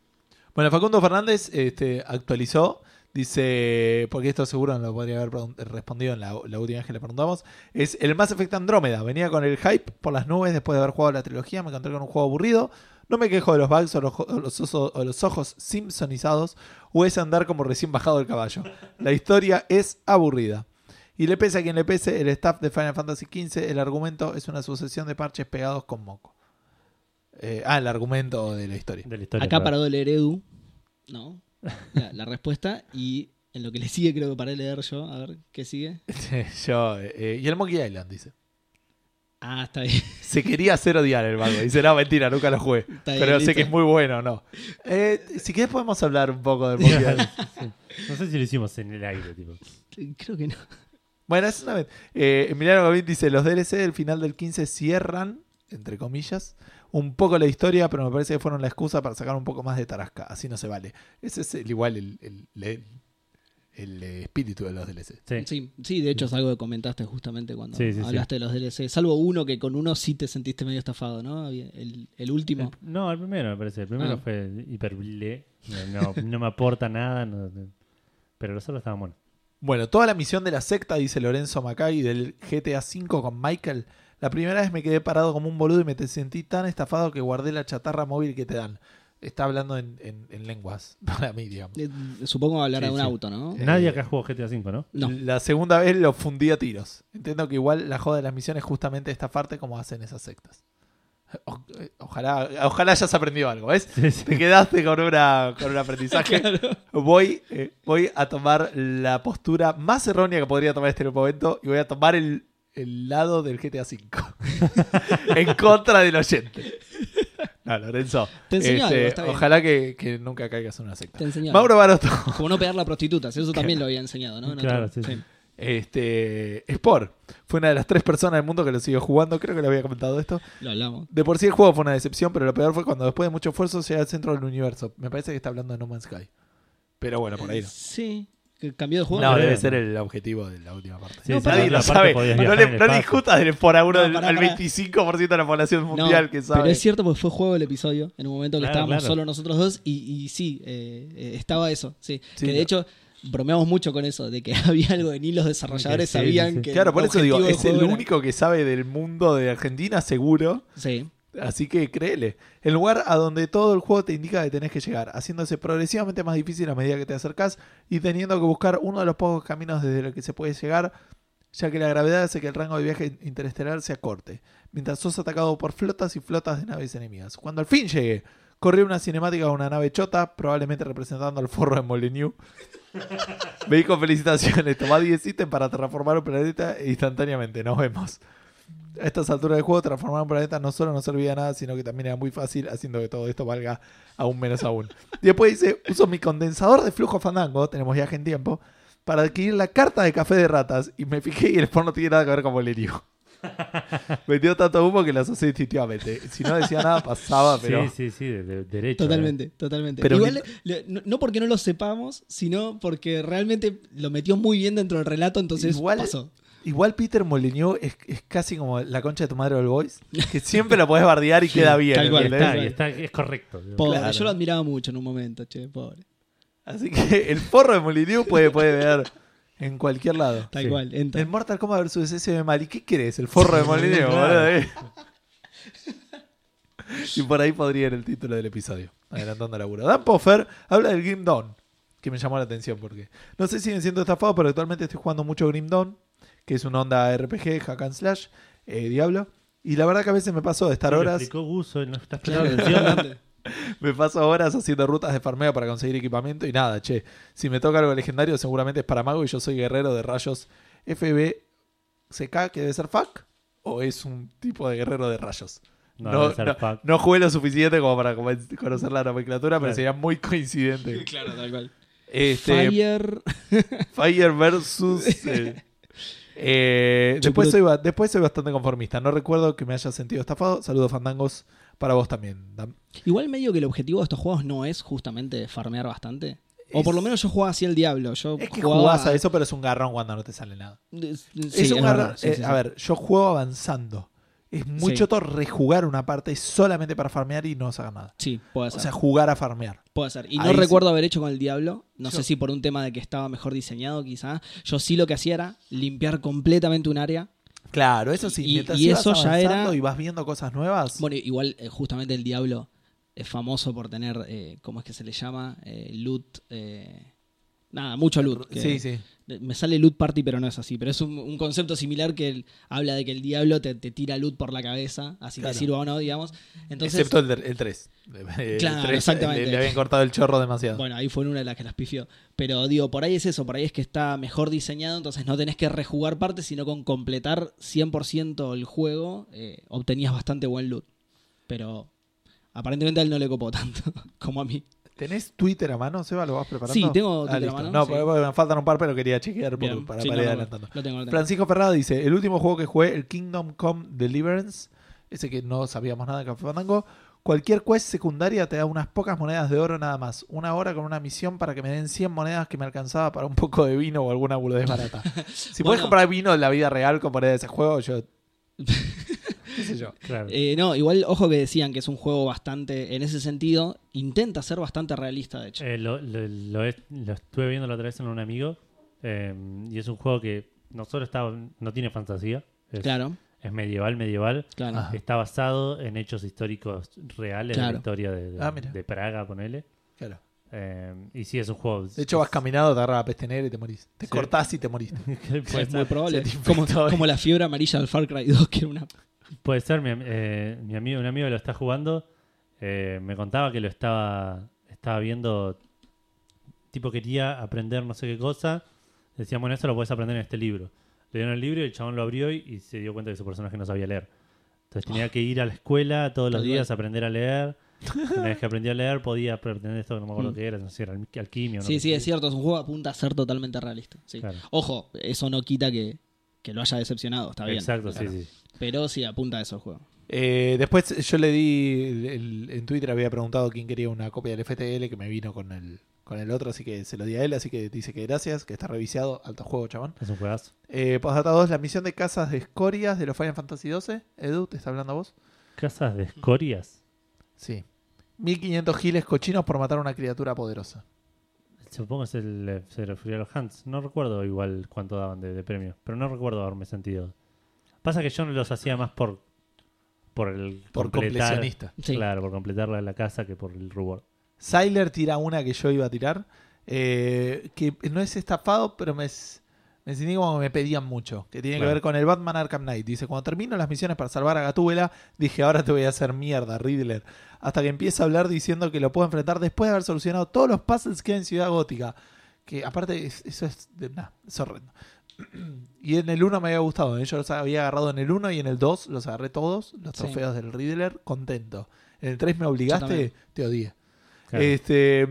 Bueno, Facundo Fernández este, actualizó. Dice, porque esto seguro no lo podría haber respondido en la, la última vez que le preguntamos. Es el Mass Effect Andrómeda. Venía con el hype por las nubes después de haber jugado la trilogía. Me encontré con un juego aburrido. No me quejo de los bugs o los, jo- o los oso- o los ojos simpsonizados o ese andar como recién bajado del caballo. La historia es aburrida. Y le pese a quien le pese, el staff de Final Fantasy XV, el argumento es una sucesión de parches pegados con moco. Eh, ah, el argumento de la historia. De la historia. Acá claro. paró de leer Edu, ¿no? La, la respuesta. Y en lo que le sigue, creo que paré de leer yo. A ver, ¿qué sigue? Yo, eh, y el Monkey Island, dice. Ah, está bien. Se quería hacer odiar el vago. Dice, no, mentira, nunca lo jugué. Está bien, Pero sé listo. que es muy bueno, ¿no? Eh, si querés podemos hablar un poco del Monkey Island. Sí. No sé si lo hicimos en el aire, tipo. Creo que no. Bueno, es una vez. Eh, Emiliano Gavín dice, los DLC del final del 15 cierran, entre comillas, un poco la historia, pero me parece que fueron la excusa para sacar un poco más de tarasca. Así no se vale. Ese es el, igual el, el- el- el espíritu de los DLC. Sí. Sí, sí, de hecho es algo que comentaste justamente cuando Sí, sí, sí. hablaste de los DLC. Salvo uno que con uno sí te sentiste medio estafado, ¿no? El, el último. El- no, el primero me parece. El primero Ah. fue hiper. No, no, no me aporta nada. no- no. pero los otros estaban buenos. Bueno, toda la misión de la secta, dice Lorenzo Macay, del GTA V con Michael. La primera vez me quedé parado como un boludo y me te sentí tan estafado que guardé la chatarra móvil que te dan. Está hablando en, en- en lenguas para mí, digamos. Eh, Supongo hablar Sí, de un sí. auto, ¿no? Eh, Nadie acá jugó GTA V, ¿no? No. La segunda vez lo fundí a tiros. Entiendo que igual la joda de las misiones es justamente estafarte como hacen esas sectas. O- eh, ojalá, ojalá hayas aprendido algo, ¿ves? Sí, sí. Te quedaste con, una, con un aprendizaje. Claro. Voy, eh, voy a tomar la postura más errónea que podría tomar este momento y voy a tomar el, el lado del GTA V. en contra del oyente. No, Lorenzo. Te enseñó este, algo, ojalá que, que nunca caigas en una secta. Te enseñó. Mauro Baroto. Como no pegarle a prostitutas, eso también lo había enseñado, ¿no? En Claro, otro- sí, sí. Este, Sport fue una de las tres personas del mundo que lo siguió jugando. Creo que le había comentado esto. Lo hablamos. De por sí el juego fue una decepción, pero lo peor fue cuando después de mucho esfuerzo llega al centro del universo. Me parece que está hablando de No Man's Sky. Pero bueno, por ahí no. Sí. que ¿Cambió de juego? No, debe ser el objetivo de la última parte. Sí, No. Nadie la lo sabe. No le, el no discutas del por a uno No, al pará. 25% de la población No, mundial que sabe. Pero es cierto porque fue juego del episodio en un momento que Claro, estábamos claro. solo nosotros dos y, y sí, eh, eh, estaba eso. Sí. Sí, que de no. hecho bromeamos mucho con eso, de que había algo en hilos desarrolladores, Sí, sí, sabían sí. que. Claro, por eso digo, es el era- único que sabe del mundo de Argentina, seguro. Sí. Así que créele. El lugar a donde todo el juego te indica que tenés que llegar, haciéndose progresivamente más difícil a medida que te acercás y teniendo que buscar uno de los pocos caminos desde los que se puede llegar, ya que la gravedad hace que el rango de viaje interestelar se acorte, mientras sos atacado por flotas y flotas de naves enemigas. Cuando al fin llegué, corrí una cinemática de una nave chota, probablemente representando al forro de Molyneux. Me dijo felicitaciones, tomá 10 ítems para terraformar un planeta instantáneamente. Nos vemos. A estas alturas del juego, transformar un planeta no solo no servía nada, sino que también era muy fácil, haciendo que todo esto valga aún menos aún. Después dice, uso mi condensador de flujo fandango, tenemos viaje en tiempo, para adquirir la carta de café de ratas. Y me fijé y el spawn no tiene nada que ver con Bolerio. me dio tanto humo que lo asocié instintivamente. Si no decía nada, pasaba, pero... Sí, sí, sí, de, de- derecho. Totalmente, ¿eh? totalmente. Pero Igual, le- no, no porque no lo sepamos, sino porque realmente lo metió muy bien dentro del relato, entonces Igual- pasó. Igual Peter Molyneux es, es casi como la concha de tu madre All Boys, que siempre lo podés bardear y Sí, queda bien. es correcto. digo. Pobre, Claro. yo lo admiraba mucho en un momento, che, pobre. Así que el forro de Molyneux puede, puede ver en cualquier lado. Tal Sí. cual, entra. El Mortal Kombat vs SB Mal. ¿Y qué querés? El forro de Molyneux, Claro. boludo, eh. Y por ahí podría ir el título del episodio. Adelantando laburo. Dan Poffer habla del Grim Dawn. Que me llamó la atención porque. No sé si siguen siendo estafados, pero actualmente estoy jugando mucho Grim Dawn. Que es una onda RPG, hack and slash, eh, Diablo. Y la verdad que a veces me paso de estar Sí, horas. explicó Guso, no estás Claro, prestando atención. Me paso horas haciendo rutas de farmeo para conseguir equipamiento y nada, che. Si me toca algo legendario, seguramente es para mago y yo soy guerrero de rayos FBCK, que debe ser FAC, o es un tipo de guerrero de rayos. No, No, no, jugué lo suficiente como para conocer la nomenclatura, pero sería muy coincidente. claro, tal cual. Este, Fire. Fire versus. eh, eh, después, soy, después soy bastante conformista. No recuerdo que me haya sentido estafado. Saludos, fandangos, para vos también. Dan. Igual medio que el objetivo de estos juegos no es justamente farmear bastante. O por lo menos yo jugaba así el diablo. Yo Es que jugaba- jugás a eso, pero es un garrón cuando no te sale nada. Sí, es un garrón. sí, eh, sí, a sí. ver, yo juego avanzando. Es muy choto rejugar una parte solamente para farmear y no sacar nada. Sí, puede O ser. sea, jugar a farmear. puede ser. Y ahí no recuerdo haber hecho con el diablo. No Yo- sé si por un tema de que estaba mejor diseñado, quizá. Yo sí lo que hacía era limpiar completamente un área. Claro, eso sí. Y- mientras y eso ya era- y vas viendo cosas nuevas. Bueno, igual eh, justamente el diablo es famoso por tener, eh, ¿cómo es que se le llama? Eh, loot. Eh, nada, mucho loot. que- sí, sí. Me sale loot party, pero no es así. Pero es un, un concepto similar que habla de que el diablo te, te tira loot por la cabeza, así Claro. te sirva o no, digamos. Entonces, Excepto el, de- el 3. Claro, exactamente. Le, le habían cortado el chorro demasiado. Bueno, ahí fue una de las que las pifió. Pero digo, por ahí es eso, por ahí es que está mejor diseñado, entonces no tenés que rejugar partes, sino con completar 100% el juego, eh, obtenías bastante buen loot. Pero aparentemente a él no le copó tanto como a mí. ¿Tenés Twitter a mano, Seba? ¿Lo vas preparando? Sí, tengo Ah, Twitter a listo. mano, No, sí. porque- porque me faltan un par, pero quería chequear por- Bien, para, sí, para ir no, no, adelantando. Lo tengo. Francisco Ferrada dice: El último juego que jugué, el Kingdom Come Deliverance, ese que no sabíamos nada de Café Fandango, Cualquier quest secundaria te da unas pocas monedas de oro nada más. Una hora con una misión para que me den 100 monedas que me alcanzaba para un poco de vino o alguna boludez barata. Si puedes Bueno. comprar vino en la vida real con moneda de ese juego, yo... ¿Qué sé yo? Claro. Eh, no, igual, ojo que decían que es un juego bastante, en ese sentido, intenta ser bastante realista, de hecho. Eh, lo, lo- lo he- lo estuve viendo la otra vez en un amigo eh, y es un juego que no solo está, no tiene fantasía, es, claro, es medieval, medieval. claro. Ah. Está basado en hechos históricos reales de Claro. la historia de, de- Ah, de Praga, ponele. Claro. Eh, y sí, es un juego. De hecho, vas caminando, te agarra la peste negra y te morís. Te Sí. cortás y te morís. puede, es muy probable. Como, como la fiebre amarilla del Far Cry 2, que era una... puede ser, mi, eh, mi amigo, un amigo que lo está jugando eh, me contaba que lo estaba, estaba viendo. Tipo, quería aprender no sé qué cosa. Decía, bueno, eso lo puedes aprender en este libro. Le dieron el libro y el chabón lo abrió y, y se dio cuenta que su personaje no sabía leer. Entonces tenía que ir a la escuela todos los días a aprender a leer. Una vez que aprendí a leer, podía aprender esto no me acuerdo Mm. qué era, no sé si era alqui- alquimia o no Sí, sí, es cierto, es un juego apunta a ser totalmente realista. sí. Claro. Ojo, eso no quita que, que lo haya decepcionado, está bien. Exacto, Claro. sí, sí. Pero sí, apunta a eso el juego. Eh, después yo le di, el- el- en Twitter había preguntado quién quería una copia del FTL que me vino con el, con el otro, así que se lo di a él, así que dice que gracias, que está revisado, alto juego, chabón. Es un juegazo. Eh, Postdata 2, la misión de casas de escorias de los Final Fantasy XII. Edu, ¿te está hablando a vos? Casas de escorias. Sí. 1500 giles cochinos por matar a una criatura poderosa. Supongo que es el, eh, se refería a los Hunts. No recuerdo igual cuánto daban de, de premio, pero no recuerdo haberme sentido. Pasa que yo no los hacía más por por el Por completar- completionista. Sí. Claro, por completar la, la casa que por el reward. Siler tira una que yo iba a tirar. eh, que no es estafado, pero me, me sentí como que me pedían mucho. Que tiene Claro. que ver con el Batman Arkham Knight. Dice: Cuando termino las misiones para salvar a Gatúbela, dije: Ahora te voy a hacer mierda, Riddler. Hasta que empieza a hablar diciendo que lo puedo enfrentar después de haber solucionado todos los puzzles que hay en Ciudad Gótica. Que aparte, es- eso es, nah, es horrendo. Y en el 1 me había gustado. ¿eh? Yo los había agarrado en el 1 y en el 2 los agarré todos, los Sí. trofeos del Riddler, contento. En el 3 me obligaste, te odié. Claro. Este,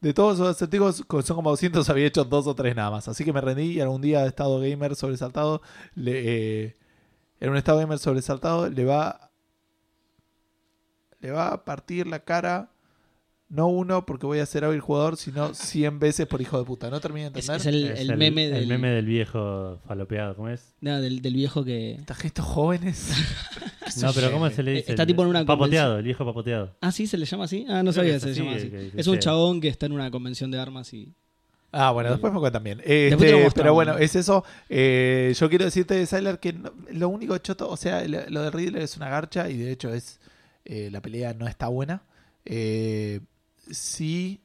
de todos esos acertijos, co- son como 200, había hecho dos o tres nada más. Así que me rendí y algún día estado gamer sobresaltado, le, eh, en un estado gamer sobresaltado, le va, le va a partir la cara, no uno porque voy a ser hábil jugador, sino 100 veces por hijo de puta. No terminé de Es, entender. es el, Es el meme, del, el meme del viejo falopeado, ¿cómo es? no, del, del viejo que... Estas gestos jóvenes. No, pero ¿cómo se le dice? Está tipo en una Papoteado, el viejo papoteado. Ah, sí, se le llama así. Ah, no Creo sabía que se es llama así, así. que- que Es un sea. chabón que está en una convención de armas y... Ah, bueno, después me cuentan bien. Este, pero bueno, es eso. Eh, yo quiero decirte de Sylar que no- lo único choto, o sea, lo, lo de Riddler es una garcha y de hecho es eh, la pelea no está buena. Eh, sí,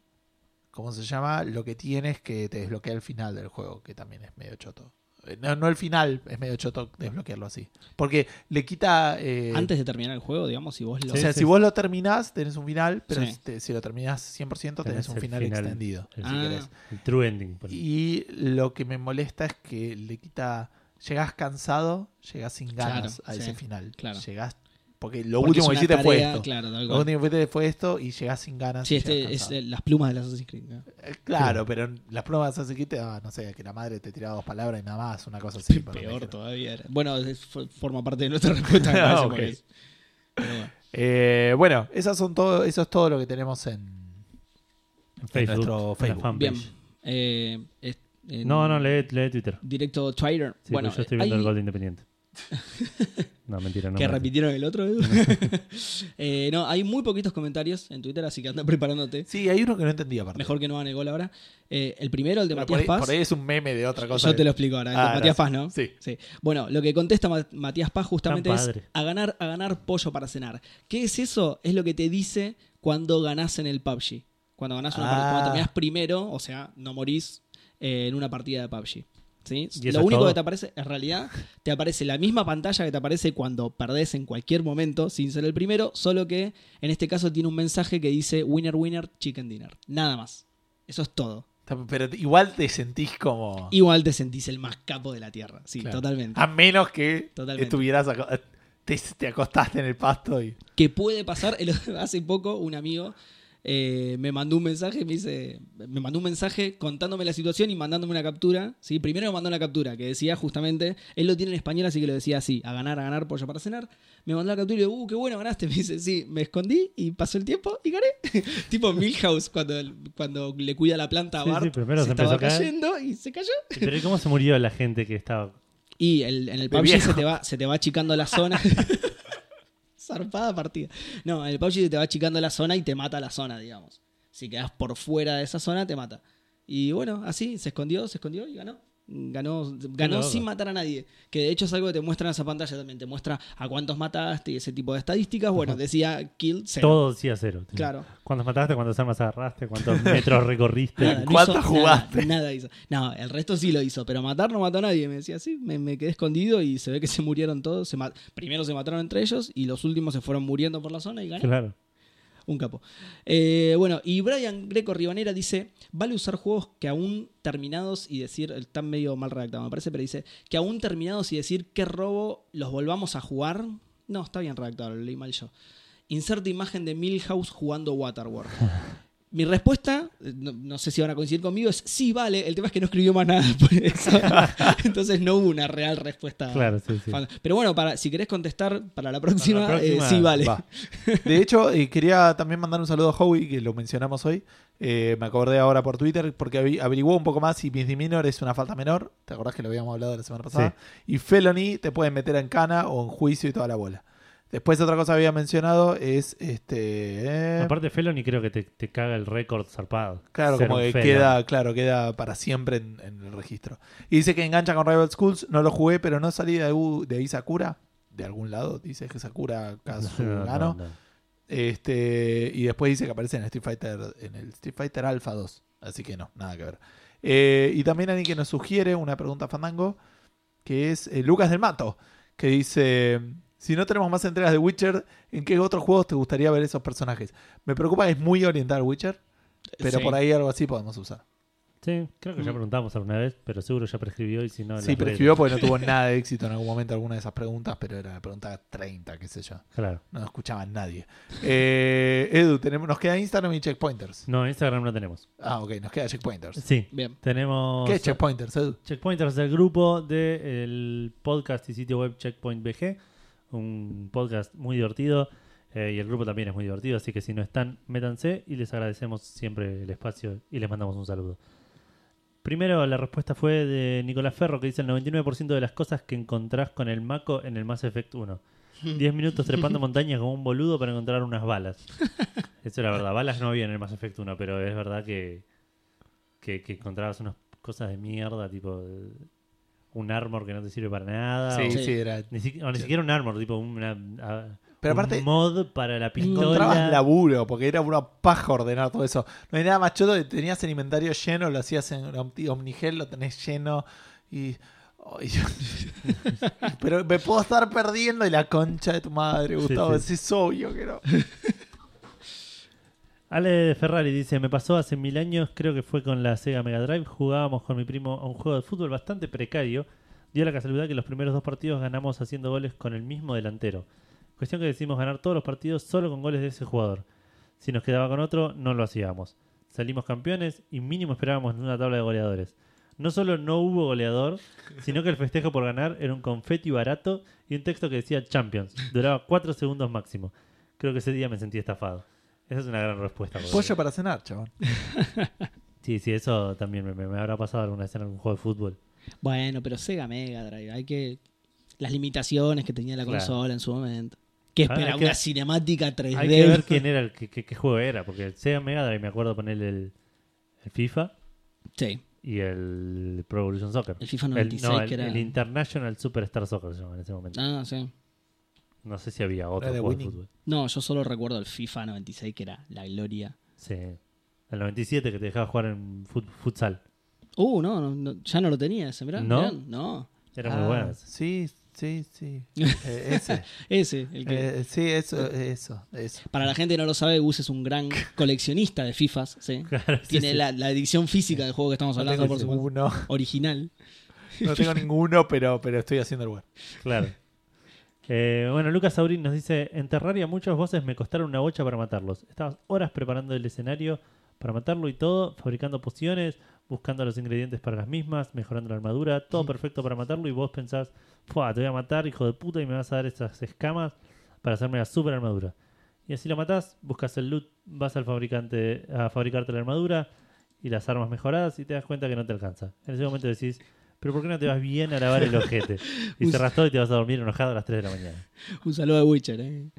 ¿cómo se llama? Lo que tiene es que te desbloquea el final del juego, que también es medio choto. Eh, No, no el final, es medio choto desbloquearlo así. Porque le quita... eh, Antes de terminar el juego, digamos, si vos lo... o sea, Sí, si vos lo terminás, tenés un final, pero Sí. si, te- si lo terminás 100%, tenés, Tenés un final, final. extendido. El- si Ah. querés. El true ending. por- Y lo que me molesta es que le quita. Llegás cansado, llegás sin ganas Claro, a sí, ese final. claro. Llegás. Porque lo Porque último que hiciste fue esto. Claro, tal Lo último que hiciste fue esto y llegás sin ganas. Sí, este es eh, las plumas de Assassin's Creed. ¿no? Eh, Claro, pero las pruebas de Assassin's Creed te daba, no sé, que la madre te tiraba dos palabras y nada más, una cosa así. Peor todavía. era. Bueno, es- forma parte de nuestra respuesta. Ah, parece, ok. por ahí. Pero bueno. Eh, bueno, esas son todo, eso es todo lo que tenemos en, en Facebook. nuestro Facebook. Bien. Eh, No, no, lee, lee Twitter. Directo Twitter. Sí, bueno, yo estoy viendo hay- el gol de Independiente. no, mentira, no. que me- repitieron el otro, Edu? Eh, no, hay muy poquitos comentarios en Twitter, así que anda preparándote. Sí, hay uno que no entendí aparte. Mejor que no hagan el gol ahora. Eh, el primero, el de Pero por, Matías ahí, Paz. por ahí es un meme de otra cosa. Yo te lo explico ahora. el de Ah, Matías Paz. ¿no? Sí. Bueno, lo que contesta Ma- Matías Paz justamente es a ganar, a ganar pollo para cenar. ¿Qué es eso? Es lo que te dice cuando ganás en el PUBG. Cuando ganás una Ah. partida, cuando terminás primero, o sea, no morís eh, en una partida de PUBG. ¿Sí? ¿Y eso Lo único todo? que te aparece, en realidad, te aparece la misma pantalla que te aparece cuando perdés en cualquier momento, sin ser el primero, solo que en este caso tiene un mensaje que dice Winner, Winner, Chicken Dinner. Nada más. Eso es todo. Pero igual te sentís como. Igual te sentís el más capo de la tierra. Sí, Claro. totalmente. A menos que Totalmente. estuvieras. Te, te acostaste en el pasto y. que puede pasar. Hace poco un amigo eh, me mandó un mensaje, me dice, me mandó un mensaje contándome la situación y mandándome una captura. ¿sí? Primero me mandó una captura que decía justamente, él lo tiene en español, así que lo decía así, a ganar, a ganar, pollo para cenar. Me mandó la captura y le digo, uh, qué bueno, ganaste. Me dice, sí, me escondí y pasó el tiempo y gané. tipo Milhouse cuando, cuando le cuida la planta a Sí, sí, Bart. primero se, se empezó estaba cayendo y se cayó. Pero ¿y cómo se murió la gente que estaba? Y el- en el PUBG se te, va, se te va achicando la zona. Zarpada partida. No, el PUBG te va achicando la zona y te mata la zona, digamos. Si quedas por fuera de esa zona, te mata. Y bueno, así se escondió, se escondió y ganó. Ganó, ganó loco. sin matar a nadie. Que de hecho es algo que te muestra en esa pantalla también. Te muestra a cuántos mataste y ese tipo de estadísticas. Bueno, decía kill cero. Todo decía cero. tío. Claro. ¿Cuántos mataste? ¿Cuántas armas agarraste? ¿Cuántos metros recorriste? Nada, no ¿Cuántas hizo jugaste? Nada, nada hizo. No, el resto sí lo hizo, pero matar no mató a nadie. Me decía así, me, me quedé escondido y se ve que se murieron todos. Se Primero se mataron entre ellos y los últimos se fueron muriendo por la zona y gané. Claro. Un capo. Eh, bueno, y Brian Greco Ribanera dice: Vale usar juegos que aún terminados y decir. Está medio mal redactado, me parece, pero dice: Que aún terminados y decir qué robo los volvamos a jugar. No, está bien redactado, lo leí mal yo. Inserte imagen de Milhouse jugando Waterworld. Mi respuesta, eh, no, no sé si van a coincidir conmigo, es sí, vale. El tema es que no escribió más nada después de eso. Entonces no hubo una real respuesta. Claro, sí, sí. Pero bueno, para, si querés contestar para la próxima, Para la próxima, eh, sí, vale. Va. De hecho, eh, quería también mandar un saludo a Howie, que lo mencionamos hoy. Eh, me acordé ahora por Twitter porque averiguó un poco más si misdemeanor es una falta menor. ¿Te acordás que lo habíamos hablado la semana pasada? Y felony te pueden meter en cana o en juicio y toda la bola. Después otra cosa que había mencionado es este eh, Aparte, Felony creo que te, te caga el récord zarpado. claro, Ser como que felon. queda, claro, queda para siempre en, en el registro. Y dice que engancha con Rival Schools, no lo jugué, pero no salí de, U- de ahí Sakura, de algún lado, dice que Sakura No, Kazugano. no, no. Este, y después dice que aparece en Street Fighter, en el Street Fighter Alpha 2. Así que no, nada que ver. Eh, y también alguien que nos sugiere una pregunta fandango, que es eh, Lucas del Mato, que dice, si no tenemos más entregas de Witcher, ¿en qué otros juegos te gustaría ver esos personajes? Me preocupa que es muy orientado al Witcher, pero Sí. por ahí algo así podemos usar. Sí, creo que ya Mm. preguntamos alguna vez, pero seguro ya prescribió y si no. sí, prescribió redes. porque no tuvo nada de éxito en algún momento alguna de esas preguntas, pero era la pregunta 30, qué sé yo. Claro. No escuchaba nadie. Eh, Edu, tenemos, nos queda Instagram y Checkpointers. No, Instagram no tenemos. Ah, ok, nos queda Checkpointers. Sí, Bien. tenemos. ¿Qué es Checkpointers, Edu? Checkpointers del grupo del podcast y sitio web Checkpoint BG, un podcast muy divertido eh, y el grupo también es muy divertido, así que si no están, métanse y les agradecemos siempre el espacio y les mandamos un saludo. Primero la respuesta fue de Nicolás Ferro que dice el 99% de las cosas que encontrás con el Mako en el Mass Effect 1. 10 minutos trepando montañas como un boludo para encontrar unas balas. Eso era verdad. Balas no había en el Mass Effect 1, pero es verdad que, que, que encontrabas unas cosas de mierda, tipo un armor que no te sirve para nada. Sí, o- sí, era. ni, si- o ni siquiera un armor, tipo una, a- Pero un aparte, mod para la pistola. encontrabas laburo, porque era una paja ordenar todo eso. No hay nada más choto tenías el inventario lleno, lo hacías en Omni- Omnigel, lo tenés lleno y. pero me puedo estar perdiendo y la concha de tu madre, Sí, Gustavo. sí. Es obvio que no. Ale Ferrari dice, me pasó hace mil años, creo que fue con la Sega Mega Drive, jugábamos con mi primo a un juego de fútbol bastante precario. Dio la casualidad que los primeros dos partidos ganamos haciendo goles con el mismo delantero. Cuestión que decidimos ganar todos los partidos solo con goles de ese jugador. Si nos quedaba con otro, no lo hacíamos. Salimos campeones y mínimo esperábamos en una tabla de goleadores. No solo no hubo goleador, sino que el festejo por ganar era un confeti barato y un texto que decía Champions. Duraba cuatro segundos máximo. Creo que ese día me sentí estafado. Esa es una gran respuesta. porque- Pollo para cenar, chabón. Sí, sí, eso también me, me- me habrá pasado alguna vez en algún juego de fútbol. Bueno, pero Sega Mega Drive, hay que. Las limitaciones que tenía la Claro. consola en su momento. Que Ah, espera hay que- una cinemática 3D. Hay que ver quién era el qué, qué- qué juego era, porque el Sega Mega Drive me acuerdo ponerle el, el FIFA Sí, y el Pro Evolution Soccer. el FIFA El, 96 no, el, que era. el International Superstar Soccer se en ese momento. Ah, sí. No sé si había otro juego de fútbol. No, yo solo recuerdo el FIFA 96 que era la gloria. Sí. El 97 que te dejaba jugar en fut- futsal. Uh, no, no, no, ya no lo tenía ese, mirá, ¿No? mirá, no. Era Ah, muy bueno. ese. Sí, sí, sí. Eh, ese. Ese, el que. Eh, sí, eso, eso, eso. Para la gente que no lo sabe, Gus es un gran coleccionista de FIFAs, ¿sí? Claro, sí, Tiene sí. La, la edición física del juego que estamos No hablando, tengo por supuesto. ninguno, Original. no tengo ninguno pero, pero estoy haciendo el lugar. Claro. Eh, bueno, Lucas Saurín nos dice: En Terraria muchos bosses me costaron una bocha para matarlos. Estabas horas preparando el escenario para matarlo y todo, fabricando pociones, buscando los ingredientes para las mismas, mejorando la armadura, todo perfecto para matarlo. Y vos pensás: Fua, te voy a matar, hijo de puta, y me vas a dar esas escamas para hacerme la super armadura. Y así lo matás, buscas el loot, vas al fabricante a fabricarte la armadura y las armas mejoradas y te das cuenta que no te alcanza. En ese momento decís, pero ¿por qué no te vas bien a lavar el ojete? Y cerrás todo y te vas a dormir enojado a las 3 de la mañana. Un saludo de Witcher, ¿eh?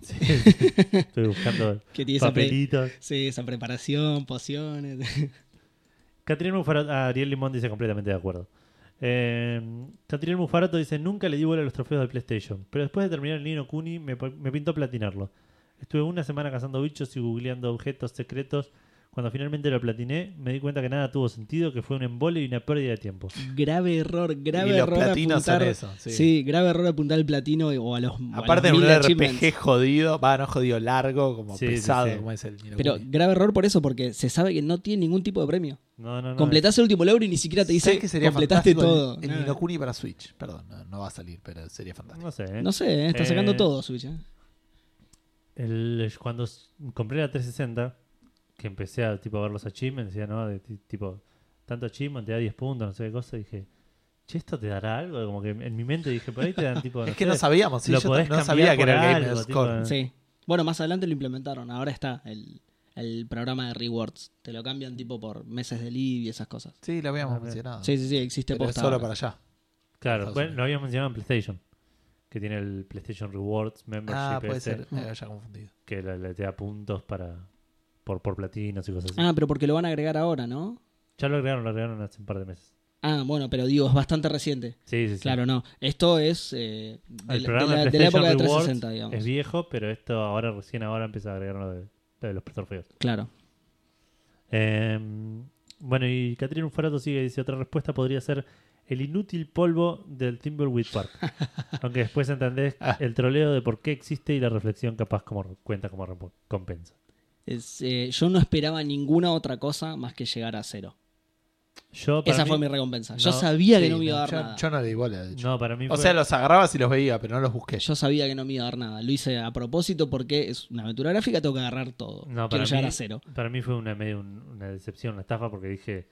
Estoy buscando Que tiene esa, pre- papelitos. sí, esa preparación, pociones. Catriel Mufaroto, ah, Ariel Limón dice completamente de acuerdo. Eh, Catriel Mufaroto dice, nunca le di bola a los trofeos del PlayStation, pero después de terminar el Nino Kuni me, me pintó platinarlo. Estuve una semana cazando bichos y googleando objetos secretos. Cuando finalmente lo platiné, me di cuenta que nada tuvo sentido, que fue un embole y una pérdida de tiempo. grave error, grave y los error platinos son apuntar. eso. Sí. Sí. grave error apuntar el platino o a los. a Aparte en los un RPG jodido, va, no jodido, largo, como Sí, pesado, sí. como es el Nino Pero Kuni. grave error por eso, porque se sabe que no tiene ningún tipo de premio. No, no, no. Completás el último logro y ni siquiera te dice ¿Sabes que sería completaste todo. El, el Nada. Nino Kuni para Switch. Perdón, no, no va a salir, pero sería fantástico. No sé. ¿eh? No sé, ¿eh? está sacando Eh, todo Switch. ¿eh? El- cuando compré la 360, que empecé a tipo a ver los achievements, decía, ¿no? De tipo, tanto achievement te da 10 puntos, no sé qué cosa, dije, che, ¿esto te dará algo? Como que en mi mente dije, por ahí te dan tipo. es que no sabíamos, sí, lo yo podés no sabía que era el Game algo, Score. tipo, Sí. Bueno, más adelante lo implementaron. Ahora está el, el programa de rewards. Te lo cambian tipo por meses de live y esas cosas. Sí, lo habíamos Ah, mencionado. Sí, sí, sí, existe pero es posta solo ahora. para allá. Claro, bueno, lo habíamos mencionado en PlayStation, que tiene el PlayStation Rewards Membership Ah, puede ese, ser, me había confundido. que le, le te da puntos para por, por platinos y cosas así. Ah, pero porque lo van a agregar ahora, ¿no? Ya lo agregaron, lo agregaron hace un par de meses. Ah, bueno, pero digo, es bastante reciente. Sí, sí, sí. Claro, no. Esto es eh, de, El programa de la, de la época de PlayStation 360, Rewards digamos. es viejo, pero esto ahora recién ahora empieza a agregar lo de, lo de los trofeos. Claro. Eh, bueno, y Catrina Ufarato sigue, dice, otra respuesta podría ser el inútil polvo del Thimbleweed Park. Aunque después entendés Ah. el troleo de por qué existe y la reflexión capaz como cuenta como recompensa. Es, eh, yo no esperaba ninguna otra cosa más que llegar a cero. Yo, Esa mí- fue mi recompensa. Yo sabía que no me iba a dar yo, nada. yo no le bola, de hecho. No, para mí o sea, los agarrabas y los veía, pero no los busqué. Yo sabía que no me iba a dar nada. Lo hice a propósito porque es una aventura gráfica, tengo que agarrar todo. No, Quiero para llegar mí- a cero. Para mí fue una medio un- una decepción, una estafa, porque dije.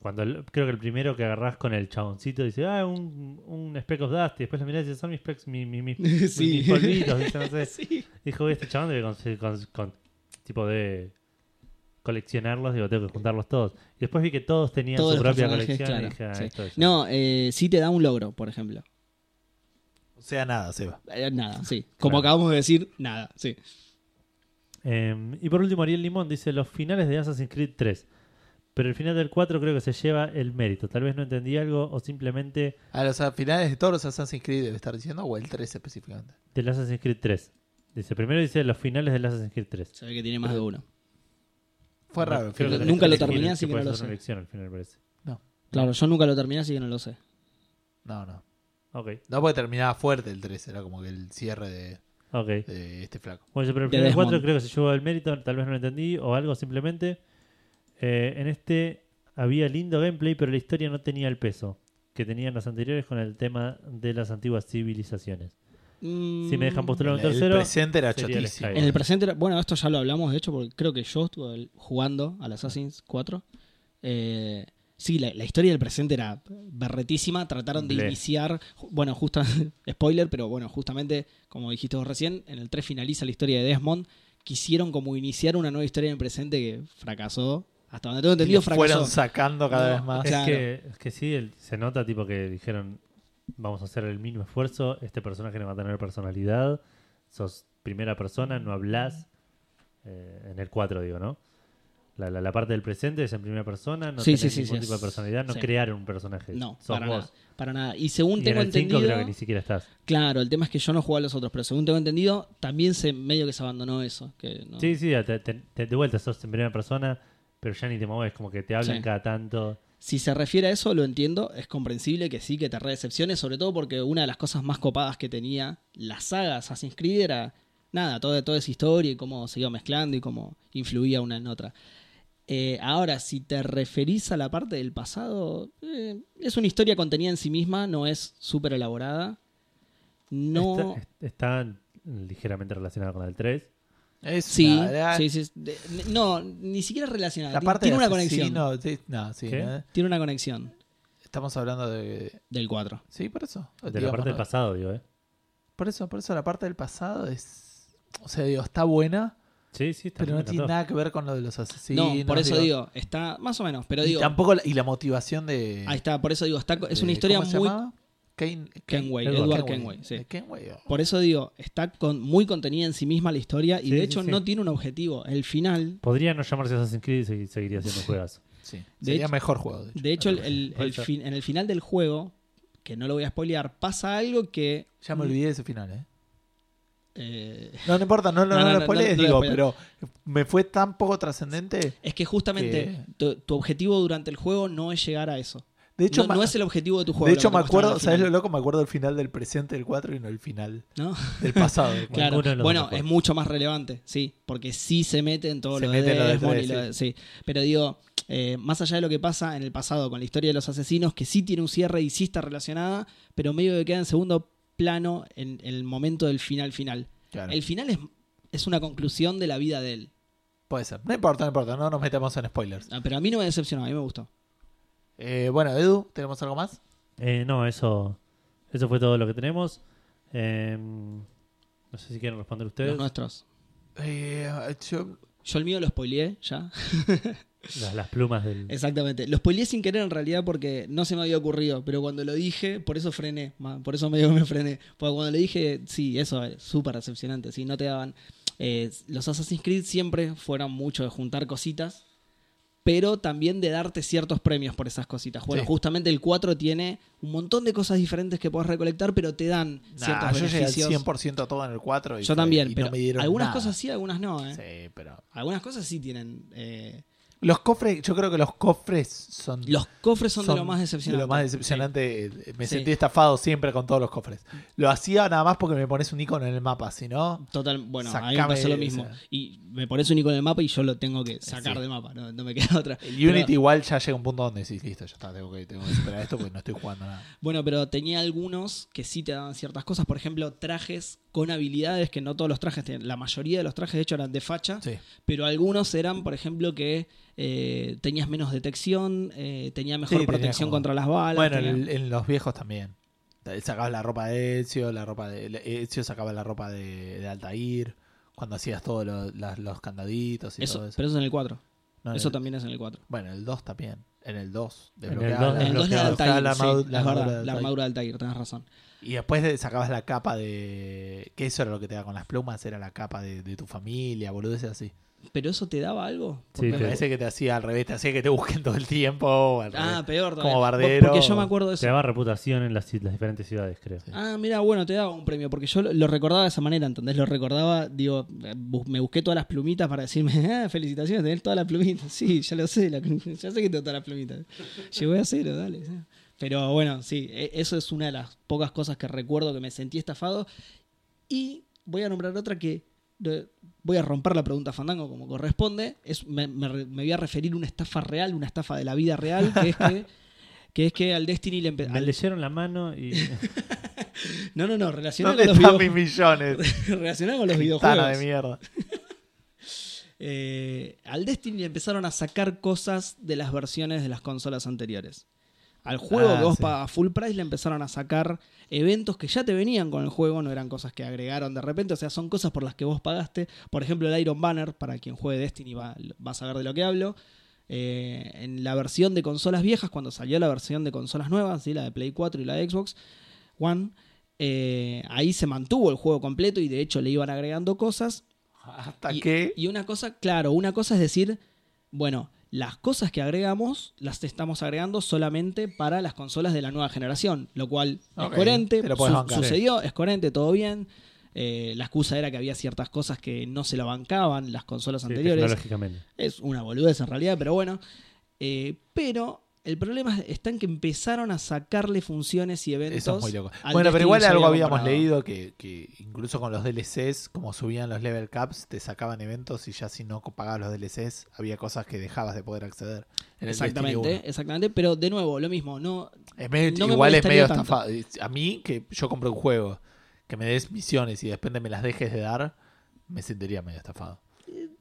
Cuando el- creo que el primero que agarrás con el chaboncito dice, ah, un, un speck of dust, y después lo mirás y dice, son mis specks, mi, mi, mi- Sí. mis polvitos, ¿viste? No sé. Sí. Dijo, "Oye, este chabón debe conseguir- con, con- tipo de coleccionarlos, digo, tengo que juntarlos todos. Y después vi que todos tenían Todos su propia colección claro, y dije, ah, sí. esto es- No, eh, sí te da un logro, por ejemplo. O sea, nada, Seba. Eh, nada, sí. Como Claro. acabamos de decir, nada, sí. Eh, y por último, Ariel Limón dice los finales de Assassin's Creed 3. Pero el final del 4 creo que se lleva el mérito. Tal vez no entendí algo o simplemente A los finales de todos los Assassin's Creed debe estar diciendo, o el 3 específicamente. del Assassin's Creed 3. Dice, primero dice los finales del Assassin's Creed 3. Se ve que tiene más de uno. Fue raro. Creo que Nunca lo terminé, así que no lo sé. elección al final, parece. No, Claro, yo nunca lo terminé, así que no lo sé. no, no. Ok, No porque terminaba fuerte el 3, era como que el cierre de, ok. de este flaco. Bueno, pero el De del 4 Desmond. creo que se llevó el mérito, tal vez no lo entendí o algo simplemente. Eh, en este había lindo gameplay, pero la historia no tenía el peso que tenían los anteriores con el tema de las antiguas civilizaciones. Si me dejan postular un El, el tercero, presente era chotísimo. En el presente, era- bueno, esto ya lo hablamos, de hecho, porque creo que yo estuve jugando al Assassin's 4. Eh, sí, la, la historia del presente era berretísima. Trataron de Ble. iniciar, bueno, justo, spoiler, pero bueno, justamente, como dijiste vos recién, en el 3 finaliza la historia de Desmond. Quisieron como iniciar una nueva historia en el presente que fracasó. Hasta donde tengo entendido, lo fueron fracasó. sacando cada No, vez más. Es, Claro. que, es que sí, el- se nota tipo que dijeron, vamos a hacer el mínimo esfuerzo, este personaje no va a tener personalidad, sos primera persona, no hablas, eh, en el 4 digo, ¿no? La, la- la parte del presente es en primera persona, no Sí, tenés sí, ningún sí, tipo de personalidad, no crearon un personaje, No, sos para vos. nada, para nada. Y según Y en tengo el 5 entendido... creo que ni siquiera estás. Claro, el tema es que yo no jugué a los otros, pero según tengo entendido, también se medio que se abandonó eso. Que no- Sí, sí, te, te- te- de vuelta sos en primera persona, pero ya ni te mueves, como que te hablan cada tanto. Si se refiere a eso, lo entiendo, es comprensible que sí, que te redecepciones, sobre todo porque una de las cosas más copadas que tenía la saga Assassin's Creed era, nada, toda, toda esa historia y cómo se iba mezclando y cómo influía una en otra. Eh, ahora, si te referís a la parte del pasado, eh, es una historia contenida en sí misma, no es súper elaborada. No. Está, ligeramente relacionado con el 3. Es Sí, una- la, sí, sí. de- no, ni siquiera relacionada. la parte tiene una conexión. asesino, sí, no, sí, ¿Qué? ¿no? Tiene una conexión Estamos hablando de. del 4. Sí, por eso. De la parte del pasado, digo, ¿eh? Por eso, por eso la parte del pasado es. O sea, digo, está buena, Sí, sí, está pero no tiene nada que ver con lo de los asesinos. no, por eso digo, está más o menos, pero y digo, tampoco la, y la motivación de. ahí está, por eso digo, está, es de- una historia ¿cómo se muy llamaba? Kane- Kenway, Edward Edward Kenway, sí. De Kenway, oh. Por eso digo, está con, muy contenida en sí misma la historia y Sí, de hecho sí. no tiene un objetivo. El final, Podría no llamarse Assassin's Creed y segui- seguiría siendo juegas. Sí, De sería hecho- mejor juego. De hecho, de hecho, el, el- Puede el ser. fin- en el final del juego, que no lo voy a spoilear, pasa algo que... Ya me olvidé de ese final, ¿eh? eh, No, no importa, no, no, No, no, no, lo spoilees, digo, pero me fue tan poco trascendente. es que justamente tu, tu objetivo durante el juego no es llegar a eso. De hecho, no, no es el objetivo de tu juego. de hecho me acuerdo, ¿sabes lo loco? Me acuerdo del final del presente del 4 y no el final ¿no? del pasado. del 4. Claro. Bueno, es mucho más relevante, sí, porque sí se mete en todo Se lo mete de lo de Desmond tres, y lo de- sí. Pero digo, eh, más allá de lo que pasa en el pasado con la historia de los asesinos, que sí tiene un cierre y sí está relacionada, pero medio que queda en segundo plano en, el momento del final final. Claro. El final es, es una conclusión de la vida de él. Puede ser. No importa, no importa, no nos metemos en spoilers. Ah, Pero a mí no me decepcionó, a mí me gustó. Eh, bueno, Edu, ¿tenemos algo más? Eh, no, eso, eso fue todo lo que tenemos. Eh, no sé si quieren responder ustedes. Los nuestros. Eh, yo- Yo el mío lo spoileé ya. Las, las plumas del. Exactamente. Lo spoileé sin querer en realidad porque no se me había ocurrido, pero cuando lo dije, por eso frené, ma- por eso medio me frené. Porque cuando lo dije, sí, eso es súper decepcionante, sí, no te daban... eh, los Assassin's Creed siempre fueron mucho de juntar cositas, pero también de darte ciertos premios por esas cositas. Bueno, Sí. justamente el 4 tiene un montón de cosas diferentes que puedes recolectar, pero te dan nah, ciertos yo beneficios. 100% todo en el 4. Y Yo fue- también, y pero no me dieron algunas nada. cosas sí, algunas no. ¿eh? Sí, pero... Algunas cosas sí tienen... eh, Los cofres, yo creo que los cofres son... los cofres son, de lo más decepcionante. de lo más decepcionante. Eh, Me Sí. sentí estafado siempre con todos los cofres. Lo hacía nada más porque me pones un icono en el mapa, si no... Total, bueno, a mí me Sacame pasó lo mismo. Y me pones un icono en el mapa y yo lo tengo que sacar Sí. del mapa, no, no me queda otra. El Pero- Unity igual ya llega a un punto donde decís, listo, ya está, tengo que, tengo que superar esto porque no estoy jugando nada. Bueno, pero tenía algunos que sí te daban ciertas cosas. Por ejemplo, trajes con habilidades que no todos los trajes tienen. La mayoría de los trajes, de hecho, eran de facha. Sí. Pero algunos eran, por ejemplo, que eh, tenías menos detección, eh, tenía mejor Sí, protección como- contra las balas. Bueno, tenía- en, en los viejos también. Sacabas la ropa de Ezio, la ropa de Ezio sacaba la ropa de, de Altair, cuando hacías todos los, las- los candaditos y eso, todo eso. Pero eso es en el 4. No, en eso el- también es en el 4. Bueno, el 2 también. En el 2 En el desbloqueaba dos la- En el 2 le da desbloqueaba Altair, la sí, la armadura la armadura de Altair, tenés razón. Y después de- sacabas la capa de... Que eso era lo que te da con las plumas, era la capa de, de tu familia, boludeces así. ¿Pero eso te daba algo? Sí, Me parece que te hacía al revés, te hacía que te busquen todo el tiempo. al Ah, revés. peor todavía. Como bardero. Porque yo me acuerdo de eso. Te daba reputación en las, las diferentes ciudades, creo. Ah, mira, bueno, te daba un premio, porque yo lo, lo recordaba de esa manera, ¿entendés? Lo recordaba, digo, eh, me busqué todas las plumitas para decirme, ah, felicitaciones, tenés todas las plumitas. Sí, ya lo sé, la- ya sé que tengo todas las plumitas. Llegué a cero, dale. Pero bueno, sí, e- eso es una de las pocas cosas que recuerdo que me sentí estafado. Y voy a nombrar otra que eh, voy a romper la pregunta Fandango como corresponde. Es, me, me me voy a referir a una estafa real, una estafa de la vida real, que es que, que, es que al Destiny le empe- Me al- leyeron la mano y. No, no, no, relacionado ¿Dónde con los están mis millones? relacionado con los videojuegos. de mierda. Eh, al Destiny le empezaron a sacar cosas de las versiones de las consolas anteriores. Al juego Ah, que vos sí. pagas full price le empezaron a sacar eventos que ya te venían con el juego, no eran cosas que agregaron de repente, o sea, son cosas por las que vos pagaste. Por ejemplo, el Iron Banner, para quien juegue Destiny va, va a saber de lo que hablo. Eh, en la versión de consolas viejas, cuando salió la versión de consolas nuevas, ¿sí? la de Play 4 y la de Xbox One, eh, ahí se mantuvo el juego completo y de hecho le iban agregando cosas Hasta y, que... y una cosa, claro, una cosa es decir, bueno, las cosas que agregamos las estamos agregando solamente para las consolas de la nueva generación, lo cual es coherente, su- bancar. sucedió, es coherente, todo bien. Eh, la excusa era que había ciertas cosas que no se la bancaban las consolas Sí, anteriores. Es una boludez en realidad, pero bueno. Eh, pero el problema está en que empezaron a sacarle funciones y eventos. Eso es muy loco. Bueno, pero igual algo había habíamos comprado. leído que, que incluso con los DLCs, como subían los level caps, te sacaban eventos y ya si no pagabas los DLCs, había cosas que dejabas de poder acceder. En Exactamente, 1. exactamente. Pero de nuevo, lo mismo. No, Es medio- No me igual es medio estafado. A mí, que yo compré un juego que me des misiones y después me las dejes de dar, me sentiría medio estafado.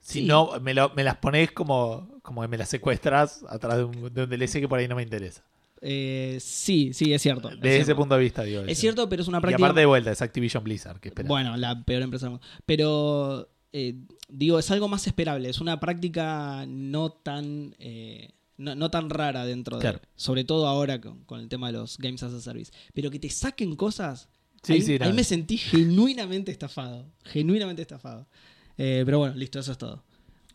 Si sí. no, me, lo- me las pones como, como que me las secuestras atrás de un, de un DLC que por ahí no me interesa. Eh, sí, sí, es cierto. es De ese cierto. punto de vista, digo. Es eso. cierto, pero es una Y práctica. aparte de vuelta, es Activision Blizzard, que. Bueno, la peor empresa. Pero, eh, digo, es algo más esperable. Es una práctica no tan. eh, no, no tan rara dentro de. Claro. Sobre todo ahora con, con el tema de los Games as a Service. Pero que te saquen cosas. Sí, ahí, sí, ahí me sentí genuinamente estafado. Genuinamente estafado. Eh, pero bueno, listo, eso es todo.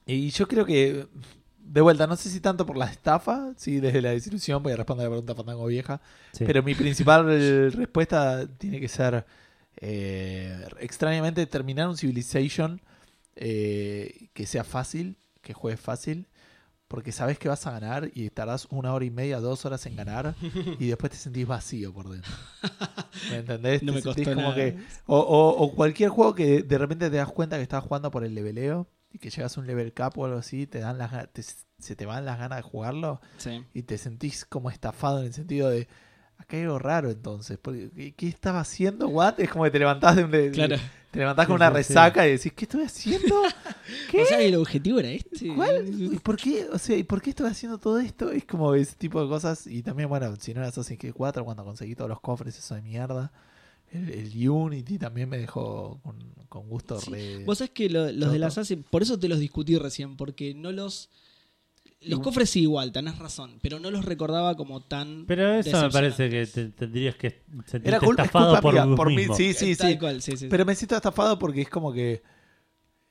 Y yo creo que, de vuelta, no sé si tanto por la estafa, sí, desde la desilusión, voy a responder la pregunta Fandango vieja, Sí. pero mi principal respuesta tiene que ser, eh, extrañamente, terminar un Civilization eh, que sea fácil, que juegues fácil, porque sabes que vas a ganar y tardás una hora y media, dos horas en ganar y después te sentís vacío por dentro. ¿Me entendés? No Te me sentís costó como nada. que o, o- o cualquier juego que de repente te das cuenta que estás jugando por el leveleo y que llegas a un level cap o algo así, te dan las, te- se te van las ganas de jugarlo Sí. y te sentís como estafado en el sentido de acá hay algo raro entonces. Porque, ¿qué, qué estaba haciendo? What? Es como que te levantás de un de- Claro. Te levantás con una resaca y decís, ¿qué estoy haciendo? ¿Qué? O sea, el objetivo era este. ¿Cuál? ¿Y por qué? O sea, ¿y por qué estoy haciendo todo esto? Es como ese tipo de cosas. Y también, bueno, si no era Assassin's Creed 4, cuando conseguí todos los cofres, eso de mierda. El, el Unity también me dejó con, con gusto Sí. re... Vos sabés que lo- los de las Assassin, por eso te los discutí recién, porque no los. Los cofres sí igual, tenés razón, pero no los recordaba como tan. Pero eso me parece que te- tendrías que sentirte Era culpa, es estafado culpa por mía, vos por mí. Sí, sí, sí. cual, sí, sí, sí. Pero me siento estafado porque es como que...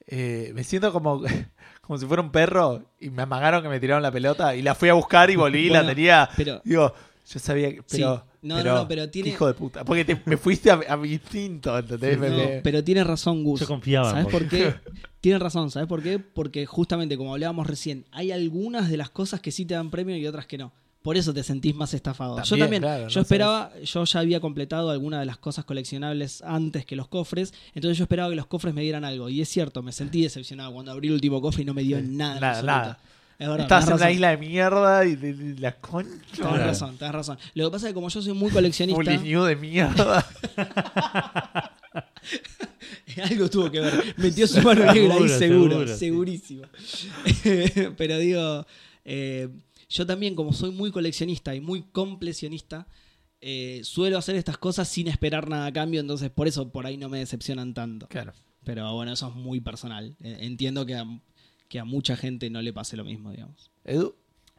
eh, me siento como, como si fuera un perro y me amagaron que me tiraron la pelota y la fui a buscar y volví y la tenía... pero- Digo, yo sabía que... Sí. Pero, No, no, pero tiene- Hijo de puta. Porque te- me fuiste a, a mi instinto, ¿entendés? Me- No, me- pero tiene razón Gus. Yo confiaba en ¿Sabes por qué? Tiene razón, ¿sabes por qué? Porque justamente como hablábamos recién, hay algunas de las cosas que sí te dan premio y otras que no. Por eso te sentís más estafado. yo También, claro, yo no esperaba, yo ya había completado algunas de las cosas coleccionables antes que los cofres, entonces yo esperaba que los cofres me dieran algo. Y es cierto, me sentí decepcionado cuando abrí el último cofre y no me dio Sí, nada. nada, nada. Es verdad, Estabas en una isla de mierda y, de- de la concha. Tenés Claro. razón, tenés razón. Lo que pasa es que como yo soy muy Un coleccionista, New de mierda. Algo tuvo que ver. Metió su mano negra ahí Seguro, seguro, sí. segurísimo. Pero digo, eh, yo también, como soy muy coleccionista y muy completionista, eh, suelo hacer estas cosas sin esperar nada a cambio, entonces por eso por ahí no me decepcionan tanto. Claro. Pero bueno, eso es muy personal. Eh, Entiendo que a, que a mucha gente no le pase lo mismo, digamos. Edu,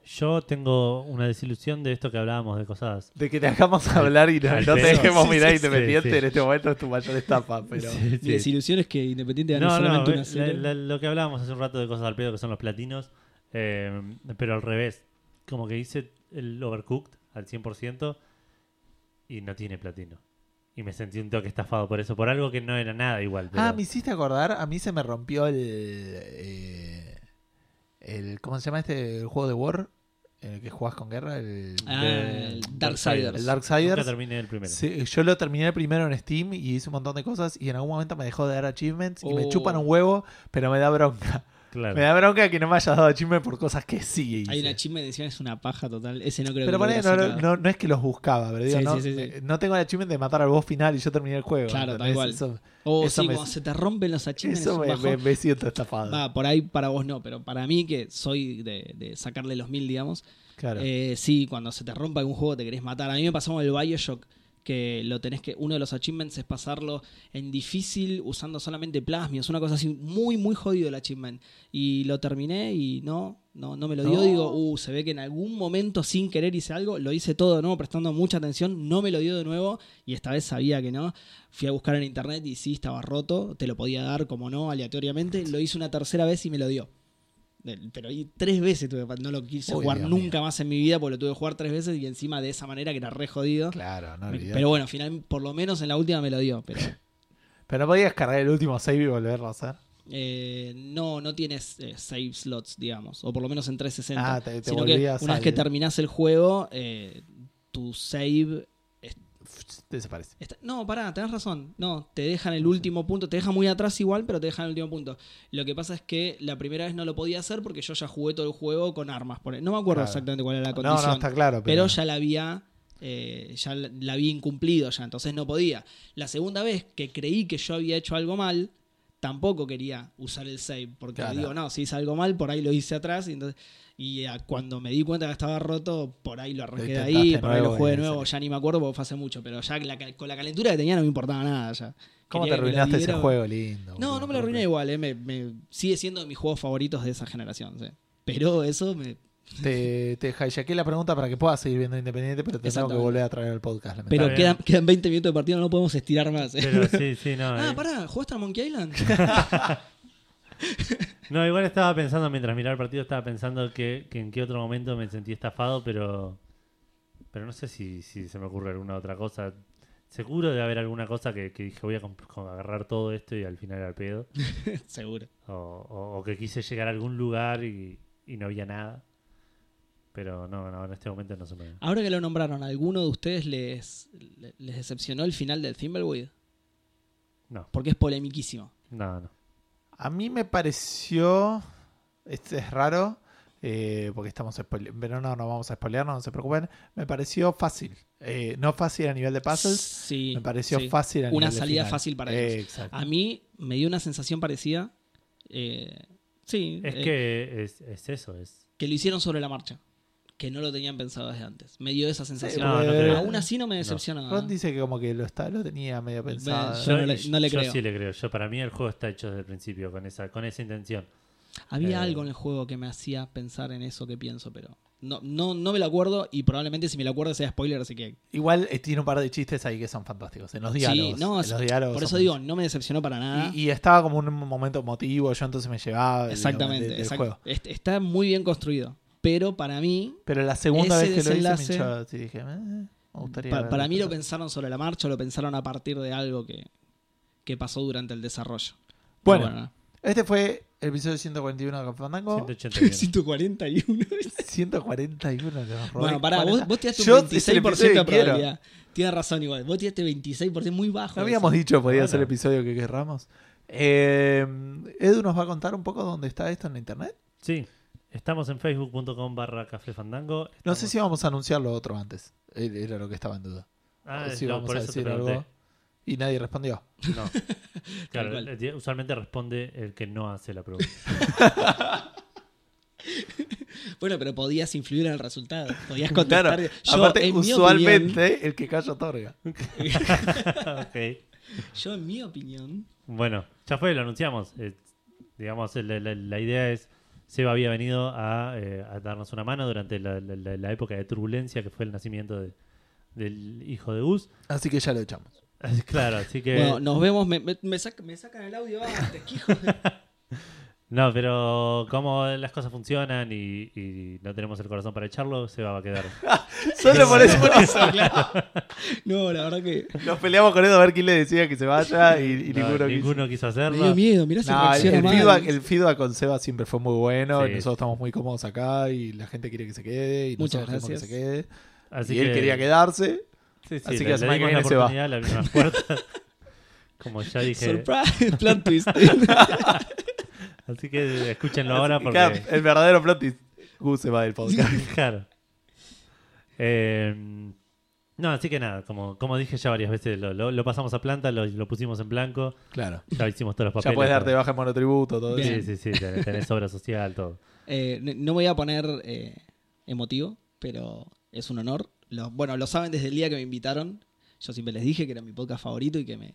Yo tengo una desilusión de esto que hablábamos de cosas. de que te dejamos hablar y no, te dejemos Sí, mirar sí, independiente, sí, sí. en este momento es tu mayor estafa. Pero... Sí, Mi sí. desilusión es que Independiente gane No, no, solamente una la- serie. la- lo que hablábamos hace un rato de cosas al pedo que son los platinos, eh, pero al revés. Como que hice el Overcooked al 100% y no tiene platino. Y me sentí un toque estafado por eso, por algo que no era nada igual. pero- Ah, me hiciste acordar, a mí se me rompió el, eh, el ¿cómo se llama este el juego de War? El que jugás con guerra, el, Ah, el Darksiders. Darksiders. el Nunca Darksiders. terminé el primero. Sí, yo lo terminé primero en Steam y hice un montón de cosas y en algún momento me dejó de dar achievements y me Oh. chupan un huevo, pero me da bronca. Claro. Me da bronca que no me hayas dado achievement por cosas que sí hice. Hay una chisme de edición, es una paja total. Ese no creo pero que lo poné, hubiera no, no, no- no es que los buscaba, pero digo, Sí, no, sí, sí, sí. eh, no tengo el achievement de matar al boss final y yo terminé el juego. Claro, tal cual. Eso, O Eso sí, me- cuando se te rompen los achievements. eso me, me- me siento estafado. Va, por ahí para vos no, pero para mí que soy de, de sacarle los mil, digamos. claro. eh, sí, cuando se te rompa algún juego te querés matar. A mí me pasó con el Bioshock, que lo tenés que. Uno de los achievements es pasarlo en difícil usando solamente plasmios, una cosa así muy, muy jodido el achievement. Y lo terminé y no, no, no me lo dio. No. Digo, uh, se ve que en algún momento sin querer hice algo, lo hice todo de nuevo, prestando mucha atención, no me lo dio de nuevo, y esta vez sabía que no. Fui a buscar en internet y sí, estaba roto, te lo podía dar como no, aleatoriamente. Lo hice una tercera vez y me lo dio. Pero tres veces tuve, no lo quise Uy, jugar Dios nunca más en mi vida porque lo tuve que jugar tres veces y encima de esa manera que era re jodido. claro, no Me- pero bueno, final, por lo menos en la última me lo dio. Pero Pero no podías cargar el último save y volverlo a hacer. eh, no, no tienes eh, save slots, digamos. O por lo menos en 360. Ah, te- te sino que una vez al- que terminás el juego, eh, tu save Desaparece. Está- no, pará, tenés razón. No, te dejan el último punto. Te dejan muy atrás igual, pero te dejan el último punto. Lo que pasa es que la primera vez no lo podía hacer porque yo ya jugué todo el juego con armas. por- No me acuerdo Claro. exactamente cuál era la No, condición. no, está claro. pero... Pero, ya la había eh, ya la, la había incumplido ya, entonces no podía. La segunda vez que creí que yo había hecho algo mal, tampoco quería usar el save, porque Claro. digo, no, si hice algo mal, por ahí lo hice atrás, y entonces... Y ah, cuando me di cuenta que estaba roto, por ahí lo arranqué de ahí, por ahí lo jugué de nuevo, ya ni me acuerdo porque fue hace mucho, pero ya la con la calentura que tenía no me importaba nada ya. ¿Cómo Quería te arruinaste ese juego lindo? No, no me lo arruiné igual, eh, me, me- sigue siendo de mis juegos favoritos de esa generación, sí. Pero eso me... Te, te hijackeé la pregunta para que puedas seguir viendo Independiente, pero te tengo que volver a traer al podcast. Pero quedan, quedan 20 minutos de partida, no podemos estirar más. eh. Pero sí, sí, no. ah, eh. pará, ¿jugaste a Monkey Island? No, igual estaba pensando, mientras miraba el partido, estaba pensando que, que en qué otro momento me sentí estafado, pero pero no sé si, si se me ocurre alguna otra cosa. Seguro debe haber alguna cosa que, que dije voy a agarrar todo esto y al final era el pedo. Seguro. O, o- o que quise llegar a algún lugar y, y no había nada. Pero no, no, en este momento no se me... Ahora que lo nombraron, ¿a ¿alguno de ustedes les, le- les decepcionó el final del Thimbleweed? No, Porque es polemiquísimo. no, no. A mí me pareció. Este es raro. eh, porque estamos pero no, no vamos a spoilear, no, se preocupen. Me pareció fácil. Eh, no fácil a nivel de puzzles. Sí. me pareció sí. fácil a Una nivel de salida fácil para Eh, ellos. Exacto. A mí me dio una sensación parecida. eh, sí. Es eh, que es, es eso, es... que lo hicieron sobre la marcha. Que no lo tenían pensado desde antes. Me dio esa sensación. no, no porque- creo. Aún así no me decepciona. Ron dice que como que lo, está, lo tenía medio pensado. Yo no le- no le yo creo. sí le creo. Yo para mí el juego está hecho desde el principio con esa con esa intención. Había Eh. algo en el juego que me hacía pensar en eso que pienso, pero no, no, no me lo acuerdo y probablemente si me lo acuerdo sea spoiler, así que... Igual eh, tiene un par de chistes ahí que son fantásticos. En los diálogos. sí, no, en los diálogos por eso digo, no me decepcionó para nada. Y, y estaba como un momento emotivo, yo entonces me llevaba digamos, Exactamente, del- del exact- juego. est- está muy bien construido. Pero para mí, Pero la segunda vez que lo hice me sí, dije, eh, me gustaría. pa- para mí lo pensaron sobre la marcha, lo pensaron a partir de algo que, que pasó durante el desarrollo. Bueno, este fue el episodio 141 de. 181. 141. 141 de los bueno, pará, vos, vos tiraste un es el 26% de probabilidad. Tienes razón igual. Vos tiraste 26% muy bajo. No eso. habíamos dicho que podía Bueno. ser el episodio que querramos. Eh, Edu nos va a contar un poco dónde está esto en la internet. Sí, estamos en facebook.com barra café fandango. No sé si vamos a anunciar lo otro antes. Eh, Era lo que estaba en duda. Ah, si no, vamos por a decir algo. Y nadie respondió. No. Claro, eh, usualmente responde el que no hace la pregunta. Bueno, pero podías influir en el resultado. Podías contestar. Claro, Yo, aparte, usualmente el que calla otorga. Ok. Yo, en mi opinión. Bueno, ya fue, lo anunciamos. Eh, digamos, la, la- la idea es, Seba había venido a, eh, a darnos una mano durante la, la- época de turbulencia que fue el nacimiento de- del hijo de Gus. Así que ya lo echamos. Claro, así que... Bueno, nos vemos. Me, me, me sac- me sacan el audio antes, que hijo de- No, pero como las cosas funcionan y, y no tenemos el corazón para echarlo, Seba va a quedar. Solo por eso. No, la verdad que. Nos peleamos con Edu a ver quién le decía que se vaya y, y No, ninguno, quiso. ninguno quiso Me hacerlo. dio miedo. Mirá si No, el, reacciona el mal. feedback, el feedback con Seba siempre fue muy bueno. Sí. y nosotros estamos muy cómodos acá y la gente quiere que se quede. Y Muchas gracias. que se quede. Así y él que- quería quedarse. Sí, sí, Así le- que la semana que la viene se va. puertas. Como ya dije. Surprise, plan twist. Así que escúchenlo ahora Así que, claro, porque. el verdadero plot twist. Gus se va del podcast. Claro. Eh, no, así que nada, como, como dije ya varias veces, lo, lo- lo pasamos a planta, lo, lo pusimos en blanco, claro. ya hicimos todos los papeles. Ya puedes darte para- baja en monotributo, todo Bien. eso. Sí, sí, sí, tenés, tenés obra social, todo. Eh, no voy a poner eh, emotivo, pero es un honor. Lo- bueno, lo saben desde el día que me invitaron. Yo siempre les dije que era mi podcast favorito y que me,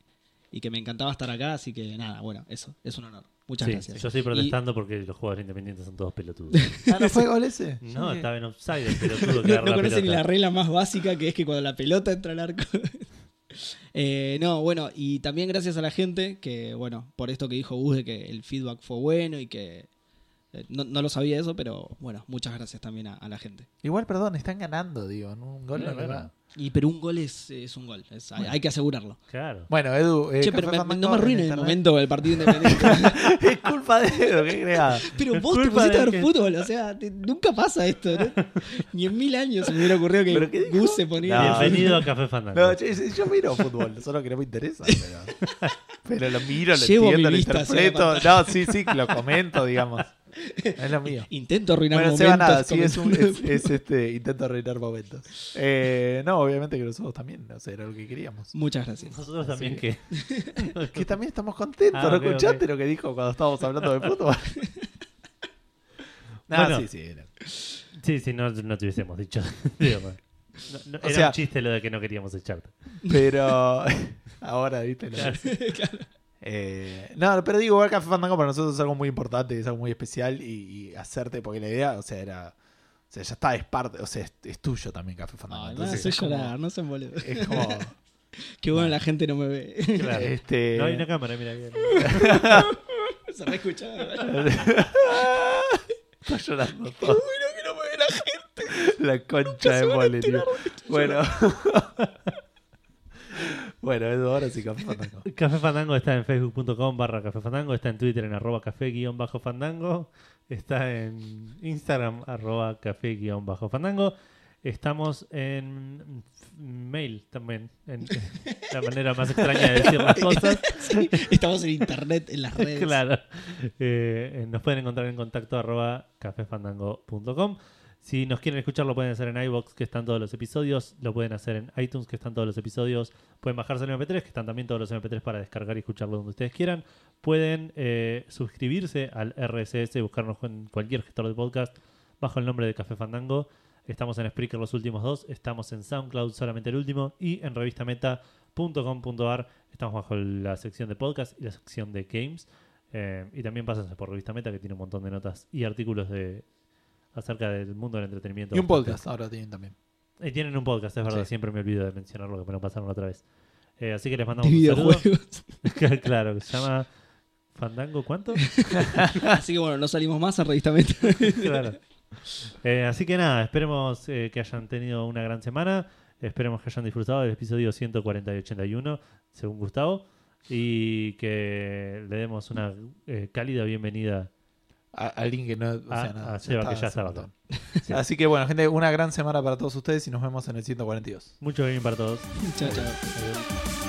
y que me encantaba estar acá, así que nada, bueno, eso, es un honor. Muchas Sí, gracias. Yo estoy Y- protestando porque los jugadores independientes son todos pelotudos. Ah, ¿no fue gol ese? No, Sí. estaba en offside el pelotudo que no, no la conocen ni la regla más básica que es que cuando la pelota entra al arco. Eh, no, bueno, y también gracias a la gente que, bueno, por esto que dijo Gus de que el feedback fue bueno y que eh, no, no lo sabía eso, pero bueno, muchas gracias también a, a la gente. Igual, perdón, están ganando, digo. en Un gol No, no. Y pero un gol es, es un gol, es- hay, hay que asegurarlo. Claro. Bueno, Edu. eh, che, pero me- no me arruines el momento del partido independiente. es culpa de Edu, qué creada. pero Es vos te pusiste a ver que- fútbol, o sea, te- nunca pasa esto. ¿no? Ni en mil años se me hubiera ocurrido ¿Pero qué que? Gus se ponía. No. Bienvenido a Café Fandango. No, che, yo miro fútbol, solo que no me interesa. Pero, pero lo miro, lo Llevo entiendo, lo interpreto. No, sí, sí, lo comento, digamos. Es lo mío. Intento arruinar Bueno, momentos. Nada, sí, es, un, comentando- es, es, este intento arruinar momentos. Eh, no, obviamente que nosotros también, no sé, era lo que queríamos. Muchas gracias. Nosotros también que... Que también estamos contentos, Ah, ¿no escuchaste lo que dijo cuando estábamos hablando de fútbol? no, Bueno. sí, sí. era. Sí, sí, no, no te hubiésemos dicho. No, no, era sea- un chiste lo de que no queríamos echarte. Pero ahora, ¿viste? Lo que- Eh, no, pero digo, igual Café Fandango para nosotros es algo muy importante, es algo muy especial y, y hacerte, porque la idea, o sea, era, o sea, ya está, es parte, o sea, es, es tuyo también Café Fandango. Hace es como- llorar, no se boludo. Es como, Qué bueno la gente no me ve. Claro. este, No hay una cámara, mira bien. se me escuchaba. está llorando todo. que no me ve la gente. La concha de mole, tío. Bueno. Bueno, Edu, ahora sí, Café Fandango. Café Fandango está en facebook.com barra Café Fandango, está en Twitter en arroba café guion bajo fandango, está en Instagram arroba café guion bajo fandango, estamos en mail también, en la manera más extraña de decir las cosas. Sí, estamos en internet, en las redes. claro. Eh, nos pueden encontrar en contacto arroba cafefandango.com. Si nos quieren escuchar, lo pueden hacer en iBox, que están todos los episodios. Lo pueden hacer en iTunes, que están todos los episodios. Pueden bajarse el MP3, que están también todos los MP3 para descargar y escucharlo donde ustedes quieran. Pueden eh, suscribirse al RSS, buscarnos en cualquier gestor de podcast bajo el nombre de Café Fandango. Estamos en Spreaker los últimos dos, estamos en SoundCloud solamente el último y en revistameta.com.ar estamos bajo la sección de podcast y la sección de games. Eh, y también pásense por Revista Meta que tiene un montón de notas y artículos de acerca del mundo del entretenimiento. Y un bastante. podcast ahora tienen también. Y tienen un podcast, es verdad, Sí. siempre me olvido de mencionarlo, que me lo pasaron otra vez. Eh, así que les mandamos un saludo. claro, que se llama Fandango, ¿cuánto? Así que bueno, no salimos más a claro. Eh, así que nada, esperemos eh, que hayan tenido una gran semana. Esperemos que hayan disfrutado del episodio 140 y 81, según Gustavo. Y que le demos una eh, cálida bienvenida A, alguien que no. O sea, que ya estaba. Sí. Así que bueno, gente, una gran semana para todos ustedes y nos vemos en el 142. Mucho bien para todos. chao, chao.